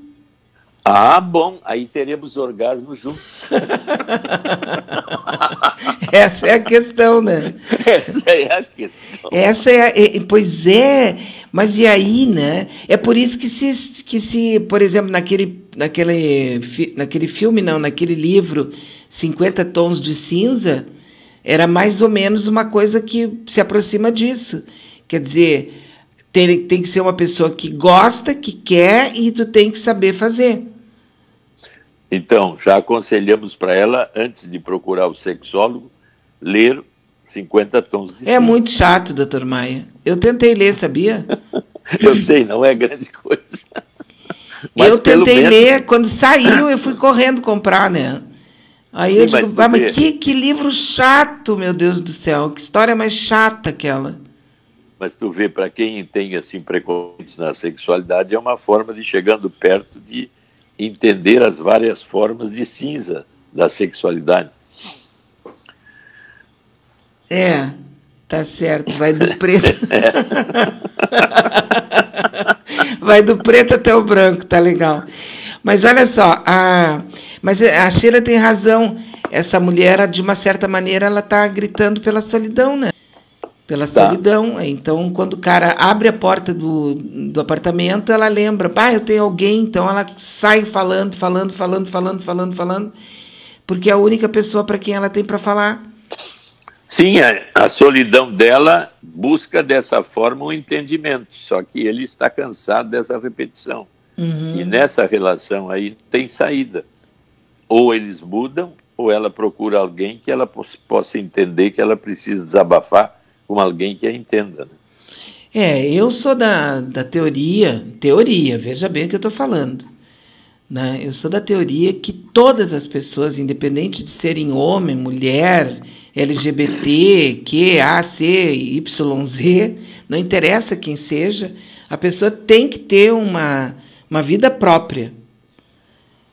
Ah, bom, aí teremos orgasmo juntos. (laughs) Essa é a questão, né? (laughs) Essa é a questão. Essa é, a, é, pois é, mas e aí, né? É por isso que se, que se por exemplo, naquele, naquele, naquele filme, não, naquele livro, 50 Tons de Cinza, era mais ou menos uma coisa que se aproxima disso. Quer dizer, tem, tem que ser uma pessoa que gosta, que quer e tu tem que saber fazer. Então, já aconselhamos para ela, antes de procurar o sexólogo, ler 50 tons de É cinza. muito chato, doutor Maia. Eu tentei ler, sabia? (laughs) eu sei, não é grande coisa. (laughs) Mas eu tentei menos... ler, quando saiu, eu fui correndo comprar, né? Aí Sim, eu digo, mas, ah, mas que, que livro chato, meu Deus do céu, que história mais chata aquela. Mas tu vê, para quem tem assim preconceitos na sexualidade, é uma forma de chegando perto de entender as várias formas de cinza da sexualidade. É, tá certo, vai do preto. (laughs) vai do preto até o branco, tá legal. Mas olha só, a, mas a Sheila tem razão. Essa mulher, de uma certa maneira, ela está gritando pela solidão, né? Pela tá. solidão. Então, quando o cara abre a porta do, do apartamento, ela lembra, pá, eu tenho alguém. Então, ela sai falando, falando, falando, falando, falando, falando, porque é a única pessoa para quem ela tem para falar. Sim, a, a, solidão dela busca dessa forma um entendimento, só que ele está cansado dessa repetição. Uhum. E nessa relação aí tem saída. Ou eles mudam, ou ela procura alguém que ela possa entender que ela precisa desabafar com alguém que a entenda. Né? É, eu sou da, da teoria, teoria, veja bem o que eu estou falando. Né? Eu sou da teoria que todas as pessoas, independente de serem homem, mulher, LGBT, Q, A, C, Y, Z, não interessa quem seja, a pessoa tem que ter uma, uma vida própria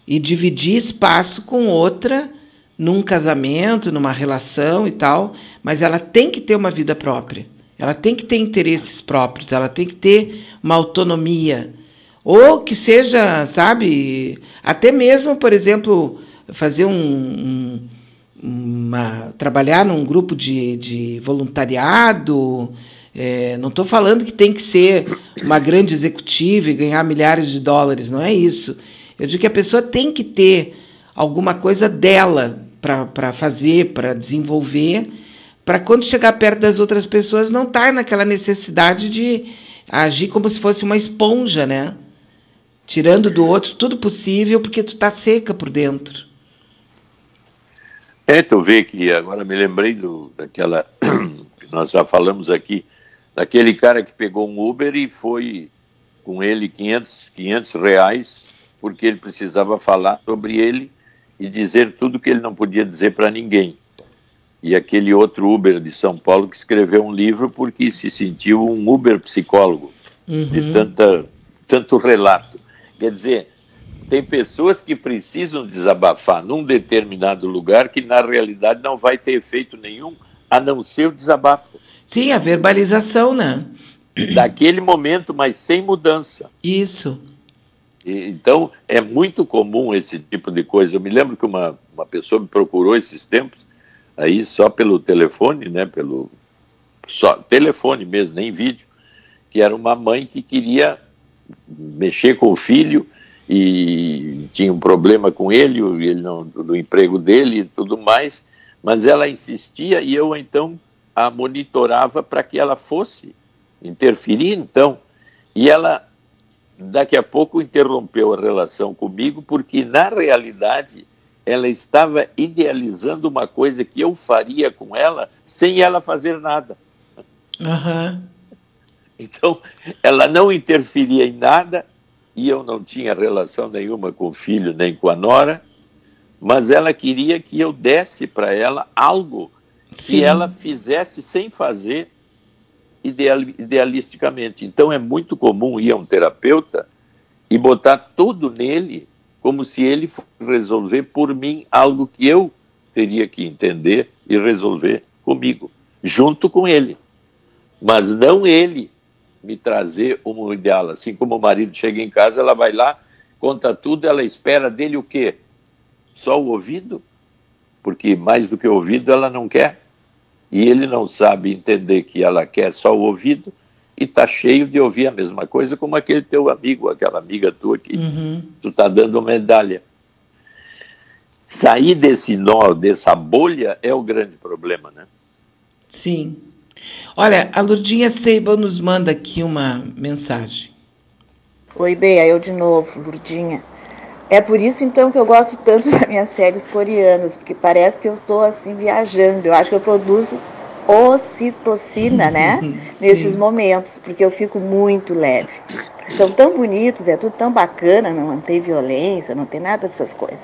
e dividir espaço com outra num casamento, numa relação e tal, mas ela tem que ter uma vida própria. Ela tem que ter interesses próprios, ela tem que ter uma autonomia. Ou que seja, sabe, até mesmo, por exemplo, fazer um, um uma, trabalhar num grupo de, de voluntariado. É, não estou falando que tem que ser uma grande executiva e ganhar milhares de dólares, não é isso. Eu digo que a pessoa tem que ter alguma coisa dela para fazer, para desenvolver, para quando chegar perto das outras pessoas não estar naquela necessidade de agir como se fosse uma esponja, né? Tirando do outro tudo possível porque tu tá seca por dentro. É, tu vê que agora me lembrei do, daquela (clears throat) que nós já falamos aqui, daquele cara que pegou um Uber e foi com ele 500, 500 reais porque ele precisava falar sobre ele e dizer tudo que ele não podia dizer para ninguém. E aquele outro Uber de São Paulo que escreveu um livro porque se sentiu um Uber psicólogo uhum. de tanta, tanto relato. Quer dizer, tem pessoas que precisam desabafar num determinado lugar que na realidade não vai ter efeito nenhum a não ser o desabafo. Sim, a verbalização, né? Daquele momento, mas sem mudança. Isso. E, então, é muito comum esse tipo de coisa. Eu me lembro que uma, uma pessoa me procurou esses tempos, aí só pelo telefone, né, pelo só telefone mesmo, nem vídeo, que era uma mãe que queria mexer com o filho e tinha um problema com ele, ele não, do emprego dele e tudo mais, mas ela insistia e eu então a monitorava para que ela fosse interferir então. E ela daqui a pouco interrompeu a relação comigo porque na realidade ela estava idealizando uma coisa que eu faria com ela sem ela fazer nada. Uhum. Então, ela não interferia em nada e eu não tinha relação nenhuma com o filho nem com a nora, mas ela queria que eu desse para ela algo Sim. que ela fizesse sem fazer ideal, idealisticamente. Então, é muito comum ir a um terapeuta e botar tudo nele como se ele fosse resolver por mim algo que eu teria que entender e resolver comigo, junto com ele. Mas não ele me trazer um ideal. Assim como o marido chega em casa, ela vai lá, conta tudo, ela espera dele o quê? Só o ouvido? Porque mais do que o ouvido ela não quer. E ele não sabe entender que ela quer só o ouvido e está cheio de ouvir a mesma coisa como aquele teu amigo, aquela amiga tua que Uhum. tu está dando medalha. Sair desse nó, dessa bolha, é o grande problema, né? Sim. Olha, a Lurdinha Seiba nos manda aqui uma mensagem. Oi, Bea, eu de novo, Lurdinha. É por isso então que eu gosto tanto (laughs) das minhas séries coreanas, porque parece que eu estou assim viajando. Eu acho que eu produzo ocitocina, né? (laughs) Nesses momentos, porque eu fico muito leve. São tão bonitos, é tudo tão bacana, não tem violência, não tem nada dessas coisas.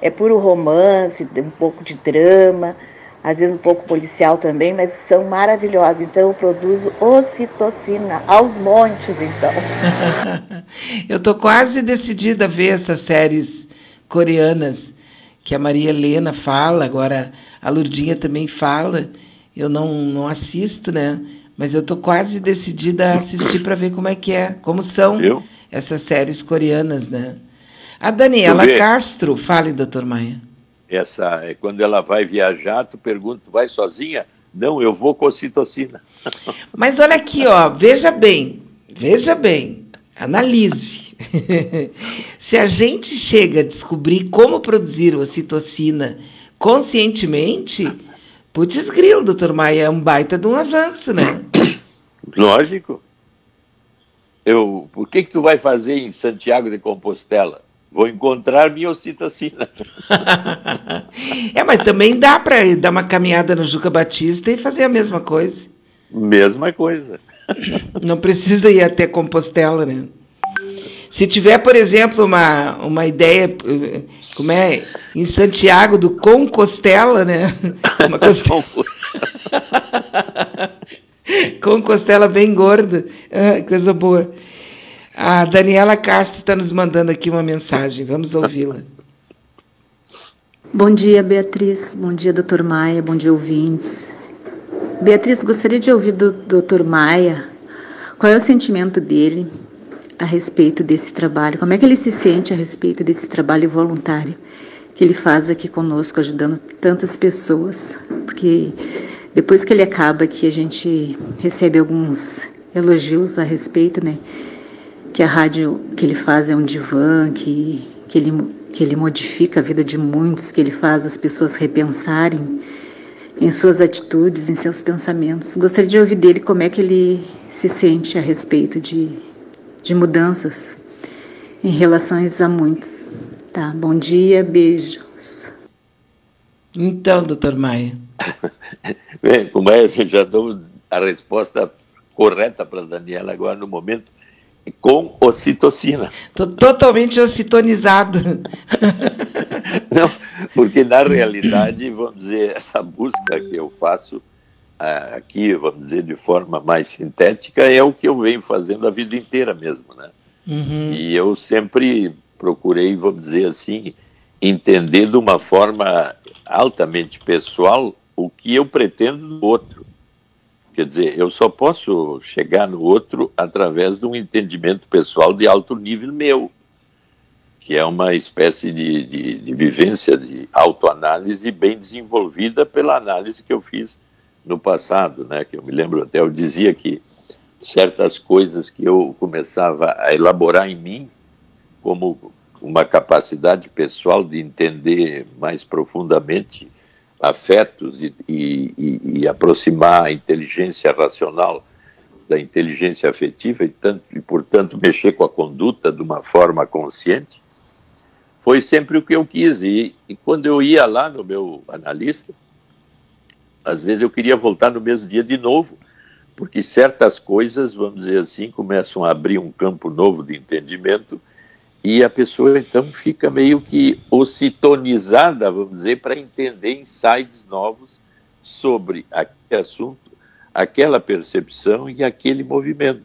É puro romance, um pouco de drama, às vezes um pouco policial também, mas são maravilhosos. Então eu produzo ocitocina aos montes, então. (laughs) Eu tô quase decidida a ver essas séries coreanas que a Maria Helena fala, agora a Lurdinha também fala. Eu não, não assisto, né? Mas eu tô quase decidida a assistir para ver como é que é, como são Viu? essas séries coreanas, né? A Daniela? Castro, fale, doutor Maia. Essa, é quando ela vai viajar, tu pergunta, tu vai sozinha? Não, eu vou com ocitocina. (laughs) Mas olha aqui, ó, veja bem, veja bem, analise. (laughs) Se a gente chega a descobrir como produzir ocitocina conscientemente, putz grilo, doutor Maia, é um baita de um avanço, né? (coughs) Lógico. Eu, o que que tu vai fazer em Santiago de Compostela? Vou encontrar minha ocitocina. (laughs) É, mas também dá para dar uma caminhada no Juca Batista e fazer a mesma coisa. Mesma coisa. (laughs) Não precisa ir até Compostela, né? Se tiver, por exemplo, uma, uma ideia, como é, em Santiago do Compostela, né? (laughs) Uma costela, com costela bem gorda, ah, coisa boa. A Daniela Castro está nos mandando aqui uma mensagem, vamos ouvi-la. Bom dia, Beatriz. Bom dia, doutor Maia. Bom dia, ouvintes. Beatriz, gostaria de ouvir do doutor Maia qual é o sentimento dele a respeito desse trabalho, como é que ele se sente a respeito desse trabalho voluntário que ele faz aqui conosco, ajudando tantas pessoas. Porque depois que ele acaba aqui, a gente recebe alguns elogios a respeito, né? Que a rádio que ele faz é um divã, que, que, ele, que ele modifica a vida de muitos, que ele faz as pessoas repensarem em suas atitudes, em seus pensamentos. Gostaria de ouvir dele como é que ele se sente a respeito de, de mudanças em relações a muitos. Tá, bom dia, beijos. Então, doutor Maia. (laughs) Bem, é, você já deu a resposta correta para a Daniela agora no momento, com ocitocina. Estou totalmente ocitonizado. (laughs) Não, porque na realidade, vamos dizer, essa busca que eu faço ah, aqui, vamos dizer, de forma mais sintética, é o que eu venho fazendo a vida inteira mesmo, né? Uhum. E eu sempre procurei, vamos dizer assim, entender de uma forma altamente pessoal o que eu pretendo do outro. Quer dizer, eu só posso chegar no outro através de um entendimento pessoal de alto nível meu. que é uma espécie de, de, de vivência de autoanálise bem desenvolvida pela análise que eu fiz no passado, né? Que eu me lembro até eu dizia que certas coisas que eu começava a elaborar em mim como uma capacidade pessoal de entender mais profundamente afetos e, e, e, aproximar a inteligência racional da inteligência afetiva e, tanto, e, portanto, mexer com a conduta de uma forma consciente, foi sempre o que eu quis. E, e quando eu ia lá no meu analista, às vezes eu queria voltar no mesmo dia de novo, porque certas coisas, vamos dizer assim, começam a abrir um campo novo de entendimento e a pessoa então fica meio que ocitonizada, vamos dizer, para entender insights novos sobre aquele assunto, aquela percepção e aquele movimento.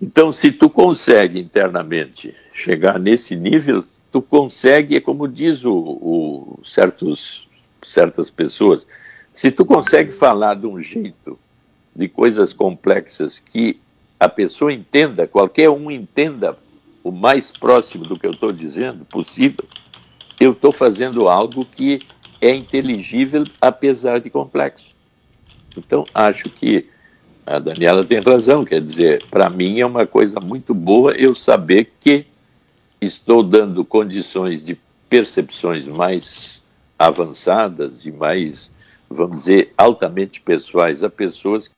Então, se tu consegue internamente chegar nesse nível, tu consegue, é como diz o, o certos, certas pessoas, se tu consegue falar de um jeito de coisas complexas que a pessoa entenda, qualquer um entenda o mais próximo do que eu estou dizendo possível, eu estou fazendo algo que é inteligível apesar de complexo. Então, acho que a Daniela tem razão, quer dizer, para mim é uma coisa muito boa eu saber que estou dando condições de percepções mais avançadas e mais, vamos dizer, altamente pessoais a pessoas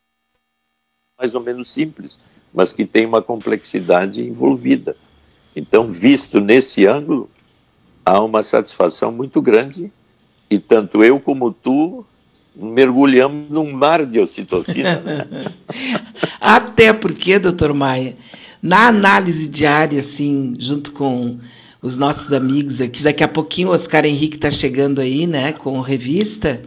mais ou menos simples, mas que têm uma complexidade envolvida. Então, visto nesse ângulo, há uma satisfação muito grande e tanto eu como tu mergulhamos num mar de ocitocina. Né? (laughs) Até porque, doutor Maia, na análise diária, assim, junto com os nossos amigos aqui, daqui a pouquinho o Oscar Henrique está chegando aí, né, com revista,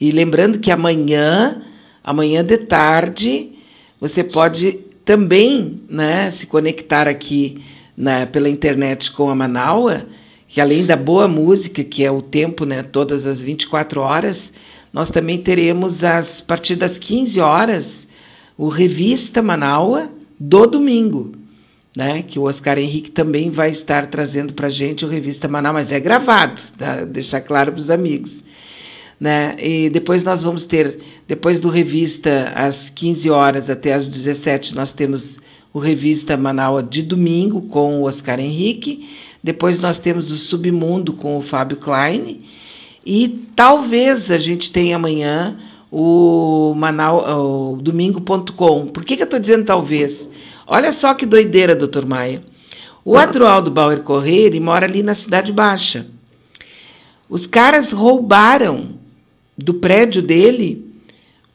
e lembrando que amanhã, amanhã de tarde, você pode também, né, se conectar aqui na, pela internet com a Manaua, que além da boa música, que é o tempo, né, todas as 24 horas, nós também teremos as, a partir das 15 horas o Revista Manaua do domingo, né, que o Oscar Henrique também vai estar trazendo para a gente o Revista Manaus, mas é gravado, tá? deixar claro para os amigos. Né? E depois nós vamos ter, depois do Revista, às 15 horas até às 17, nós temos o Revista Manaus de domingo com o Oscar Henrique. Depois nós temos o Submundo com o Fábio Klein. E talvez a gente tenha amanhã o, Manaus, o domingo.com. Por que, que eu estou dizendo talvez? Olha só que doideira, doutor Maia. O Adroaldo Bauer Correia mora ali na Cidade Baixa. Os caras roubaram do prédio dele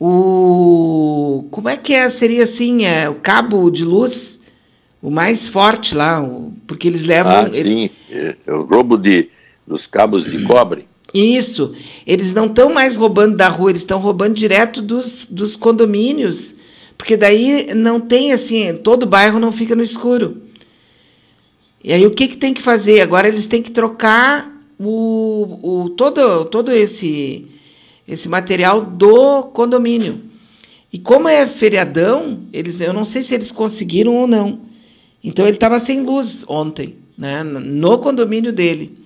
o como é que é, seria assim, é, o cabo de luz, o mais forte lá, o, porque eles levam. Ah, sim, é, é o roubo de, dos cabos de cobre. Isso, eles não estão mais roubando da rua, eles estão roubando direto dos, dos condomínios, porque daí não tem assim, todo bairro não fica no escuro. E aí o que, que tem que fazer? Agora eles têm que trocar o, o todo, todo esse esse material do condomínio. E como é feriadão, eles, eu não sei se eles conseguiram ou não. Então ele estava sem luz ontem, né, no condomínio dele,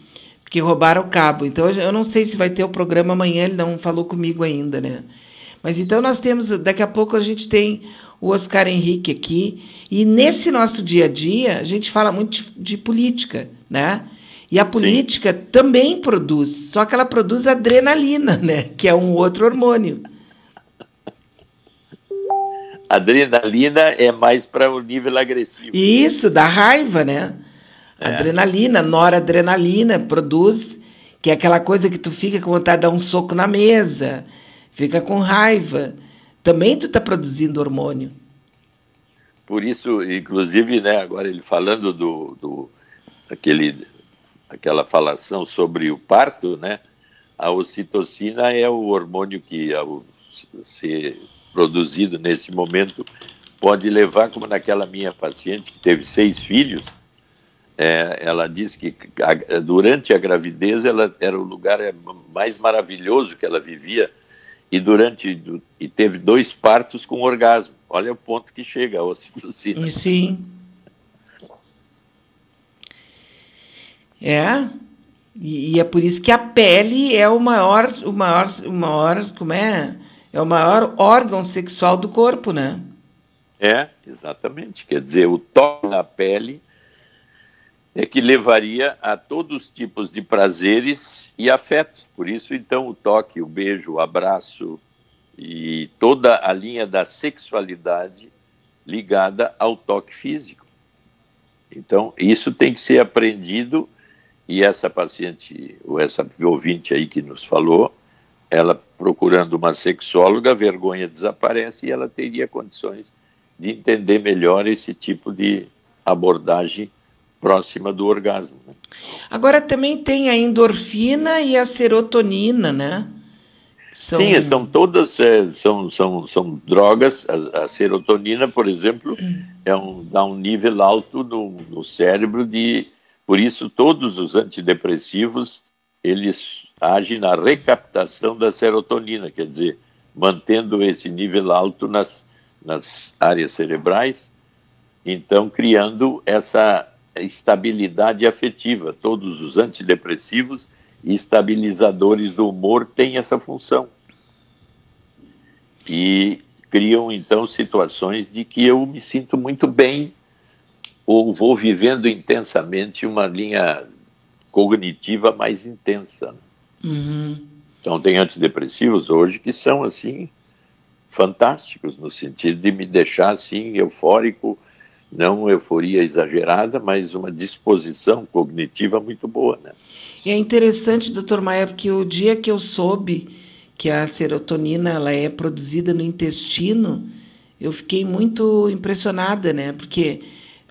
porque roubaram o cabo. Então eu não sei se vai ter o programa amanhã, ele não falou comigo ainda, né? Mas então nós temos, daqui a pouco a gente tem o Oscar Henrique aqui, e nesse nosso dia a dia a gente fala muito de, de política, né? E a política Sim. também produz, só que ela produz adrenalina, né? Que é um outro hormônio. Adrenalina é mais para o nível agressivo. Isso, da raiva, né? É. Adrenalina, noradrenalina, produz, que é aquela coisa que tu fica com vontade de dar um soco na mesa, fica com raiva. Também tu está produzindo hormônio. Por isso, inclusive, né, agora ele falando do, do aquele aquela falação sobre o parto, né? A ocitocina é o hormônio que, ao ser produzido nesse momento, pode levar, como naquela minha paciente que teve seis filhos, é, ela disse que a, durante a gravidez ela era o lugar mais maravilhoso que ela vivia e durante e teve dois partos com orgasmo. Olha o ponto que chega a ocitocina. Sim. É. E, e é por isso que a pele é o maior, o maior, o maior, como é? É o maior órgão sexual do corpo, né? É, exatamente. Quer dizer, o toque na pele é que levaria a todos os tipos de prazeres e afetos. Por isso, então, o toque, o beijo, o abraço e toda a linha da sexualidade ligada ao toque físico. Então, isso tem que ser aprendido e essa paciente, ou essa ouvinte aí que nos falou, ela procurando uma sexóloga, a vergonha desaparece e ela teria condições de entender melhor esse tipo de abordagem próxima do orgasmo. Né? Agora também tem a endorfina e a serotonina, né? São... Sim, são todas é, são, são, são drogas. A, a serotonina, por exemplo, é um, dá um nível alto no, no cérebro de. Por isso, todos os antidepressivos eles agem na recaptação da serotonina, quer dizer, mantendo esse nível alto nas, nas áreas cerebrais, então criando essa estabilidade afetiva. Todos os antidepressivos e estabilizadores do humor têm essa função. E criam então situações de que eu me sinto muito bem ou vou vivendo intensamente uma linha cognitiva mais intensa. Uhum. Então tem antidepressivos hoje que são assim fantásticos no sentido de me deixar assim eufórico, não euforia exagerada, mas uma disposição cognitiva muito boa, né? E é interessante, doutor Maia, porque o dia que eu soube que a serotonina ela é produzida no intestino, eu fiquei muito impressionada, né? Porque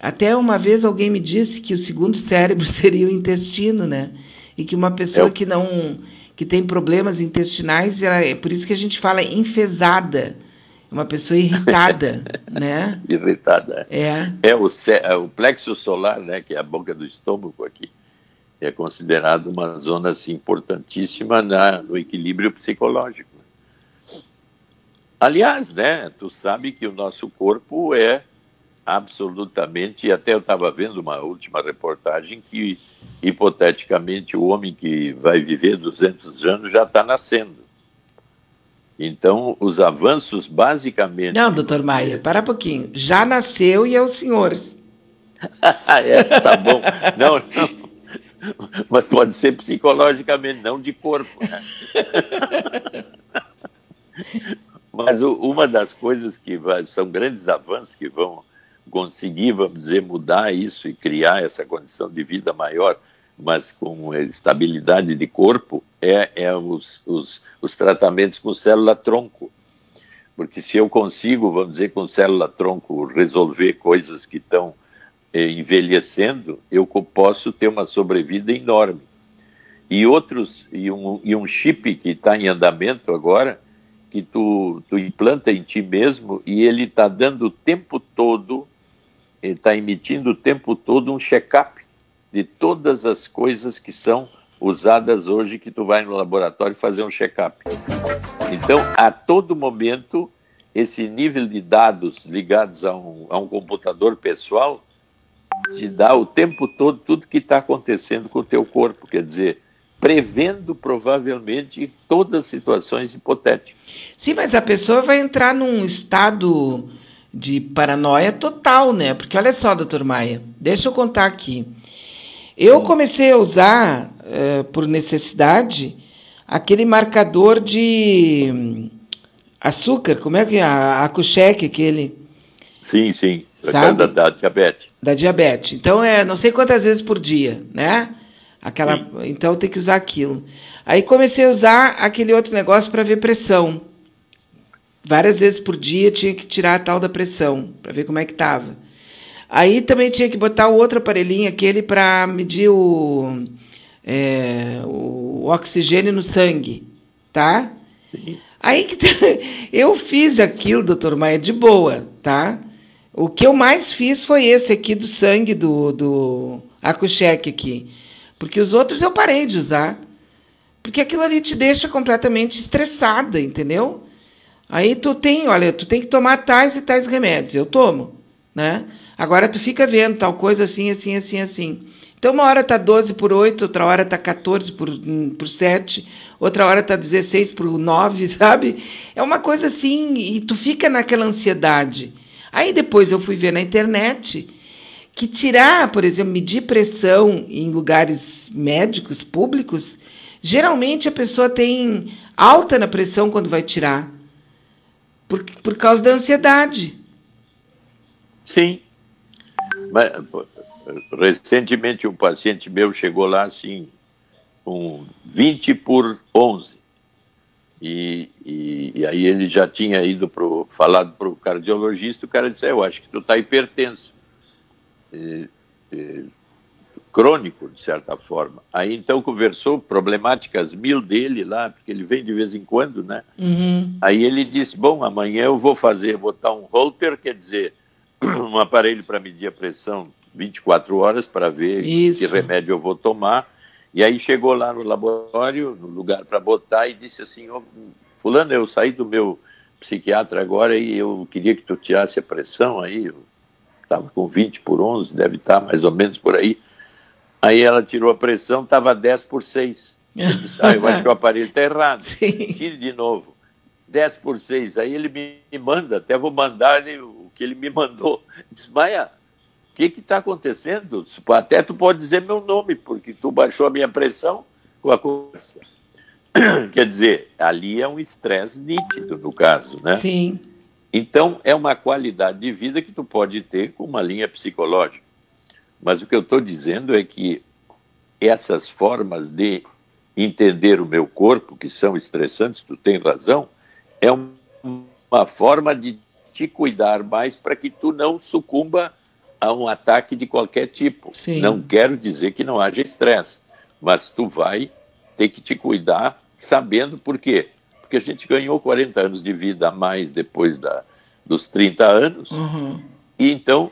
até uma vez alguém me disse que o segundo cérebro (laughs) seria o intestino, né? E que uma pessoa é. que não que tem problemas intestinais, é por isso que a gente fala enfesada uma pessoa irritada, (laughs) né? Irritada. É. É o, é o plexo solar, né, que é a boca do estômago aqui, é considerado uma zona assim, importantíssima na, no equilíbrio psicológico. Aliás, né, tu sabe que o nosso corpo é absolutamente, até eu estava vendo uma última reportagem que, hipoteticamente, o homem que vai viver 200 anos já está nascendo. Então, os avanços basicamente. Não, doutor Maia, para um pouquinho. Já nasceu e é o senhor. (laughs) é, tá bom. Não, não. Mas pode ser psicologicamente, não de corpo. Né? (laughs) Mas uma das coisas que vai, são grandes avanços que vão conseguir, vamos dizer, mudar isso e criar essa condição de vida maior mas com estabilidade de corpo, é, é os, os, os tratamentos com célula-tronco. Porque se eu consigo, vamos dizer, com célula-tronco, resolver coisas que estão eh, envelhecendo, eu posso ter uma sobrevida enorme. E outros, e um, e um chip que está em andamento agora, que tu, tu implanta em ti mesmo e ele está dando o tempo todo, ele está emitindo o tempo todo um check-up de todas as coisas que são usadas hoje que tu vai no laboratório fazer um check-up. Então, a todo momento, esse nível de dados ligados a um, a um computador pessoal te dá o tempo todo tudo que está acontecendo com o teu corpo, quer dizer, prevendo provavelmente todas as situações hipotéticas. Sim, mas a pessoa vai entrar num estado de paranoia total, né? Porque olha só, doutor Maia, deixa eu contar aqui. Eu comecei a usar, uh, por necessidade, aquele marcador de hum, açúcar, como é que é? A, aquele. Sim, sim. Sabe? Da, da, diabetes. Da diabetes. Então é não sei quantas vezes por dia, né? Aquela, sim. então tem que usar aquilo. Aí comecei a usar aquele outro negócio para ver pressão. Várias vezes por dia tinha que tirar a tal da pressão, para ver como é que estava. Aí também tinha que botar o outro aparelhinho, aquele para medir o, é, o oxigênio no sangue, tá? Aí que tá, (laughs) eu fiz aquilo, doutor Maia, de boa, tá? O que eu mais fiz foi esse aqui do sangue do, do Acucheque aqui. Porque os outros eu parei de usar. Porque aquilo ali te deixa completamente estressada, entendeu? Aí tu tem, olha, tu tem que tomar tais e tais remédios. Eu tomo, né? Agora tu fica vendo tal coisa assim, assim, assim, assim. Então, uma hora está 12 por 8, outra hora está 14 por, hum, por 7, outra hora está 16 por 9, (laughs) sabe? É uma coisa assim, e tu fica naquela ansiedade. Aí depois eu fui ver na internet que tirar, por exemplo, medir pressão em lugares médicos públicos, geralmente a pessoa tem alta na pressão quando vai tirar, por, por causa da ansiedade. Sim. Mas, recentemente um paciente meu chegou lá assim, com 20 por 11. E, e, e aí ele já tinha ido pro, falado para o cardiologista, o cara disse, é, eu acho que tu está hipertenso. E, crônico, de certa forma. Aí então conversou problemáticas mil dele lá, porque ele vem de vez em quando, né? Uhum. Aí ele disse, bom, amanhã eu vou fazer, botar um holter, quer dizer, (clears throat) um aparelho para medir a pressão 24 horas para ver Isso. que remédio eu vou tomar. E aí chegou lá no laboratório, no lugar para botar, e disse assim: oh, Fulano, eu saí do meu psiquiatra agora e eu queria que tu tirasse a pressão aí. Estava com 20 por 11, deve estar mais ou menos por aí. Aí ela tirou a pressão, estava 10 por 6. Eu disse, ah, eu acho que o (laughs) aparelho está errado. Tire de novo. 10 por 6. Aí ele me manda, até vou mandar ele, o que ele me mandou. Diz, Maia, o que está acontecendo? Até tu pode dizer meu nome, porque tu baixou a minha pressão com a conversa. (clears throat) Quer dizer, ali é um estresse nítido, no caso, né? Sim. Então, é uma qualidade de vida que tu pode ter com uma linha psicológica. Mas o que eu estou dizendo é que essas formas de entender o meu corpo, que são estressantes, tu tem razão, é uma forma de te cuidar mais para que tu não sucumba a um ataque de qualquer tipo. Sim. Não quero dizer que não haja estresse, mas tu vai ter que te cuidar sabendo por quê. Porque a gente ganhou 40 anos de vida a mais depois da, dos 30 anos, Uhum. e então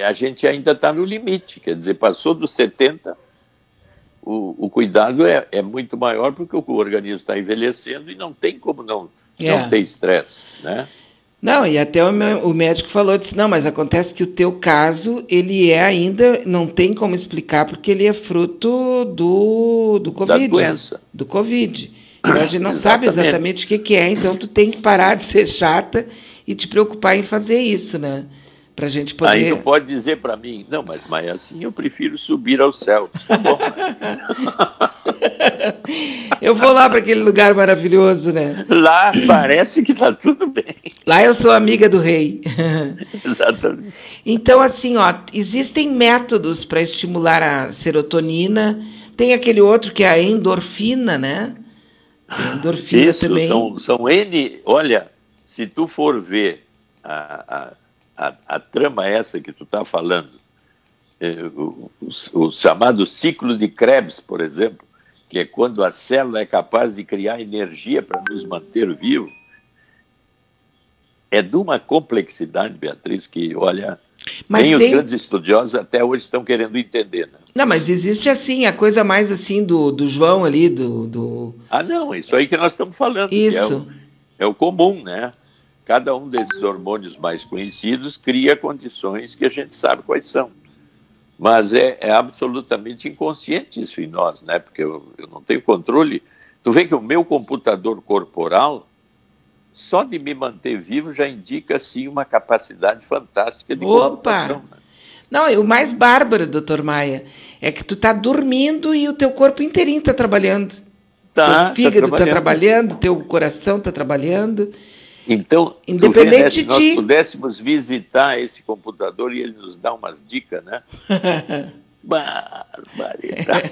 a gente ainda está no limite. Quer dizer, passou dos 70, o, o cuidado é, é muito maior porque o organismo está envelhecendo e não tem como não, É. não ter estresse, né? Não, e até o, meu- o médico falou, disse, não, mas acontece que o teu caso, ele é ainda, não tem como explicar, porque ele é fruto do, do Covid. doença. Do Covid. Então a gente não sabe Exatamente. exatamente o que, que é, então tu tem que parar de ser chata e te preocupar em fazer isso, né? Pra gente poder... Aí não pode dizer para mim, não, mas, mas assim eu prefiro subir ao céu. Tá bom. (laughs) Eu vou lá para aquele lugar maravilhoso, né? Lá parece que está tudo bem. Lá eu sou amiga do rei. (laughs) Exatamente. Então, assim, ó, existem métodos para estimular a serotonina. Tem aquele outro que é a endorfina, né? A endorfina Isso, também. são, são N. Olha, se tu for ver a, a, a, a trama essa que tu está falando, eh, o, o, o chamado ciclo de Krebs, por exemplo, que é quando a célula é capaz de criar energia para nos manter vivos, é de uma complexidade, Beatriz, que, olha, Mas nem tem- os grandes estudiosos até hoje estão querendo entender. Né? Não, mas existe assim, a coisa mais assim do, do João ali, do, do... Ah, não, isso aí que nós estamos falando. que É Isso. o, é o comum, né? Cada um desses hormônios mais conhecidos cria condições que a gente sabe quais são. Mas é, é absolutamente inconsciente isso em nós, né? Porque eu, eu não tenho controle. Tu vê que o meu computador corporal, só de me manter vivo, já indica, assim, uma capacidade fantástica de Opa! né? Não, e o mais bárbaro, doutor Maia, é que tu tá dormindo e o teu corpo inteirinho tá trabalhando. Tá, teu fígado tá trabalhando. trabalhando, teu coração tá trabalhando. Então, Independente se nós pudéssemos visitar esse computador e ele nos dá umas dicas, né? (laughs) Barbaridade.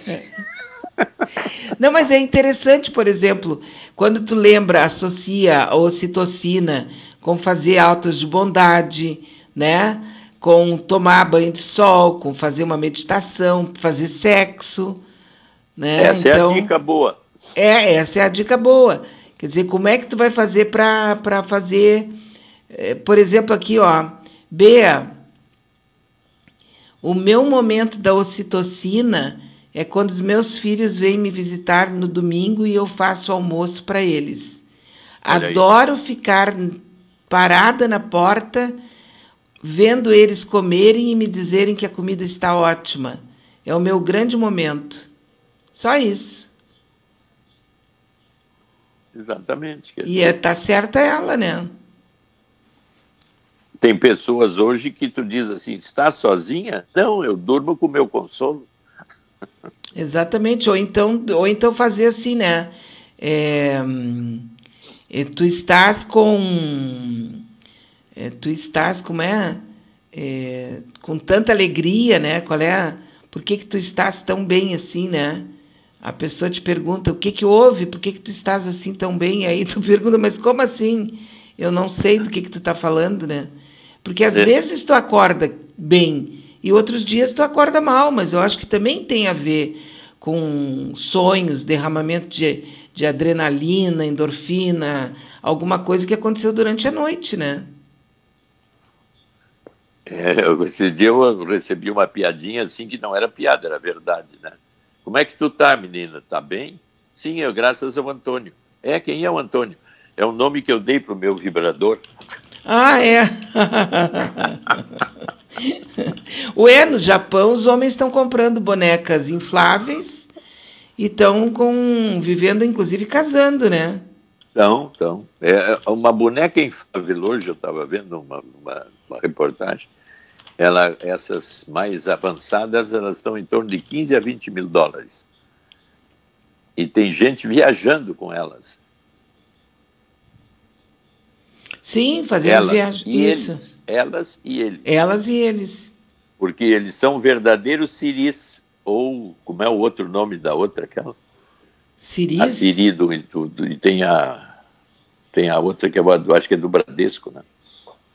(laughs) Não, mas é interessante, por exemplo, quando tu lembra, associa a ocitocina com fazer autos de bondade, né? Com tomar banho de sol, com fazer uma meditação, fazer sexo, né? Essa é a dica boa. É, essa é a dica boa. Quer dizer, como é que tu vai fazer para fazer, eh, por exemplo, aqui, ó, Bea, o meu momento da ocitocina é quando os meus filhos vêm me visitar no domingo e eu faço almoço para eles. Olha aí. Adoro ficar parada na porta, vendo eles comerem e me dizerem que a comida está ótima. É o meu grande momento. Só isso. Exatamente. E dizer, é, tá certa ela, né? Tem pessoas hoje que tu diz assim, está sozinha? Não, eu durmo com o meu consolo. Exatamente. Ou então, ou então fazer assim, né? É, é, tu estás com. é, tu estás, como é? É, com tanta alegria, né? Qual é? Por que, que tu estás tão bem assim, né? A pessoa te pergunta o que que houve, por que que tu estás assim tão bem? Aí tu (laughs) pergunta, mas como assim? Eu não sei do que que tu está falando, né? Porque às É. vezes tu acorda bem e outros dias tu acorda mal, mas eu acho que também tem a ver com sonhos, derramamento de, de adrenalina, endorfina, alguma coisa que aconteceu durante a noite, né? É, esse dia eu recebi uma piadinha assim que não era piada, era verdade, né? Como é que tu tá, menina? Tá bem? Sim, eu, graças ao Antônio. É, quem é o Antônio? É o nome que eu dei pro meu vibrador. Ah, é. (laughs) Ué, no Japão os homens estão comprando bonecas infláveis e estão com vivendo, inclusive casando, né? Então, então. É uma boneca inflável hoje, eu estava vendo uma, uma, uma reportagem. Ela, essas mais avançadas, elas estão em torno de 15 a 20 mil dólares. E tem gente viajando com elas. Sim, fazendo elas viagem. e Isso. eles. Elas e eles. Elas e eles. Porque eles são verdadeiros siris. Ou, como é o outro nome da outra, aquela? Siris? A Siri do, do, do- e tem a, tem a outra que eu acho que é do Bradesco, né?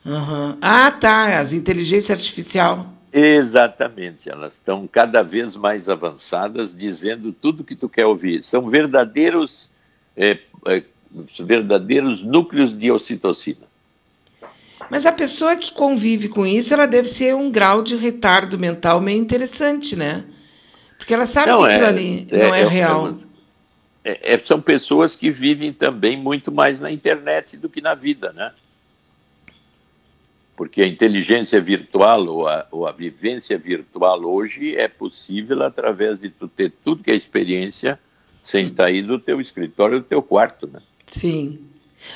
Aham. Ah, tá. As inteligência artificial. Exatamente, elas estão cada vez mais avançadas, dizendo tudo que tu quer ouvir. São verdadeiros, é, é, verdadeiros núcleos de ocitocina. Mas a pessoa que convive com isso, ela deve ser um grau de retardo mental meio interessante, né? Porque ela sabe que aquilo ali não é, real. é- é- são pessoas que vivem também muito mais na internet do que na vida, né? Porque a inteligência virtual ou a, ou a vivência virtual hoje é possível através de tu ter tudo que é experiência sem sair do teu escritório, do teu quarto, né? Sim.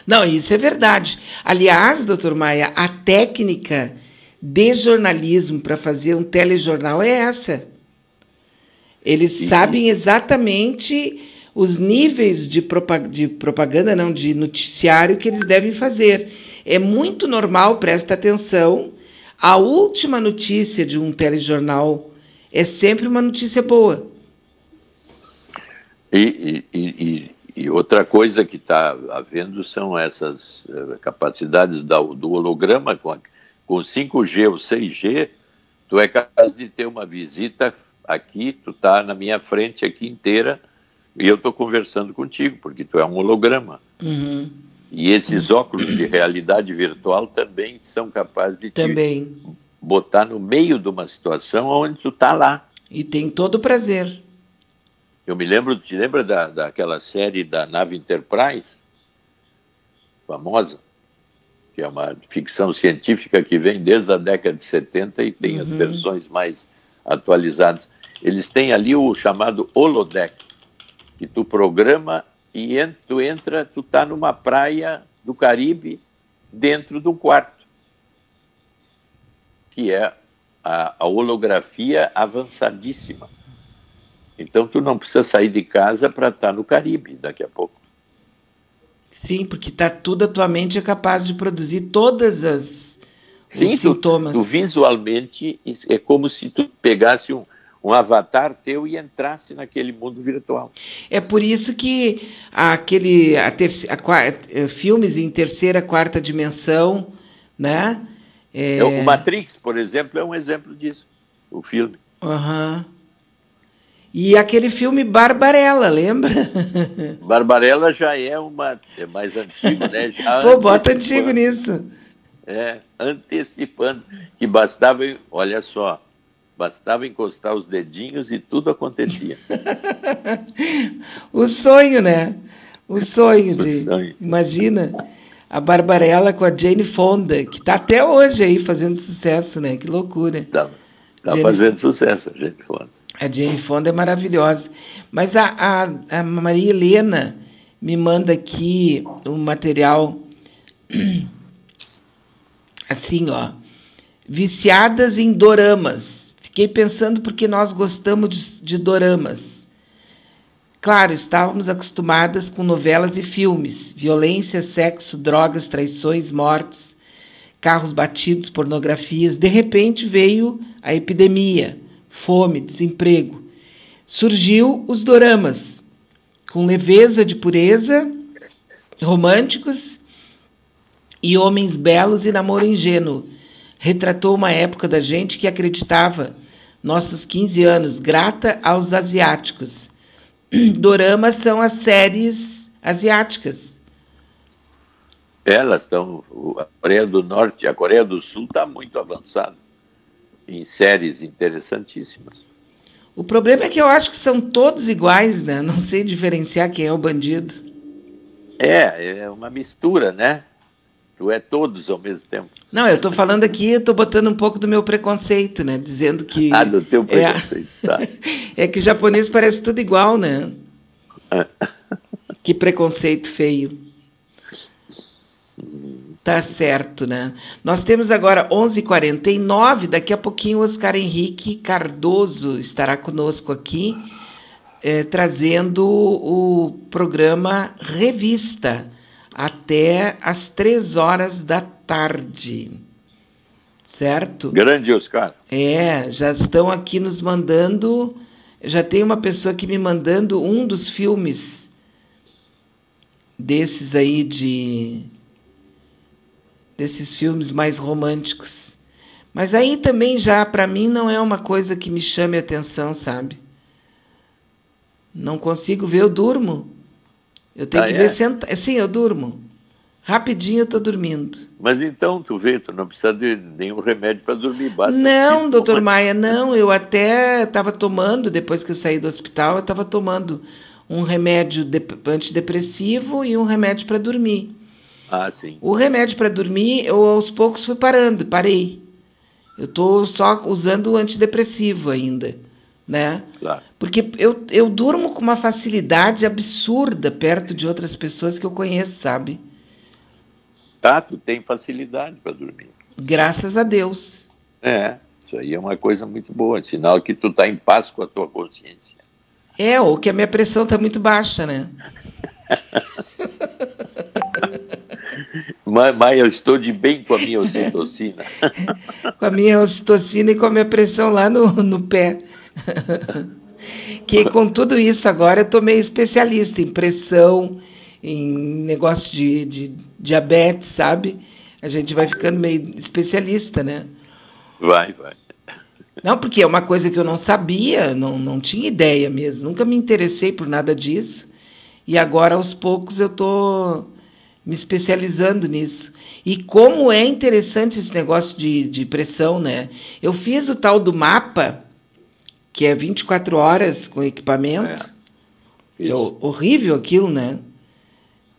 Não, isso é verdade. Aliás, doutor Maia, a técnica de jornalismo para fazer um telejornal é essa. Eles sabem exatamente os níveis de, propa- de propaganda, não, de noticiário que eles devem fazer. É muito normal, presta atenção, a última notícia de um telejornal é sempre uma notícia boa. E, e- e- e- outra coisa que está havendo são essas eh, capacidades da- do holograma com, a- com 5G ou 6G, tu é capaz de ter uma visita aqui, tu está na minha frente aqui inteira e eu estou conversando contigo, porque tu é um holograma. Uhum. E esses óculos de realidade virtual também são capazes de te Também. botar no meio de uma situação onde tu está lá. E tem todo o prazer. Eu me lembro, te lembra da, daquela série da nave Enterprise? Famosa? Que é uma ficção científica que vem desde a década de 70 e tem as Uhum. versões mais atualizadas. Eles têm ali o chamado holodeck, que tu programa e en- tu entra, tu tá numa praia do Caribe dentro de um quarto, que é a, a holografia avançadíssima. Então tu não precisa sair de casa para estar no Caribe daqui a pouco. Sim, porque tá tudo, a tua mente é capaz de produzir todas as Sim, os tu, sintomas. tu visualmente is- é como se tu pegasse um, um avatar teu e entrasse naquele mundo virtual. É por isso que aquele a a qua- eh, filmes em terceira, quarta dimensão, né? É, É, O Matrix, por exemplo, é um exemplo disso. O filme. aham. E aquele filme Barbarella, lembra? (laughs) Barbarella já é uma é mais antigo, né? Já (laughs) Pô, bota antigo nisso. É, antecipando que bastava, olha só, bastava encostar os dedinhos e tudo acontecia. (laughs) O sonho, né? O sonho de. sonho. Imagina a Barbarella com a Jane Fonda, que tá até hoje aí fazendo sucesso, né? Que loucura. Tá, tá Jennifer- fazendo sucesso, a gente falando. A Jane Fonda é maravilhosa. Mas a, a, a Maria Helena me manda aqui um material (clears throat) assim, ó. Viciadas em doramas. Fiquei pensando porque nós gostamos de, de doramas. Claro, estávamos acostumadas com novelas e filmes, violência, sexo, drogas, traições, mortes, carros batidos, pornografias. De repente veio a epidemia, fome, desemprego. Surgiu os doramas, com leveza de pureza, românticos e homens belos e namoro ingênuo. Retratou uma época da gente que acreditava, nossos 15 anos, grata aos asiáticos. (clears throat) Doramas são as séries asiáticas. Elas estão. A Coreia do Norte, a Coreia do Sul está muito avançada em séries interessantíssimas. O problema é que eu acho que são todos iguais, né? Não sei diferenciar quem é o bandido. É, é uma mistura, né? Tu é todos ao mesmo tempo. Não, eu estou falando aqui, eu estou botando um pouco do meu preconceito, né? Dizendo que. (laughs) Ah, do teu preconceito, é, tá. (laughs) é que japonês parece tudo igual, né? (laughs) que preconceito feio. Tá certo, né? Nós temos agora 11h49, daqui a pouquinho o Oscar Henrique Cardoso estará conosco aqui, eh, trazendo o programa Revista até às três horas da tarde. Certo? Grande Oscar. É, já estão aqui nos mandando. Já tem uma pessoa aqui me mandando um dos filmes desses aí de. desses filmes mais românticos. Mas aí também já, para mim, não é uma coisa que me chame a atenção, sabe? Não consigo ver, eu durmo. Eu tenho Ah, que é? ver sentado. Sim, eu durmo. Rapidinho eu tô dormindo. Mas então, tu vê, tu não precisa de nenhum remédio para dormir, basta. Não, doutor Maia, não. Eu até estava tomando, depois que eu saí do hospital, eu estava tomando um remédio de- antidepressivo e um remédio para dormir. Ah, sim. O remédio para dormir, eu aos poucos fui parando, parei. Eu estou só usando o antidepressivo ainda, né? Claro. Porque eu, eu durmo com uma facilidade absurda perto de outras pessoas que eu conheço, sabe? Tá, tu tem facilidade para dormir. Graças a Deus. É, isso aí é uma coisa muito boa, sinal que tu tá em paz com a tua consciência. É, ou que a minha pressão está muito baixa, né? (laughs) Mas, mas eu estou de bem com a minha ocitocina. (laughs) com a minha ocitocina e com a minha pressão lá no, no pé. (laughs) que com tudo isso agora eu tô meio especialista em pressão, em negócio de, de diabetes, sabe? A gente vai ficando meio especialista, né? Vai, vai. Não, porque é uma coisa que eu não sabia, não, não tinha ideia mesmo, nunca me interessei por nada disso. E agora, aos poucos, eu estou me especializando nisso. E como é interessante esse negócio de, de pressão, né? Eu fiz o tal do mapa, que é 24 horas com equipamento. É, horrível aquilo, né?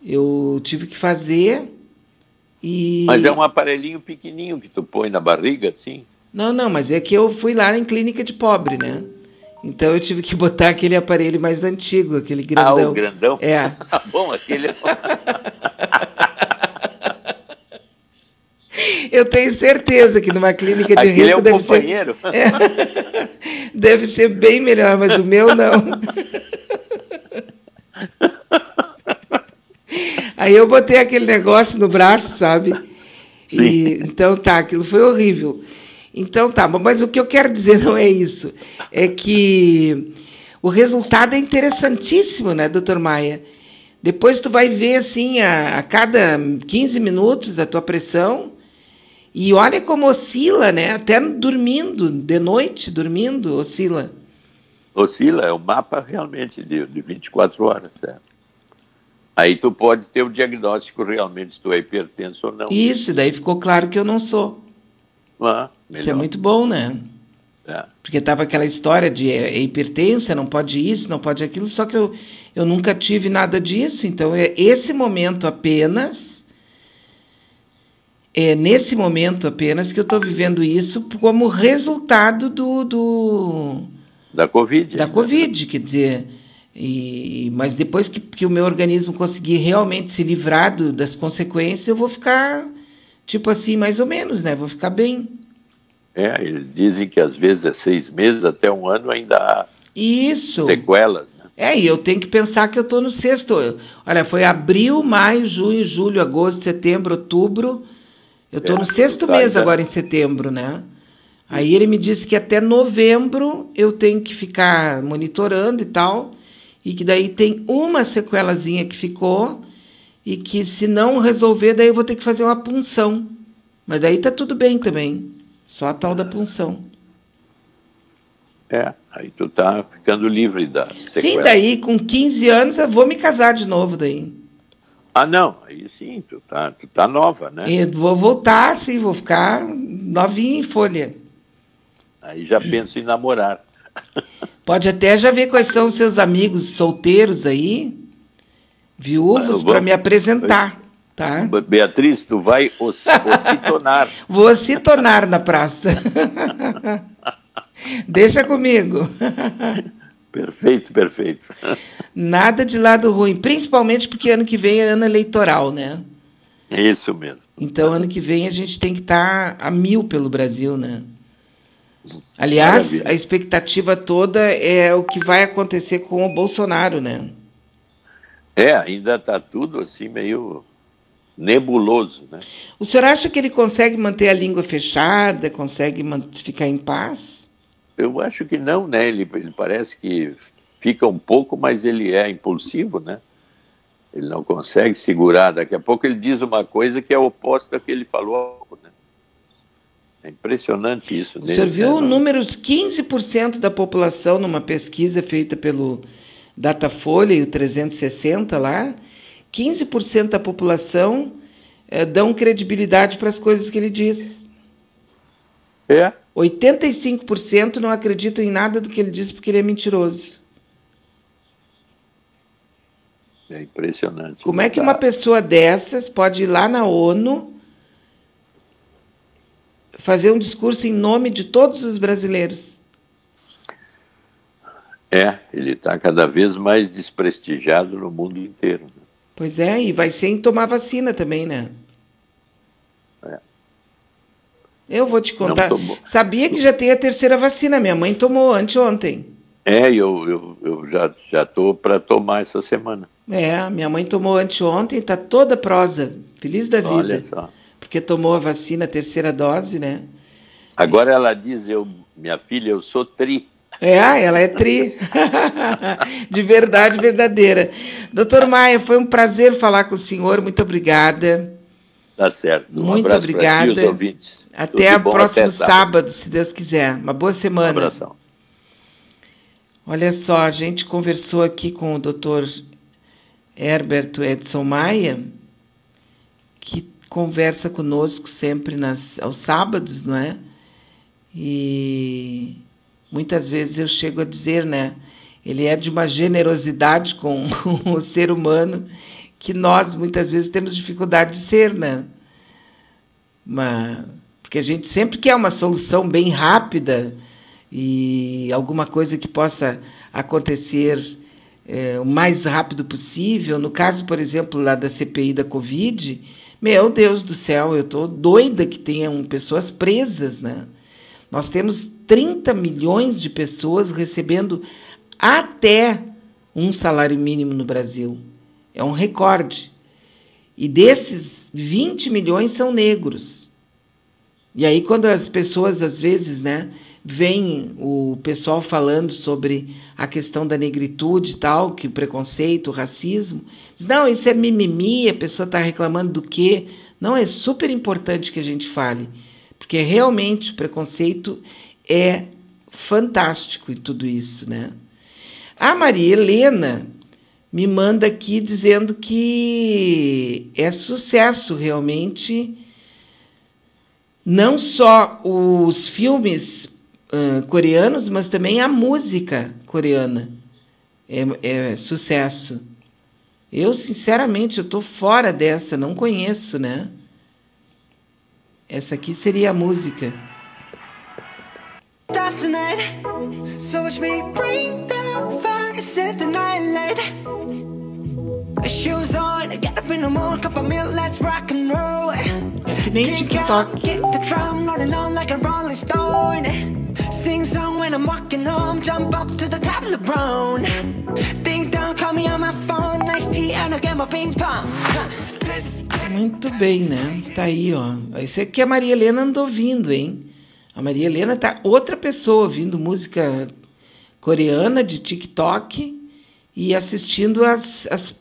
Eu tive que fazer e... Mas é um aparelhinho pequenininho que tu põe na barriga, assim? Não, não, mas é que eu fui lá em clínica de pobre, né? Então eu tive que botar aquele aparelho mais antigo, aquele grandão. Ah, o grandão? É. (laughs) Bom, aquele é... (laughs) Eu tenho certeza que numa clínica de Aquele rico é deve companheiro. ser... (laughs) É. deve ser bem melhor, mas o meu não. (laughs) Aí eu botei aquele negócio no braço, sabe? E, então tá, aquilo foi horrível. Então tá, mas o que eu quero dizer não é isso. É que o resultado é interessantíssimo, né, doutor Maia? Depois tu vai ver, assim, a, a cada 15 minutos a tua pressão e olha como oscila, né? Até dormindo, de noite, dormindo, oscila. Oscila, é o mapa realmente de, de 24 horas, é. Aí tu pode ter o diagnóstico realmente se tu é hipertenso ou não. Isso, daí ficou claro que eu não sou. Ah, Isso é muito bom, né? É. Porque tava aquela história de é, é hipertensa, não pode isso, não pode aquilo, só que eu, eu nunca tive nada disso, então é esse momento apenas, é nesse momento apenas que eu estou vivendo isso como resultado do, do, Da Covid. Da Covid, quer dizer. E, mas depois que, que o meu organismo conseguir realmente se livrar do, das consequências, eu vou ficar, tipo assim, mais ou menos, né? Vou ficar bem. É, eles dizem que às vezes é seis meses, até um ano ainda há Isso. sequelas. Né? É, e eu tenho que pensar que eu estou no sexto. Olha, foi abril, maio, junho, julho, agosto, setembro, outubro. Eu estou É, no sexto tá, mês agora em setembro, né? Aí ele me disse que até novembro eu tenho que ficar monitorando e tal, e que daí tem uma sequelazinha que ficou, e que se não resolver, daí eu vou ter que fazer uma punção. Mas daí tá tudo bem também. Só a tal da punção. É, aí tu tá ficando livre da sequela. Sim, daí com 15 anos eu vou me casar de novo daí. Ah, não, aí sim, tu tá, tu tá nova, né? E vou voltar, sim, vou ficar novinha em folha. Aí já penso em namorar. (laughs) Pode até já ver quais são os seus amigos solteiros aí, Eu viúvos, para me apresentar, tá? Be- Beatriz, tu vai os- ocitonar. Vou (laughs) se tornar na praça. (laughs) Deixa comigo. Perfeito, perfeito. Nada de lado ruim, principalmente porque ano que vem é ano eleitoral, né? Isso mesmo. Então, ano que vem a gente tem que estar a mil pelo Brasil, né? Aliás, Maravilha. a expectativa toda é o que vai acontecer com o Bolsonaro, né? É, ainda tá tudo assim meio nebuloso, né? O senhor acha que ele consegue manter a língua fechada, consegue ficar em paz? Eu acho que não, né? Ele, ele parece que fica um pouco, mas ele é impulsivo, né? Ele não consegue segurar. Daqui a pouco ele diz uma coisa que é oposta ao que ele falou. Né? É impressionante isso. O nele, senhor viu né? o número de 15% da população numa pesquisa feita pelo Datafolha e o 360 lá? 15% da população eh, dão credibilidade para as coisas que ele diz. É, 85% não acreditam em nada do que ele diz porque ele é mentiroso. é impressionante. Como é que uma pessoa dessas pode ir lá na ONU fazer um discurso em nome de todos os brasileiros? É, ele está cada vez mais desprestigiado no mundo inteiro. né? Pois é, e vai sem tomar vacina também, né? É. Eu vou te contar. Sabia que já tem a terceira vacina? Minha mãe tomou anteontem. É, eu, eu, eu já já estou para tomar essa semana. É, minha mãe tomou anteontem, tá toda prosa, feliz da vida. Olha só. Porque tomou a vacina, a terceira dose, né? Agora ela diz, eu, minha filha, eu sou tri. É, ela é tri. (laughs) De verdade verdadeira. Doutor Maia, foi um prazer falar com o senhor. Muito obrigada. Tá certo. Um Muito abraço para ti obrigada. os ouvintes. Até o próximo até sábado, se Deus quiser. Uma boa Um semana. abração. Olha só, a gente conversou aqui com o doutor Herberto Edson Maia, que conversa conosco sempre nas, aos sábados, não é? E muitas vezes eu chego a dizer, né? Ele é de uma generosidade com (laughs) o ser humano que nós muitas vezes temos dificuldade de ser, né? Uma, porque a gente sempre quer uma solução bem rápida e alguma coisa que possa acontecer é, o mais rápido possível. No caso, por exemplo, lá da CPI da Covid, meu Deus do céu, eu estou doida que tenham pessoas presas, né? Nós temos 30 milhões de pessoas recebendo até um salário mínimo no Brasil. É um recorde. E desses, 20 milhões são negros. E aí, quando as pessoas, às vezes, né, vem o pessoal falando sobre a questão da negritude e tal, que o preconceito, o racismo, diz, não, isso é mimimi, a pessoa está reclamando do quê? Não, é super importante que a gente fale, porque realmente o preconceito é fantástico em tudo isso, né? A Maria Helena me manda aqui dizendo que é sucesso realmente não só os filmes uh, coreanos, mas também a música coreana é, é sucesso. Eu, sinceramente, eu tô fora dessa, não conheço, né? Essa aqui seria a música. That's the night. So watch me bring the fire, set the night light. Shoes on, get up in the morning, cup of milk, let's rock and roll. Kick out, kick the drum, rolling on like a rolling stone. Sing song when I'm walking home, jump up to the top of the brown. Ding dong, call me on my phone, nice tea, and I'll get my ping pong. Muito bem, né? Tá aí, ó. Esse aqui a Maria Helena andou vindo, hein? A Maria Helena tá outra pessoa ouvindo música coreana de TikTok e assistindo as, as,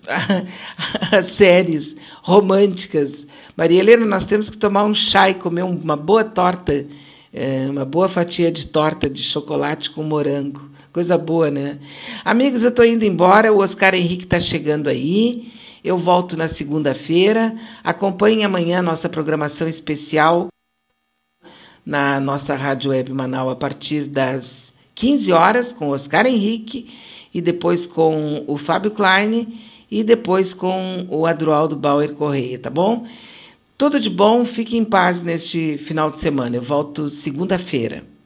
(laughs) as séries românticas. Maria Helena, nós temos que tomar um chá e comer uma boa torta, é, uma boa fatia de torta de chocolate com morango. Coisa boa, né? Amigos, eu estou indo embora, o Oscar Henrique está chegando aí. Eu volto na segunda-feira. Acompanhe amanhã a nossa programação especial na nossa Rádio Web Manaus a partir das 15 horas com Oscar Henrique e depois com o Fábio Klein e depois com o Adroaldo Bauer Correia, tá bom? Tudo de bom, fique em paz neste final de semana. Eu volto segunda-feira.